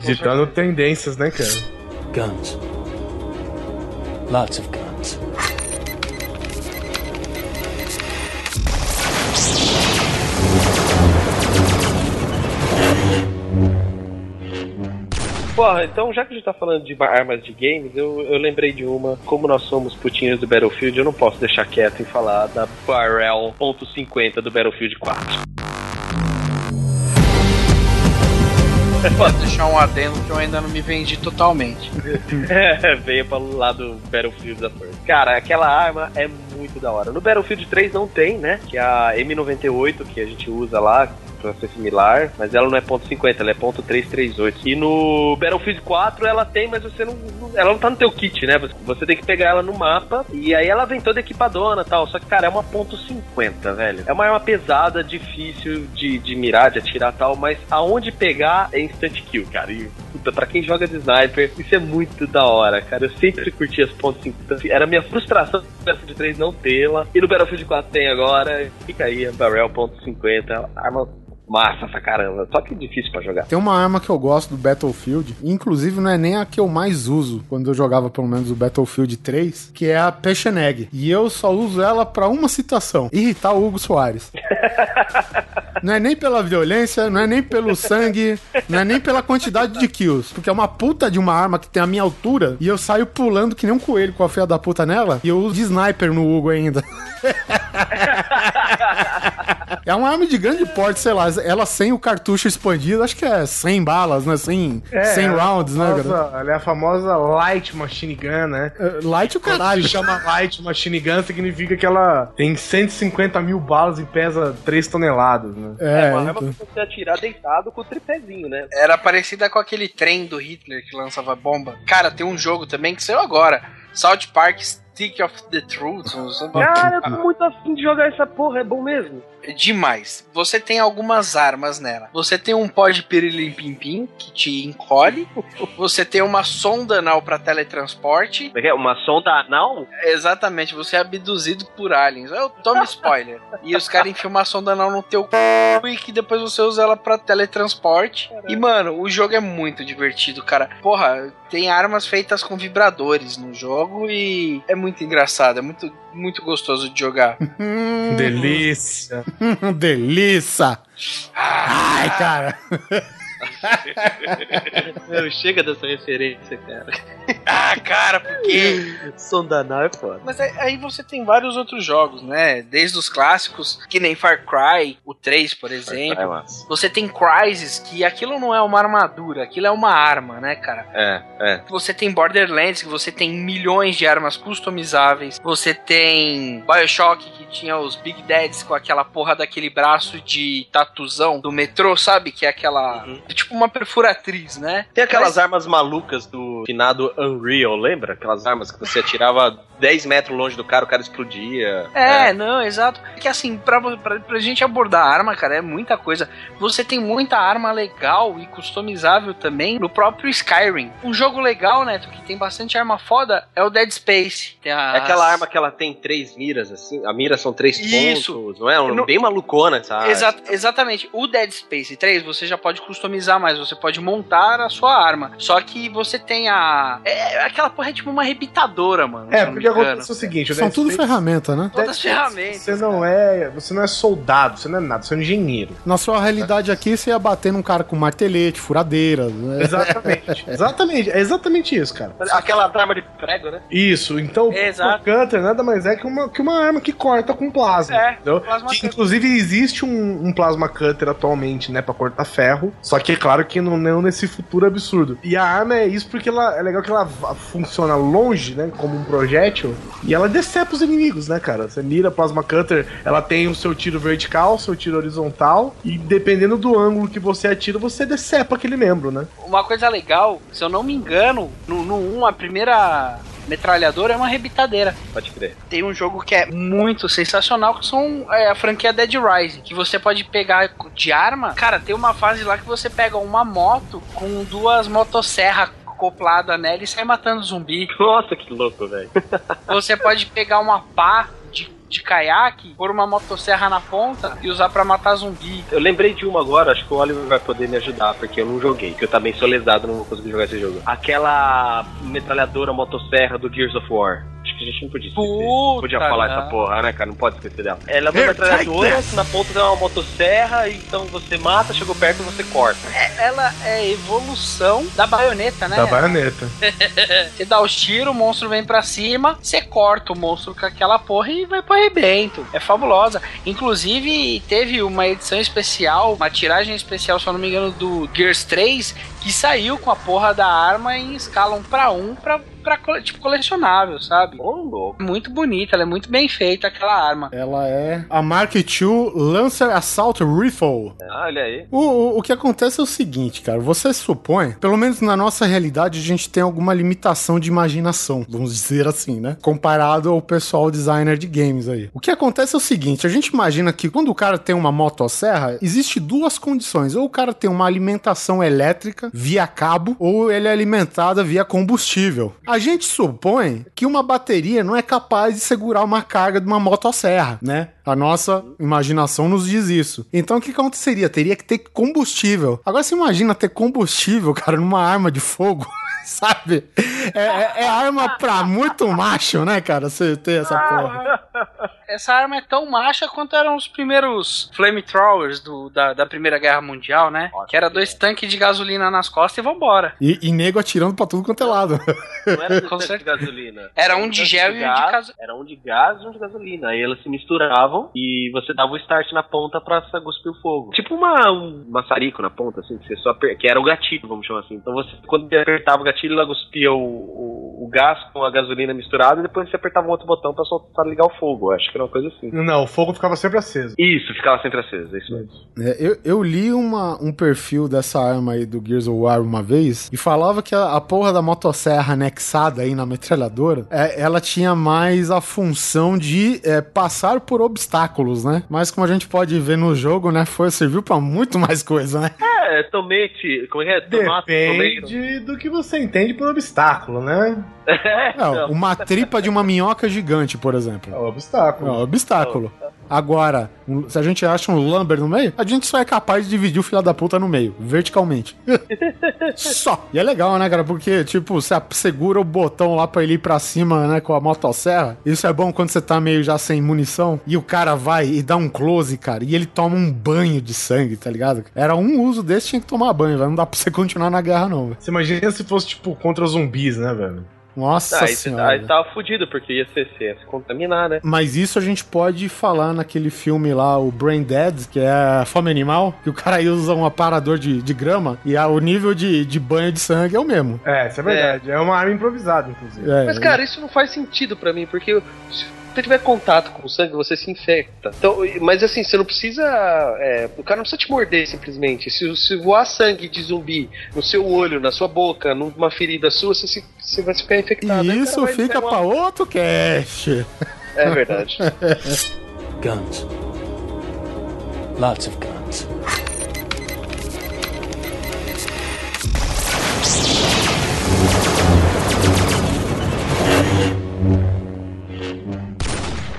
Ditando tendências, né, cara? Guns. Lots of guns. Porra, então já que a gente tá falando de armas de games, eu, eu lembrei de uma. Como nós somos putinhos do Battlefield, eu não posso deixar quieto em falar da Barrel .50 do Battlefield 4. Posso deixar um adendo que eu ainda não me vendi totalmente. É, veio pelo lado Battlefield da Força. Cara, aquela arma é muito da hora. No Battlefield 3 não tem, né? Que é a M98 que a gente usa lá pra ser similar, mas ela não é ponto .50, ela é ponto .338. E no Battlefield 4 ela tem, mas você não, não- ela não tá no teu kit, né? Você, você tem que pegar ela no mapa e aí ela vem toda equipadona tal. Só que, cara, é uma ponto .50, velho. É uma arma pesada, difícil de, de mirar, de atirar tal, mas aonde pegar é instant kill, cara. E, puta, pra quem joga de sniper, isso é muito da hora, cara. Eu sempre curti as pontos 50. Era minha frustração no Battlefield 3 não tê-la. E no Battlefield 4 tem agora. Fica aí a Barrel ponto .50, arma Massa pra caramba. Só que difícil pra jogar. Tem uma arma que eu gosto do Battlefield, inclusive não é nem a que eu mais uso quando eu jogava pelo menos o Battlefield 3, que é a Pecheneg. E eu só uso ela pra uma situação: irritar o Hugo Soares. Não é nem pela violência, não é nem pelo sangue, não é nem pela quantidade de kills. Porque é uma puta de uma arma que tem a minha altura e eu saio pulando que nem um coelho com a feia da puta nela e eu uso de sniper no Hugo ainda. É uma arma de grande porte, sei lá, ela sem o cartucho expandido, acho que é 100 balas, né? 100, 100 ela é a rounds, né, cara? famosa- Ela é a famosa Light Machine Gun, né? É, Light o caralho. se chama Light Machine Gun, significa que ela tem 150 mil balas e pesa 3 toneladas, né? É, uma arma então. pra você atirar deitado com o tripézinho, né? Era parecida com aquele trem do Hitler que lançava bomba. Cara, tem um jogo também que saiu agora. South Park Stick of the Truth. Cara, eu tô muito afim de jogar essa porra, é bom mesmo. Demais. Você tem algumas armas nela. Você tem um pó de pirilim pim pim que te encolhe. Você tem uma sonda anal pra teletransporte. É que é? Uma sonda anal? Exatamente, você é abduzido por aliens. Eu tomo spoiler. e os caras enfiam uma sonda anal no teu c... e que depois você usa ela pra teletransporte. E, mano, o jogo é muito divertido, cara. Porra, tem armas feitas com vibradores no jogo e é muito engraçado, é muito, muito gostoso de jogar. Hum, Delícia. Delícia! Ai, cara. Meu, chega dessa referência, cara. ah, cara, porque. Sonda anal é foda. Mas aí, aí você tem vários outros jogos, né? Desde os clássicos, que nem Far Cry, o 3, por exemplo. É massa. Você tem Crysis, que aquilo não é uma armadura, aquilo é uma arma, né, cara? É, é. Você tem Borderlands, que você tem milhões de armas customizáveis. Você tem Bioshock, que tinha os Big Dads com aquela porra daquele braço de tatuzão do metrô, sabe? Que é aquela. Tipo uma perfuratriz, né? Tem aquelas Mas- armas malucas do finado Unreal, lembra? Aquelas armas que você atirava 10 metros longe do cara, o cara explodia. É, não, exato. É que assim, pra, pra, pra gente abordar a arma, cara, é muita coisa. Você tem muita arma legal e customizável também no próprio Skyrim. Um jogo legal, Neto, que tem bastante arma foda é o Dead Space. Tem É as- aquela arma que ela tem três miras, assim. A mira são três Isso. pontos, não é? Um, Não- Bem malucona essa arma. Exa- exatamente. O Dead Space 3 você já pode customizar mais, você pode montar a sua arma. Só que você tem a. É, aquela porra é tipo uma rebitadora, mano. É, porque acontece o seguinte, São Dead tudo Space- ferramenta, né? Todas as ferramentas. Você não é, você não é soldado, você não é nada, você é um engenheiro. Na sua realidade aqui, você ia bater num cara com martelete, furadeira. Né? Exatamente. exatamente, é exatamente isso, cara. Aquela arma de prego, né? Isso, então Exato. o Cutter nada mais é que uma, que uma arma que corta com plasma. É, plasma Que, inclusive existe um, um plasma cutter atualmente, né, pra cortar ferro. Só que é claro que não, não nesse futuro absurdo. E a arma é isso porque ela é legal que ela funciona longe, né, como um projétil. E ela decepa os inimigos, né, cara? Você mira plasma cutter, ela tem o seu tiro vertical, seu tiro horizontal. E dependendo do ângulo que você atira, você decepa aquele membro, né? Uma coisa legal, se eu não me engano, no, no 1, a primeira metralhadora é uma rebitadeira. Pode crer. Tem um jogo que é muito sensacional, que são é, a franquia Dead Rising, que você pode pegar de arma. Cara, tem uma fase lá que você pega uma moto com duas motosserras acopladas nela e sai matando zumbi. Nossa, que louco, velho. Você pode pegar uma pá de, caiaque, pôr uma motosserra na ponta e usar pra matar zumbi. Eu lembrei de uma agora, acho que o Oliver vai poder me ajudar, porque eu não joguei, que eu também sou lesado, não vou conseguir jogar esse jogo. Aquela metralhadora motosserra do Gears of War. Que a gente não podia esquecer. Puta, podia falar né? essa porra, né, cara? Não pode esquecer dela. Ela é uma metralhadora, na ponta tem uma motosserra, então você mata, chegou perto e você corta. É- ela é evolução da baioneta, né? Da baioneta. Você dá os tiros, o monstro vem pra cima, você corta o monstro com aquela porra e vai pro arrebento. É fabulosa. Inclusive, teve uma edição especial, uma tiragem especial, se eu não me engano, do Gears 3, que saiu com a porra da arma em escala 1 pra 1 pra, pra tipo colecionável, sabe? Muito bonita, ela é muito bem feita aquela arma. Ela é a Mark II Lancer Assault Rifle. Ah, olha aí. O, o, o que acontece é o seguinte, cara. Você supõe, pelo menos na nossa realidade, a gente tem alguma limitação de imaginação, vamos dizer assim, né? Comparado ao pessoal designer de games aí. O que acontece é o seguinte: a gente imagina que quando o cara tem uma motosserra, existe duas condições. Ou o cara tem uma alimentação elétrica via cabo, ou ele é alimentado via combustível. A A gente supõe que uma bateria não é capaz de segurar uma carga de uma motosserra, né? A nossa imaginação nos diz isso. Então o que aconteceria? Teria que ter combustível. Agora você imagina ter combustível, cara, numa arma de fogo. Sabe? É, é- é arma pra muito macho, né, cara? Você ter essa porra. Essa arma é tão macha quanto eram os primeiros flamethrowers do, da, da Primeira Guerra Mundial, né? que era dois tanques de gasolina nas costas e vambora. E, e nego atirando pra tudo quanto é lado. Não era Com um tanque de gasolina. Era um de gel e um de gás, gaso- Era um de gás e um de gasolina. Aí elas se misturavam e você dava o start na ponta pra cuspir o fogo. Tipo uma, um maçarico na ponta, assim, que você só aper... que era o gatilho, vamos chamar assim. Então você, quando você apertava o gatilho, ela cuspia o, o, o gás com a gasolina misturada e depois você apertava um outro botão pra, soltar, pra ligar o fogo. Eu Acho que era uma coisa assim. Não, o fogo ficava sempre aceso. Isso, ficava sempre aceso, é isso mesmo. É, eu, eu li uma, um perfil dessa arma aí do Gears of War uma vez e falava que a, a porra da motosserra anexada aí na metralhadora, é, ela tinha mais a função de é, passar por obstáculos, né? Mas como a gente pode ver no jogo, né, foi, serviu pra muito mais coisa, né? É, tomate. Como é que é? Tomate, Depende do que você entende por obstáculo, né? Não, uma tripa de uma minhoca gigante, por exemplo. É um obstáculo. É um obstáculo. Agora, um- se a gente acha um lumber no meio, a gente só é capaz de dividir o filho da puta no meio, verticalmente. só. E é legal, né, cara? Porque, tipo, você segura o botão lá pra ele ir pra cima, né, com a motosserra. Isso é bom quando você tá meio já sem munição. E o cara vai e dá um close, cara. E ele toma um banho de sangue, tá ligado? Era um uso desse, tinha que tomar banho, velho. Não dá pra você continuar na guerra, não, velho. Você imagina se fosse, tipo, contra zumbis, né, velho? Nossa aí, senhora. aí tava fudido, porque ia ser, ia se contaminar, né? Mas isso a gente pode falar naquele filme lá, o Brain Dead, que é a Fome Animal, que o cara aí usa um aparador de, de grama e a- o nível de, de banho de sangue é o mesmo. É, isso é verdade. É, uma arma improvisada, inclusive. É, Mas, cara, isso não faz sentido pra mim, porque se você tiver contato com o sangue, você se infecta. Então, mas assim, você não precisa. é, o cara não precisa te morder simplesmente. Se, se voar sangue de zumbi no seu olho, na sua boca, numa ferida sua, você, se- você vai ficar infectado. O Isso vai fica uma- pra outro cast. É verdade. Guns. Lots of guns.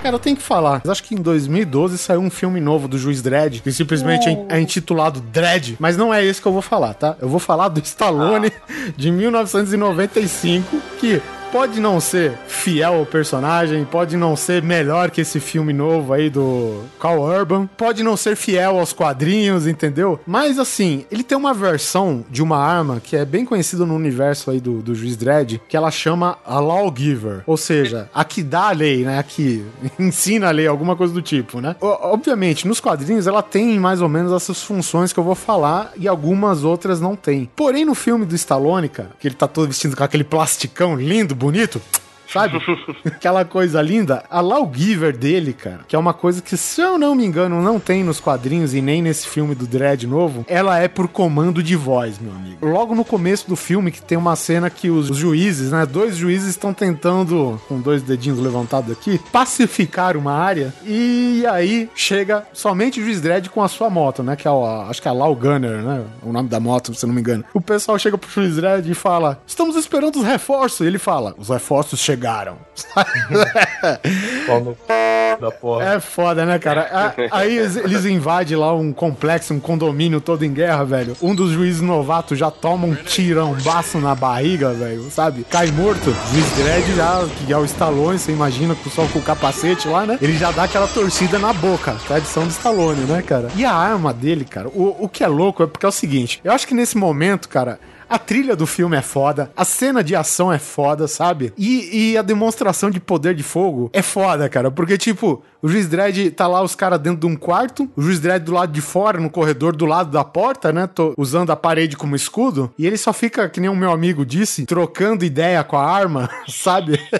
Cara, eu tenho que falar. Eu acho que em 2012 saiu um filme novo do Juiz Dredd, que simplesmente é- é intitulado Dredd, mas não é esse que eu vou falar, tá? Eu vou falar do Stallone de 1995, que pode não ser fiel ao personagem, pode não ser melhor que esse filme novo aí do Carl Urban, pode não ser fiel aos quadrinhos, entendeu? Mas assim, ele tem uma versão de uma arma que é bem conhecida no universo aí do, do Juiz Dredd, que ela chama a Lawgiver, ou seja, a que dá a lei, né? A que ensina a lei, alguma coisa do tipo, né? Obviamente, nos quadrinhos ela tem mais ou menos essas funções que eu vou falar e algumas outras não tem. Porém, no filme do Stallone, cara, que ele tá todo vestido com aquele plasticão lindo, bonito, sabe? Aquela coisa linda. A Lawgiver dele, cara, que é uma coisa que, se eu não me engano, não tem nos quadrinhos e nem nesse filme do Dredd novo, ela é por comando de voz, meu amigo. Logo no começo do filme, que tem uma cena que os juízes, né, dois juízes estão tentando, com dois dedinhos levantados aqui, pacificar uma área, e aí chega somente o juiz Dredd com a sua moto, né, que é a, acho que é a Law Gunner, né, o nome da moto, se eu não me engano. O pessoal chega pro juiz Dredd e fala, estamos esperando os reforços, e ele fala, os reforços chegaram. da porra. É foda, né, cara? Aí eles- invadem lá um complexo, um condomínio todo em guerra, velho. Um dos juízes novatos já toma um tirão baço na barriga, velho, sabe? Cai morto. Juiz Dredd já, que é o Stallone, você imagina, com só com o capacete lá, né? Ele já dá aquela torcida na boca. Tradição do Stallone, né, cara? E a arma dele, cara, o, o que é louco é porque é o seguinte: eu acho que nesse momento, cara. A trilha do filme é foda, a cena de ação é foda, sabe? E, e a demonstração de poder de fogo é foda, cara. Porque, tipo, o juiz Dredd tá lá, os caras dentro de um quarto, o juiz Dredd do lado de fora, no corredor do lado da porta, né? Tô usando a parede como escudo. E ele só fica, que nem o meu amigo disse, trocando ideia com a arma, sabe?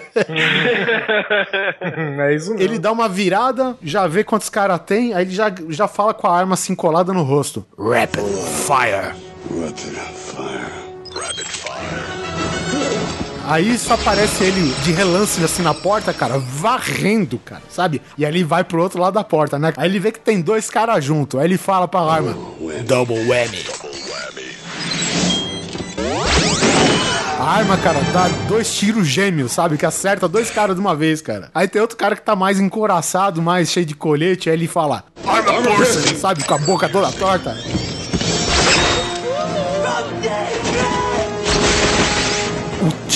é isso mesmo. Ele dá uma virada, já vê quantos caras tem, aí ele já, já fala com a arma assim colada no rosto. Rapid fire. Aí só aparece ele de relance assim na porta, cara, varrendo, cara, sabe? E aí ele vai pro outro lado da porta, né? Aí ele vê que tem dois caras junto. Aí ele fala pra arma: Double whammy. arma, cara, dá dois tiros gêmeos, sabe? Que acerta dois caras de uma vez, cara. Aí tem outro cara que tá mais encoraçado, mais cheio de colete, aí ele fala, arma person, sabe? Com a boca toda torta.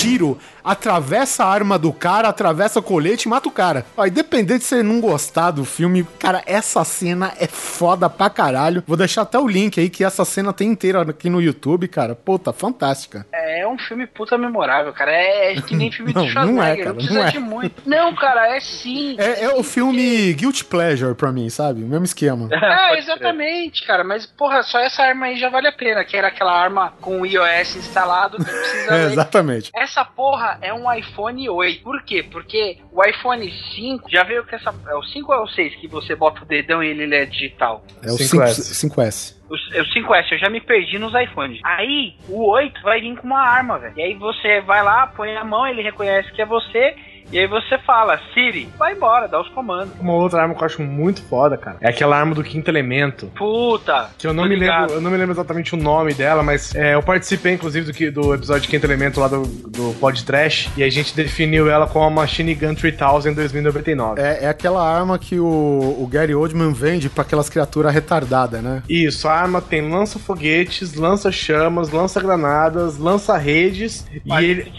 Tiro atravessa a arma do cara, atravessa o colete e mata o cara. Ó, independente de você não gostar do filme, cara, essa cena é foda pra caralho. Vou deixar até o link aí que essa cena tem inteira aqui no YouTube, cara. Puta, fantástica. É um filme puta memorável, cara. É, é que nem filme Não, de não é, Schwarzenegger. cara, precisa não é. de muito. Não, cara, é sim. É, é o filme Guilty Pleasure pra mim, sabe? O mesmo esquema. É, exatamente, cara. Mas, porra, só essa arma aí já vale a pena. Que era aquela arma com o iOS instalado que precisa É, ler. exatamente. Essa porra é um iPhone 8. Por quê? Porque o iPhone 5 já veio com essa. É o 5 ou é o 6 que você bota o dedão e ele é digital? É o 5S. 5S. O, é o 5S, eu já me perdi nos iPhones. Aí, o 8 vai vir com uma arma, velho. E aí você vai lá, põe a mão, ele reconhece que é você. E aí você fala, Siri, vai embora, dá os comandos. Uma outra arma que eu acho muito foda, cara. É aquela arma do quinto elemento. Puta! Que eu não me ligado. lembro, eu não me lembro exatamente o nome dela, mas é, eu participei, inclusive, do, que- do episódio de Quinto Elemento lá do, do Pod Trash, e a gente definiu ela como a Machine Gun 3000 em 2099. É, é aquela arma que o, o Gary Oldman vende pra aquelas criaturas retardadas, né? Isso, a arma tem lança-foguetes, lança-chamas, lança-granadas, lança-redes, e ele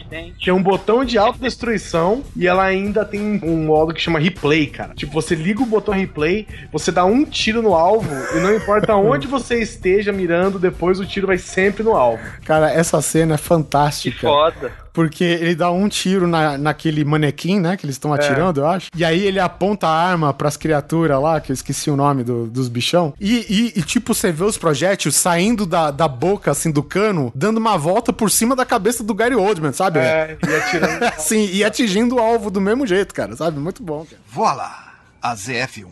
tem um botão de autodestruição, e ela ainda tem um modo que chama replay, cara. Tipo, você liga o botão replay, você dá um tiro no alvo, e não importa onde você esteja mirando, depois o tiro vai sempre no alvo. Cara, essa cena é fantástica. Foda. Porque ele dá um tiro na, naquele manequim, né? Que eles estão atirando, eu acho. E aí ele aponta a arma pras criaturas lá, que eu esqueci o nome do- dos bichão. E, e- e, tipo, você vê os projéteis saindo da, da boca, assim, do cano, dando uma volta por cima da cabeça do Gary Oldman, sabe? É, e atirando. Sim, e atingindo o alvo do mesmo jeito, cara, sabe? Muito bom, cara. A ZF-1.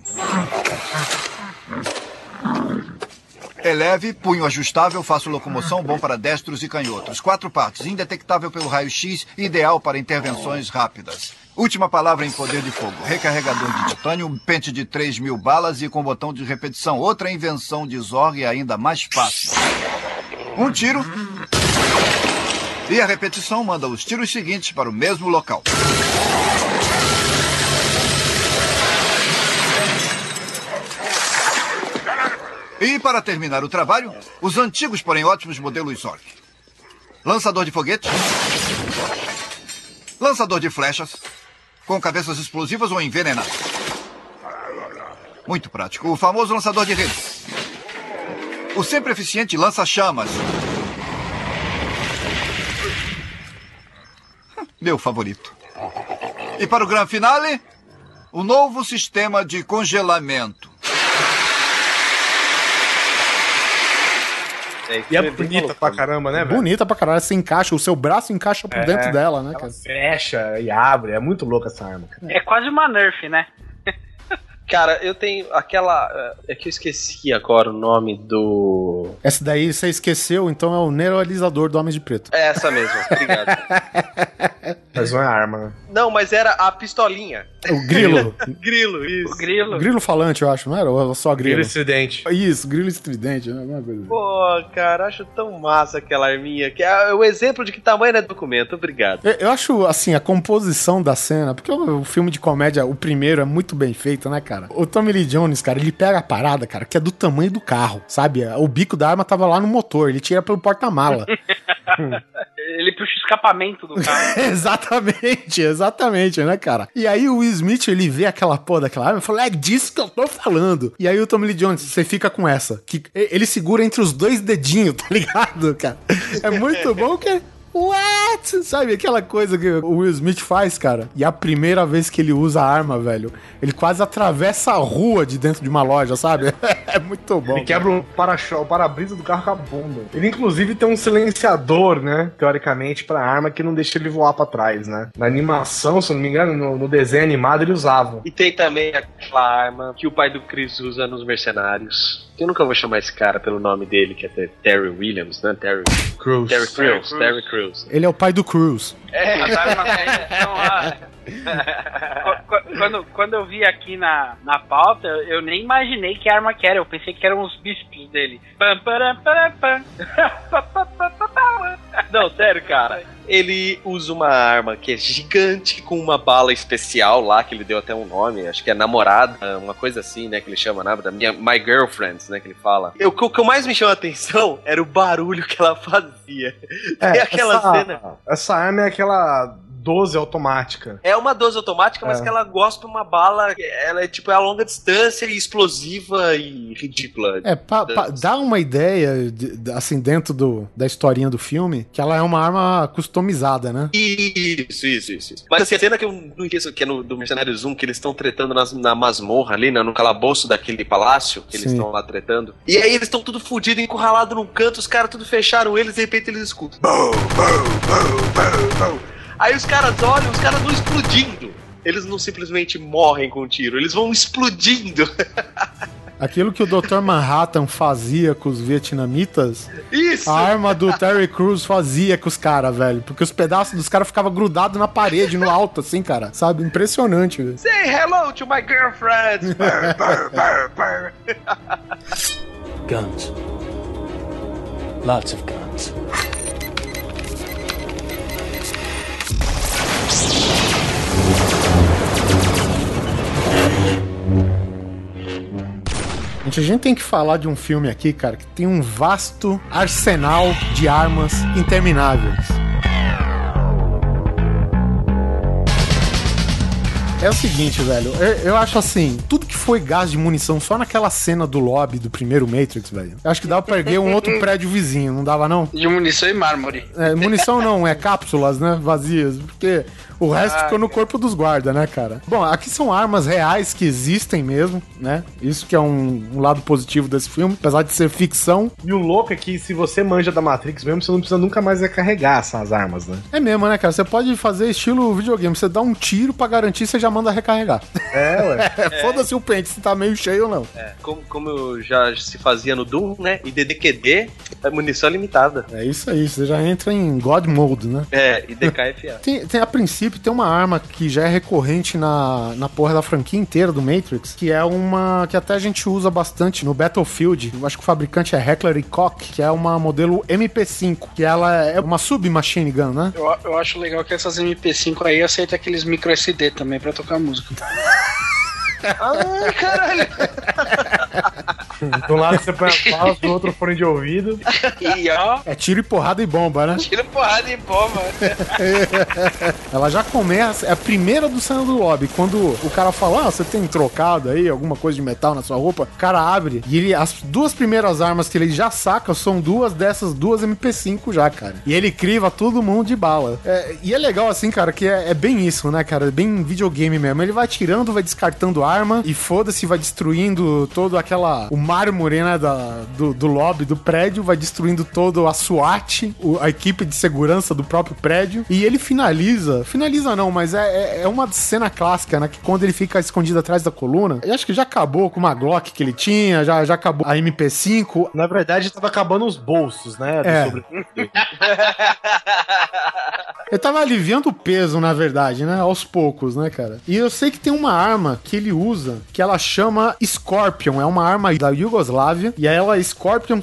É leve, punho ajustável, fácil locomoção, bom para destros e canhotos. Quatro partes, indetectável pelo raio-x, ideal para intervenções rápidas. Última palavra em poder de fogo. Recarregador de titânio, um pente de 3 mil balas e com botão de repetição. Outra invenção de Zorg ainda mais fácil. Um tiro. E a repetição manda os tiros seguintes para o mesmo local. E para terminar o trabalho, os antigos, porém ótimos modelos Zorg. Lançador de foguetes. Lançador de flechas. Com cabeças explosivas ou envenenadas. Muito prático. O famoso lançador de rede. O sempre eficiente lança-chamas. Meu favorito. E para o grande finale, o novo sistema de congelamento. E é bonita pra caramba, né, velho? Bonita pra caralho, você encaixa, o seu braço encaixa por É. dentro dela, né, Ela cara? fecha e abre, é muito louca essa arma, cara. É quase uma Nerf, né? Cara, eu tenho aquela. É que eu esqueci agora o nome do. Essa daí você esqueceu, então é o neuralizador do Homem de Preto. É essa mesmo, obrigado. Mas não é arma, né? Não, mas era a pistolinha. O grilo. Grilo, isso. grilo. grilo falante, eu acho, não era? Ou só grilo? Grilo estridente. Isso, grilo estridente, né? Alguma coisa. Pô, cara, acho tão massa aquela arminha. Que é o exemplo de que tamanho é documento. Obrigado. Eu, eu acho, assim, a composição da cena, porque o, o filme de comédia, o primeiro, é muito bem feito, né, cara? O Tommy Lee Jones, cara, ele pega a parada, cara, que é do tamanho do carro, sabe? O bico da arma tava lá no motor, ele tira pelo porta-mala. Ele puxa o escapamento do carro. exatamente, exatamente, né, cara? E aí o Will Smith, ele vê aquela porra daquela arma e fala, é disso que eu tô falando. E aí o Tommy Lee Jones, você fica com essa, que ele segura entre os dois dedinhos, tá ligado, cara? É muito bom que... What? Sabe aquela coisa que o Will Smith faz, cara? E a primeira vez que ele usa a arma, velho, ele quase atravessa a rua de dentro de uma loja, sabe? É muito bom. Ele quebra o para-cho- o para-brisa do carro com a bunda. Ele, inclusive, tem um silenciador, né? Teoricamente, pra arma que não deixa ele voar pra trás, né? Na animação, se não me engano, no, no desenho animado, ele usava. E tem também aquela arma que o pai do Chris usa nos Mercenários. Eu nunca vou chamar esse cara pelo nome dele, que é Terry Williams, né? Terry Cruz. Terry Crews. Crews. Terry Crews. Ele é o pai do Cruz. É, ainda Quando, quando eu vi aqui na, na pauta, eu nem imaginei que arma que era. Eu pensei que eram os bispos dele. Pam, param, param, pam. Não, sério, cara. Ele usa uma arma que é gigante com uma bala especial lá, que ele deu até um nome, acho que é namorada, uma coisa assim, né? Que ele chama, né? Da minha, My Girlfriend, né? Que ele fala. Eu, o que mais me chamou a atenção era o barulho que ela fazia. Tem aquela essa, cena. Essa arma é aquela 12 automática. É uma 12 automática, mas É. que ela gosta de uma bala. Ela é tipo é a longa distância e explosiva e ridícula. É, pa, pa- dá uma ideia, de- assim, dentro do, da historinha do filme, que ela é uma arma customizada, né? Isso, isso, isso. isso. Mas assim, a cena que eu não esqueço, que é no, do Mercenário Zoom, que eles estão tretando nas- na masmorra ali, né, no calabouço daquele palácio, que eles estão lá tretando. E aí eles estão tudo fudido, encurralado num canto, os caras tudo fecharam eles, de repente eles escutam. Bum, bum, bum, bum, bum. Aí os caras olham, os caras vão explodindo. Eles não simplesmente morrem com o tiro, eles vão explodindo. Aquilo que o Dr. Manhattan fazia com os vietnamitas, Isso! a arma do Terry Crews fazia com os caras, velho. Porque os pedaços dos caras ficavam grudados na parede, no alto, assim, cara. Sabe? Impressionante, velho. Say hello to my girlfriend! Guns. Lots of guns. A gente tem que falar de um filme aqui, cara, que tem um vasto arsenal de armas intermináveis. É o seguinte, velho, eu, eu acho assim, tudo que foi gás de munição só naquela cena do lobby do primeiro Matrix, velho. Eu acho que dava pra erguer um outro prédio vizinho, não dava não? De munição e mármore. É, munição não, é cápsulas, né? Vazias. Porque o resto Ah, ficou no corpo dos guardas, né, cara? Bom, aqui são armas reais que existem mesmo, né? Isso que é um, um lado positivo desse filme, apesar de ser ficção. E o louco é que se você manja da Matrix mesmo, você não precisa nunca mais recarregar essas armas, né? É mesmo, né, cara? Você pode fazer estilo videogame. Você dá um tiro pra garantir, você já manda recarregar. É, ué. Foda-se o pente se tá meio cheio ou não. É, como, como já se fazia no Doom, né? E DDQD é munição limitada. É isso aí, você já entra em God Mode, né? É, e DKFA. Tem, tem, a princípio, tem uma arma que já é recorrente na, na porra da franquia inteira do Matrix, que é uma que até a gente usa bastante no Battlefield. Eu acho que o fabricante é Heckler e Koch, que é uma modelo MP5, que ela é uma submachine gun, né? Eu, eu acho legal que essas MP5 aí aceitam aqueles micro SD também pra tocar música. ah, caralho! De um lado você põe as balas, do outro fone de ouvido. E ó, É tiro e porrada e bomba, né? tira porrada em bomba. Ela já começa, é a primeira do cena do lobby. Quando o cara fala, ah, você tem trocado aí, alguma coisa de metal na sua roupa, o cara abre e ele, as duas primeiras armas que ele já saca são duas dessas duas MP5 já, cara. E ele criva todo mundo de bala. É, e é legal assim, cara, que é, é bem isso, né, cara? É bem videogame mesmo. Ele vai tirando, vai descartando arma e foda-se, vai destruindo todo aquela. o mármore, né, da, do, do lobby do prédio, vai destruindo todo a SWAT, a equipe de segurança do próprio prédio. E ele finaliza. Finaliza não, mas é, é, é uma cena clássica, né? Que quando ele fica escondido atrás da coluna, eu acho que já acabou com uma Glock que ele tinha, já, já acabou a MP5. Na verdade, tava acabando os bolsos, né? É. sobre- Ele tava aliviando o peso, na verdade, né? Aos poucos, né, cara? E eu sei que tem uma arma que ele usa que ela chama Scorpion. É uma arma da Yugoslávia. E ela é Scorpion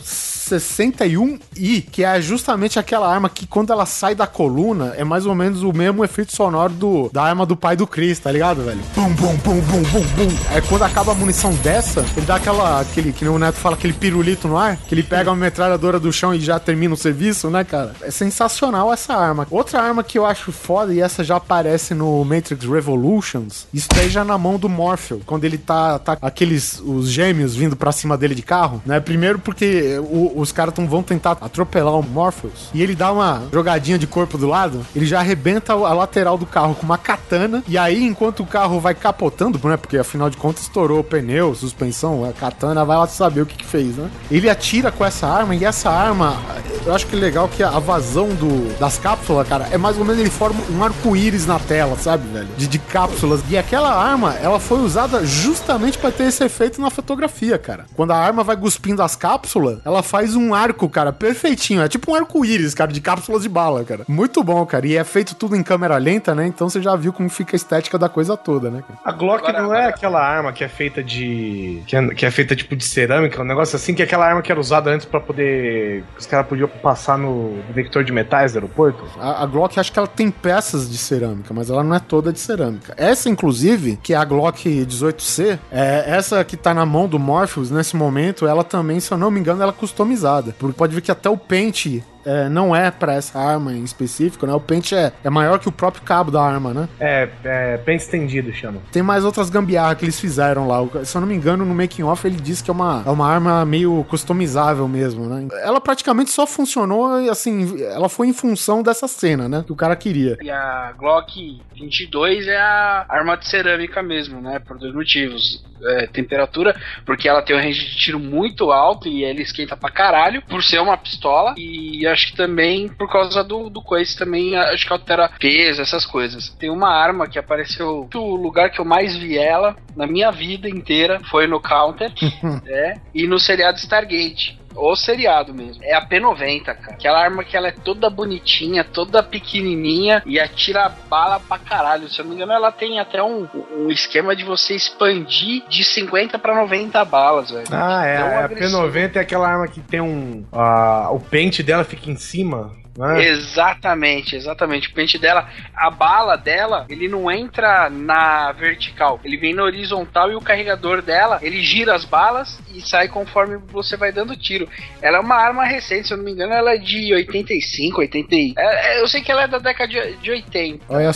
61i, que é justamente aquela arma que quando ela sai da coluna é mais ou menos o mesmo efeito sonoro do, da arma do pai do Chris, tá ligado, velho? Bum, bum, bum, bum, bum, bum. É quando acaba a munição dessa, ele dá aquela, aquele, que nem o Neto fala, aquele pirulito no ar, que ele pega uma metralhadora do chão e já termina o serviço, né, cara? É sensacional essa arma. Outra arma que eu acho foda, e essa já aparece no Matrix Revolutions, isso daí já na mão do Morpheus, quando ele tá, tá aqueles, os gêmeos vindo pra cima dele de carro, né? Primeiro porque o- os caras vão tentar atropelar o Morpheus, e ele dá uma jogadinha de corpo do lado, ele já arrebenta a lateral do carro com uma katana, e aí enquanto o carro vai capotando, né? Porque afinal de contas estourou o pneu, suspensão, a katana vai lá saber o que que fez, né? Ele atira com essa arma, e essa arma, eu acho que é legal que a vazão do, das cápsulas cápsula, cara, é mais ou menos ele forma um arco-íris na tela, sabe, velho? De, de cápsulas. E aquela arma, ela foi usada justamente pra ter esse efeito na fotografia, cara. Quando a arma vai cuspindo as cápsulas, ela faz um arco, cara, perfeitinho. É tipo um arco-íris, cara, de cápsulas de bala, cara. Muito bom, cara. E é feito tudo em câmera lenta, né? Então você já viu como fica a estética da coisa toda, né, cara? A Glock Agora- não é aquela arma que é feita de. Que é, que é feita tipo de cerâmica, um negócio assim, que é aquela arma que era usada antes pra poder. que os caras podiam passar no detector de metais do aeroporto. A, a Glock, acho que ela tem peças de cerâmica, mas ela não é toda de cerâmica. Essa, inclusive, que é a Glock 18C, é, essa que tá na mão do Morpheus nesse momento, ela também, se eu não me engano, ela é customizada. Porque pode ver que até o pente é, não é pra essa arma em específico, né? O pente é, é maior que o próprio cabo da arma, né? É, é pente estendido chama. Tem mais outras gambiarras que eles fizeram lá. Se eu não me engano, no making off ele disse que é uma, é uma arma meio customizável mesmo, né? Ela praticamente só funcionou, assim, ela foi em função dessa cena, né? Que o cara queria. E a Glock 22 é a arma de cerâmica mesmo, né? Por dois motivos. É, temperatura, porque ela tem um range de tiro muito alto e ela esquenta pra caralho, por ser uma pistola. E acho que também por causa do, do coice também, acho que altera peso, essas coisas. Tem uma arma que apareceu. O lugar que eu mais vi ela na minha vida inteira foi no Counter, é, e no seriado Stargate. O seriado mesmo. É a P90, cara. Aquela arma que ela é toda bonitinha, toda pequenininha e atira bala pra caralho. Se eu não me engano, ela tem até um, um esquema de você expandir de 50 pra 90 balas, velho. Ah, é. Tão a agressivo. P90 é aquela arma que tem um. ah, o pente dela fica em cima. Né? Exatamente, exatamente. O pente dela, a bala dela, ele não entra na vertical, ele vem na horizontal e o carregador dela, ele gira as balas e sai conforme você vai dando tiro. Ela é uma arma recente, se eu não me engano, ela é de 85, 80. e- é, é, eu sei que ela é da década de, de 80. Olha,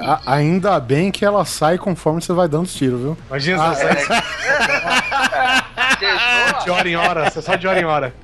a- ainda bem que ela sai conforme você vai dando os tiros, viu? Imagina Ah, você de hora em hora, você só de hora em hora.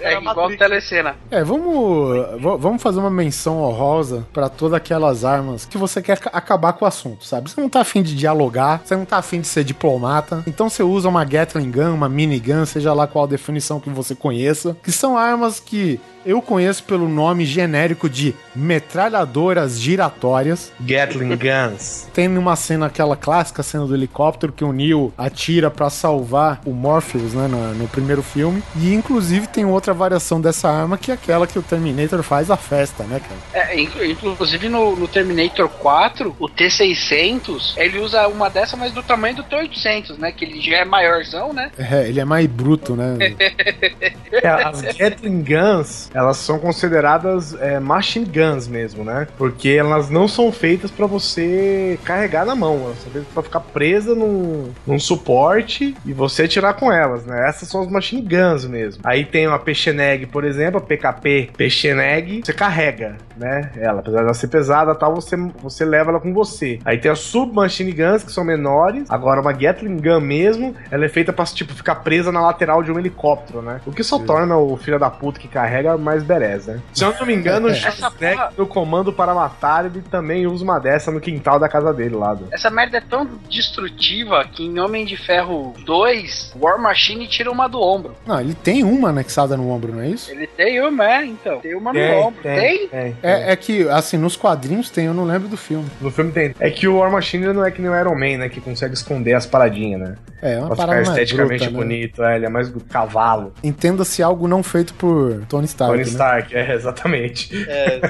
É igual telecena. É, vamos, va- vamos fazer uma menção honrosa pra todas aquelas armas que você quer ca- acabar com o assunto, sabe? Você não tá afim de dialogar, você não tá afim de ser diplomata, então você usa uma Gatling Gun, uma minigun, seja lá qual a definição que você conheça, que são armas que eu conheço pelo nome genérico de metralhadoras giratórias. Gatling Guns. Tem uma cena, aquela clássica cena do helicóptero que o Neo atira pra salvar o Morpheus, né, na- no primeiro filme. E inclusive tem outra variação dessa arma que é aquela que o Terminator faz a festa, né, cara? É, inclu- inclusive no, no Terminator 4, o T600, ele usa uma dessa, mas do tamanho do T800, né? Que ele já é maiorzão, né? É, ele é mais bruto, né? É, as Gatling Guns, elas são consideradas é, machine guns mesmo, né? Porque elas não são feitas pra você carregar na mão, elas são feitas pra ficar presa num, num suporte e você atirar com elas, né? Essas são as machine guns mesmo. Aí tem uma Pecheneg, por exemplo, a PKP Pecheneg, você carrega, né? Ela, apesar de ela ser pesada tal, você, você leva ela com você. Aí tem as submachine guns, que são menores. Agora, uma Gatling Gun mesmo, ela é feita pra, tipo, ficar presa na lateral de um helicóptero, né? O que só torna o filho da puta que carrega mais berés, né? Se eu não me engano, o Schwarzenegger, no comando para matar, ele também usa uma dessa no quintal da casa dele lá. do- Essa merda é tão destrutiva que em Homem de Ferro 2, War Machine tira uma do ombro. Não, ele tem uma anexada no ombro, não é isso? Ele tem uma, é, então. Tem uma no ombro. Tem? É, é que, assim, nos quadrinhos tem, eu não lembro do filme. No filme tem. É que o War Machine não é que nem o Iron Man, né? Que consegue esconder as paradinhas, né? É, é uma pra ficar parada mais esteticamente bruta, né? bonito. É, ele é mais do cavalo. Entenda-se algo não feito por Tony Stark. Tony né? Stark, é, exatamente. É,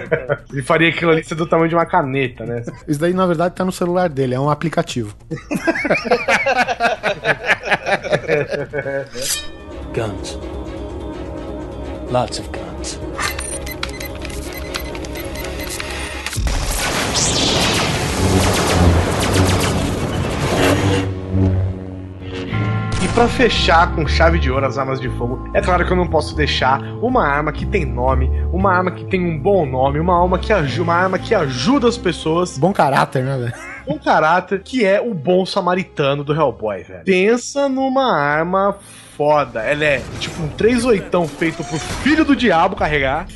ele faria aquilo ali ser do tamanho de uma caneta, né? Isso daí, na verdade, tá no celular dele, é um aplicativo. Guns. Lots of guns. Pra fechar com chave de ouro as armas de fogo, é claro que eu não posso deixar uma arma que tem nome, uma arma que tem um bom nome, uma arma que ajuda, uma arma que ajuda as pessoas. Bom caráter, né, velho? Bom caráter, que é o bom samaritano do Hellboy, velho. Pensa numa arma foda. Ela é tipo um 3 oitão feito pro filho do diabo carregar.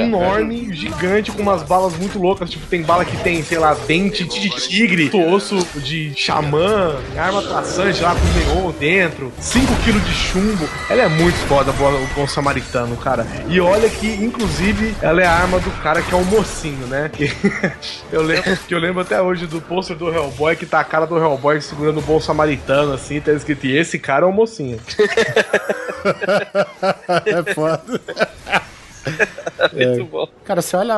enorme, gigante, com umas balas muito loucas. Tipo, tem bala que tem, sei lá, dente de tigre, osso de xamã, arma traçante lá com neon dentro, 5 kg de chumbo. Ela é muito foda, o bom samaritano, cara. E olha que, inclusive, ela é a arma do cara que é o mocinho, né? Que eu, lembro, que eu lembro até hoje do pôster do Hellboy, que tá a cara do Hellboy segurando o bom samaritano, assim, tá escrito, e esse cara é o mocinho. é foda. Muito É. bom. Cara, você olha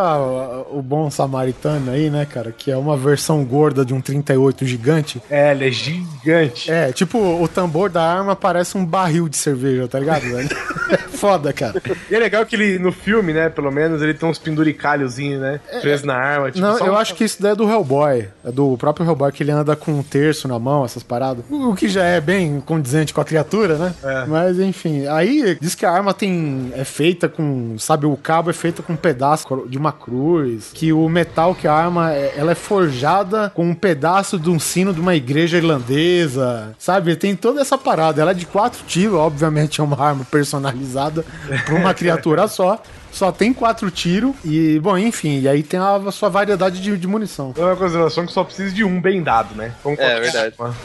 o, bom samaritano aí, né, cara? Que é uma versão gorda de um 38 gigante. É, ele é gigante. É, tipo, o tambor da arma parece um barril de cerveja, tá ligado, velho? Foda, cara. E é legal que ele, no filme, né, pelo menos, ele tem uns penduricalhozinhos, né? Presos na arma. Tipo, Não, só eu um- acho que isso daí é do Hellboy. É do próprio Hellboy que ele anda com um terço na mão, essas paradas. O que já é bem condizente com a criatura, né? Mas enfim, aí diz que a arma tem é feita com, sabe, o cabo é feito com um pedaço de uma cruz, que o metal que a arma é- ela é forjada com um pedaço de um sino de uma igreja irlandesa, sabe? Tem toda essa parada. Ela é de quatro tiros, obviamente é uma arma personalizada para uma criatura só. Só tem quatro tiros e, bom, enfim, e aí tem a, a sua variedade de, de munição. É uma consideração que só precisa de um bem dado, né? Como É, qualquer verdade. arma.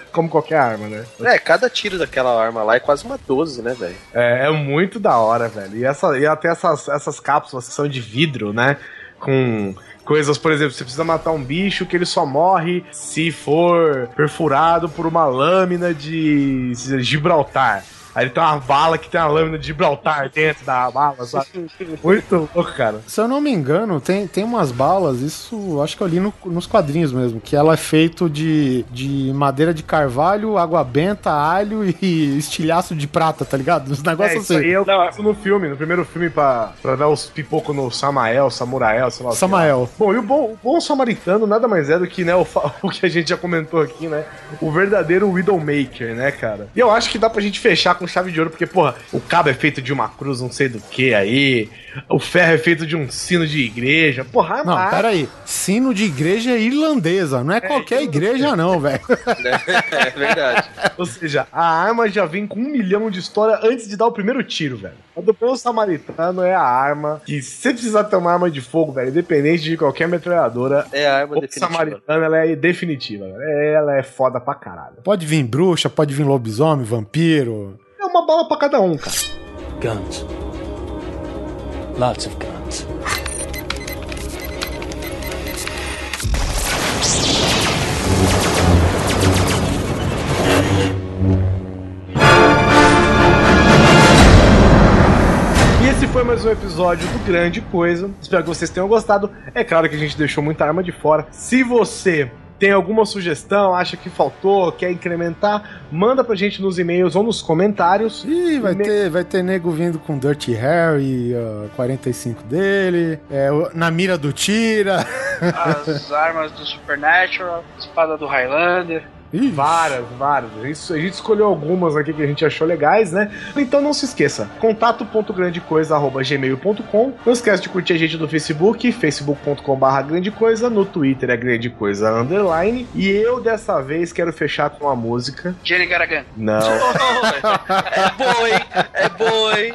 Como qualquer arma, né? É, cada tiro daquela arma lá é quase uma 12, né, velho? É, é muito da hora, velho. E, essa, e até essas, essas cápsulas que são de vidro, né? Com coisas, por exemplo, você precisa matar um bicho que ele só morre se for perfurado por uma lâmina de Gibraltar. Aí ele tem uma bala que tem uma lâmina de Gibraltar dentro da bala, sabe? Muito louco, cara. Se eu não me engano, tem, tem umas balas, isso acho que eu li no- nos quadrinhos mesmo, que ela é feito de, de madeira de carvalho, água benta, alho e estilhaço de prata, tá ligado? Os É, negócios isso assim. aí eu faço no filme, no primeiro filme pra, pra dar os pipocos no Samael, Samurael, sei lá. Samael. lá. Bom, e o bom, o bom samaritano nada mais é do que, né, o, o que a gente já comentou aqui, né? O verdadeiro Widowmaker, né, cara? E eu acho que dá pra gente fechar com chave de ouro, porque, porra, o cabo é feito de uma cruz, não sei do que aí. O ferro é feito de um sino de igreja. Porra, Não, mas- peraí. Sino de igreja irlandesa, não é qualquer igreja, não, velho. É verdade. Ou seja, a arma já vem com um milhão de história antes de dar o primeiro tiro, velho. A do bom samaritano é a arma que, se você precisar ter uma arma de fogo, velho, independente de qualquer metralhadora, É a arma o definitiva. samaritano ela é definitiva, velho. Ela é foda pra caralho. Pode vir bruxa, pode vir lobisomem, vampiro. É uma bala pra cada um, cara. Guns. Lots of guns. E esse foi mais um episódio do Grande Coisa. Espero que vocês tenham gostado. É claro que a gente deixou muita arma de fora. Se você tem alguma sugestão, acha que faltou, quer incrementar, manda pra gente nos e-mails ou nos comentários. Ih, vai ter, vai ter nego vindo com Dirty Harry, uh, 45 dele, é, na mira do Tira. As armas do Supernatural, espada do Highlander. Ih, Várias, várias. A gente, a gente escolheu algumas aqui que a gente achou legais, né? Então não se esqueça, contato.grandecoisa.gmail.com Não esquece de curtir a gente no Facebook, facebook.com.br grande coisa, no Twitter é grande coisa underline. E eu dessa vez quero fechar com uma música. Jenny Garagan. Não. É hein? É hein?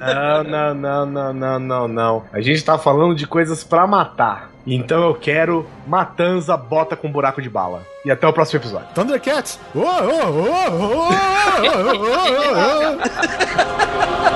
Não, não, não, não, não, não, não. A gente tá falando de coisas pra matar. Então eu quero Matanza Bota com Buraco de Bala. E até o próximo episódio. Thundercats! Oh, oh, oh, oh, oh, oh, oh, oh.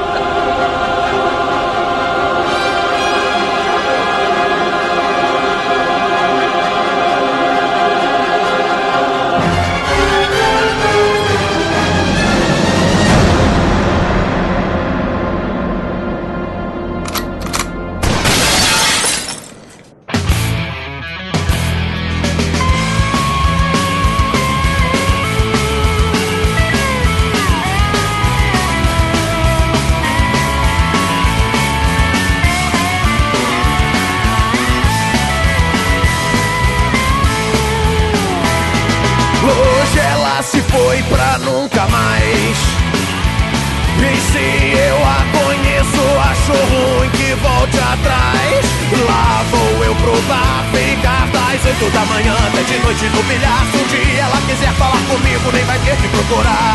Provar, ficar das oito da manhã até de noite no bilhar. Se um dia ela quiser falar comigo, nem vai ter que procurar.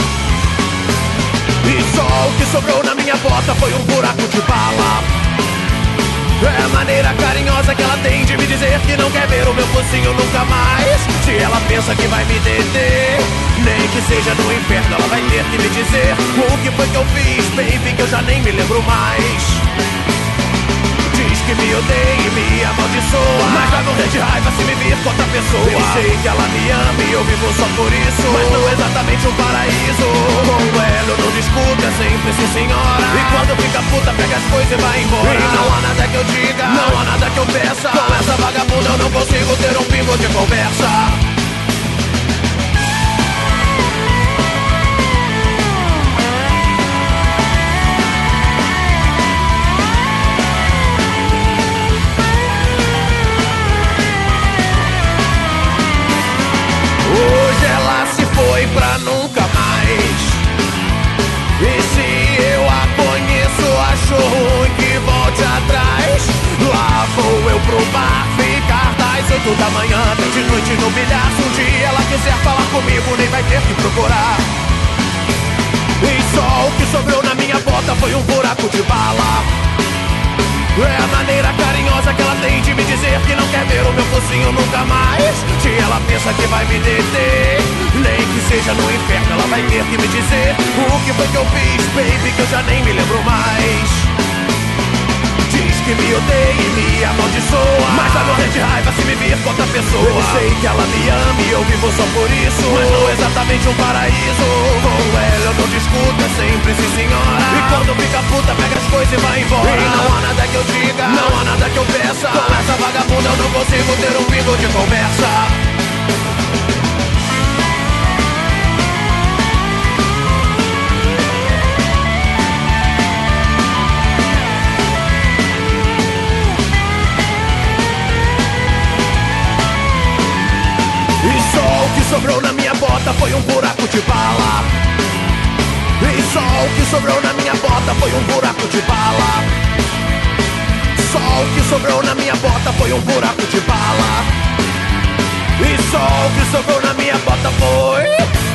E só o que sobrou na minha bota foi um buraco de bala. É a maneira carinhosa que ela tem de me dizer que não quer ver o meu focinho nunca mais. Se ela pensa que vai me deter, nem que seja no inferno, ela vai ter que me dizer o que foi que eu fiz, baby, que eu já nem me lembro mais. Diz que me odeia e me amaldiçoa. Mas vai morrer de raiva se me vir com outra pessoa. Eu sei que ela me ama e eu vivo só por isso. Mas não é exatamente um paraíso. Com ela eu não discuto, é sempre sim senhora. E quando fica puta pega as coisas e vai embora. E não há nada que eu diga, não há nada que eu peça. Com essa vagabunda eu não consigo ter um pingo de conversa pra nunca mais. E se eu a conheço, acho ruim que volte atrás. Lá vou eu pro bar, ficar das oito da manhã até de noite no bilhar. Se um dia ela quiser falar comigo, nem vai ter que procurar. E só o que sobrou na minha bota foi um buraco de bala. É a maneira carinhosa que ela tem de me dizer que não quer ver o meu focinho nunca mais. Se ela pensa que vai me deter, nem que seja no inferno, ela vai ter que me dizer o que foi que eu fiz, baby, que eu já nem me lembro mais. Que me odeia e me amaldiçoa. Mas vai morrer de raiva se me vir com outra pessoa. Eu sei que ela me ama e eu vivo só por isso. Mas não exatamente um paraíso. Com ela eu não discuto, é sempre sim senhora. E quando fica puta pega as coisas e vai embora. E não há nada que eu diga, não há nada que eu peça. Com essa vagabunda eu não consigo ter um pingo de conversa sobrou na minha bota foi um buraco de bala. E só o que sobrou na minha bota foi um buraco de bala. Só o que sobrou na minha bota foi um buraco de bala. E só o que sobrou na minha bota foi.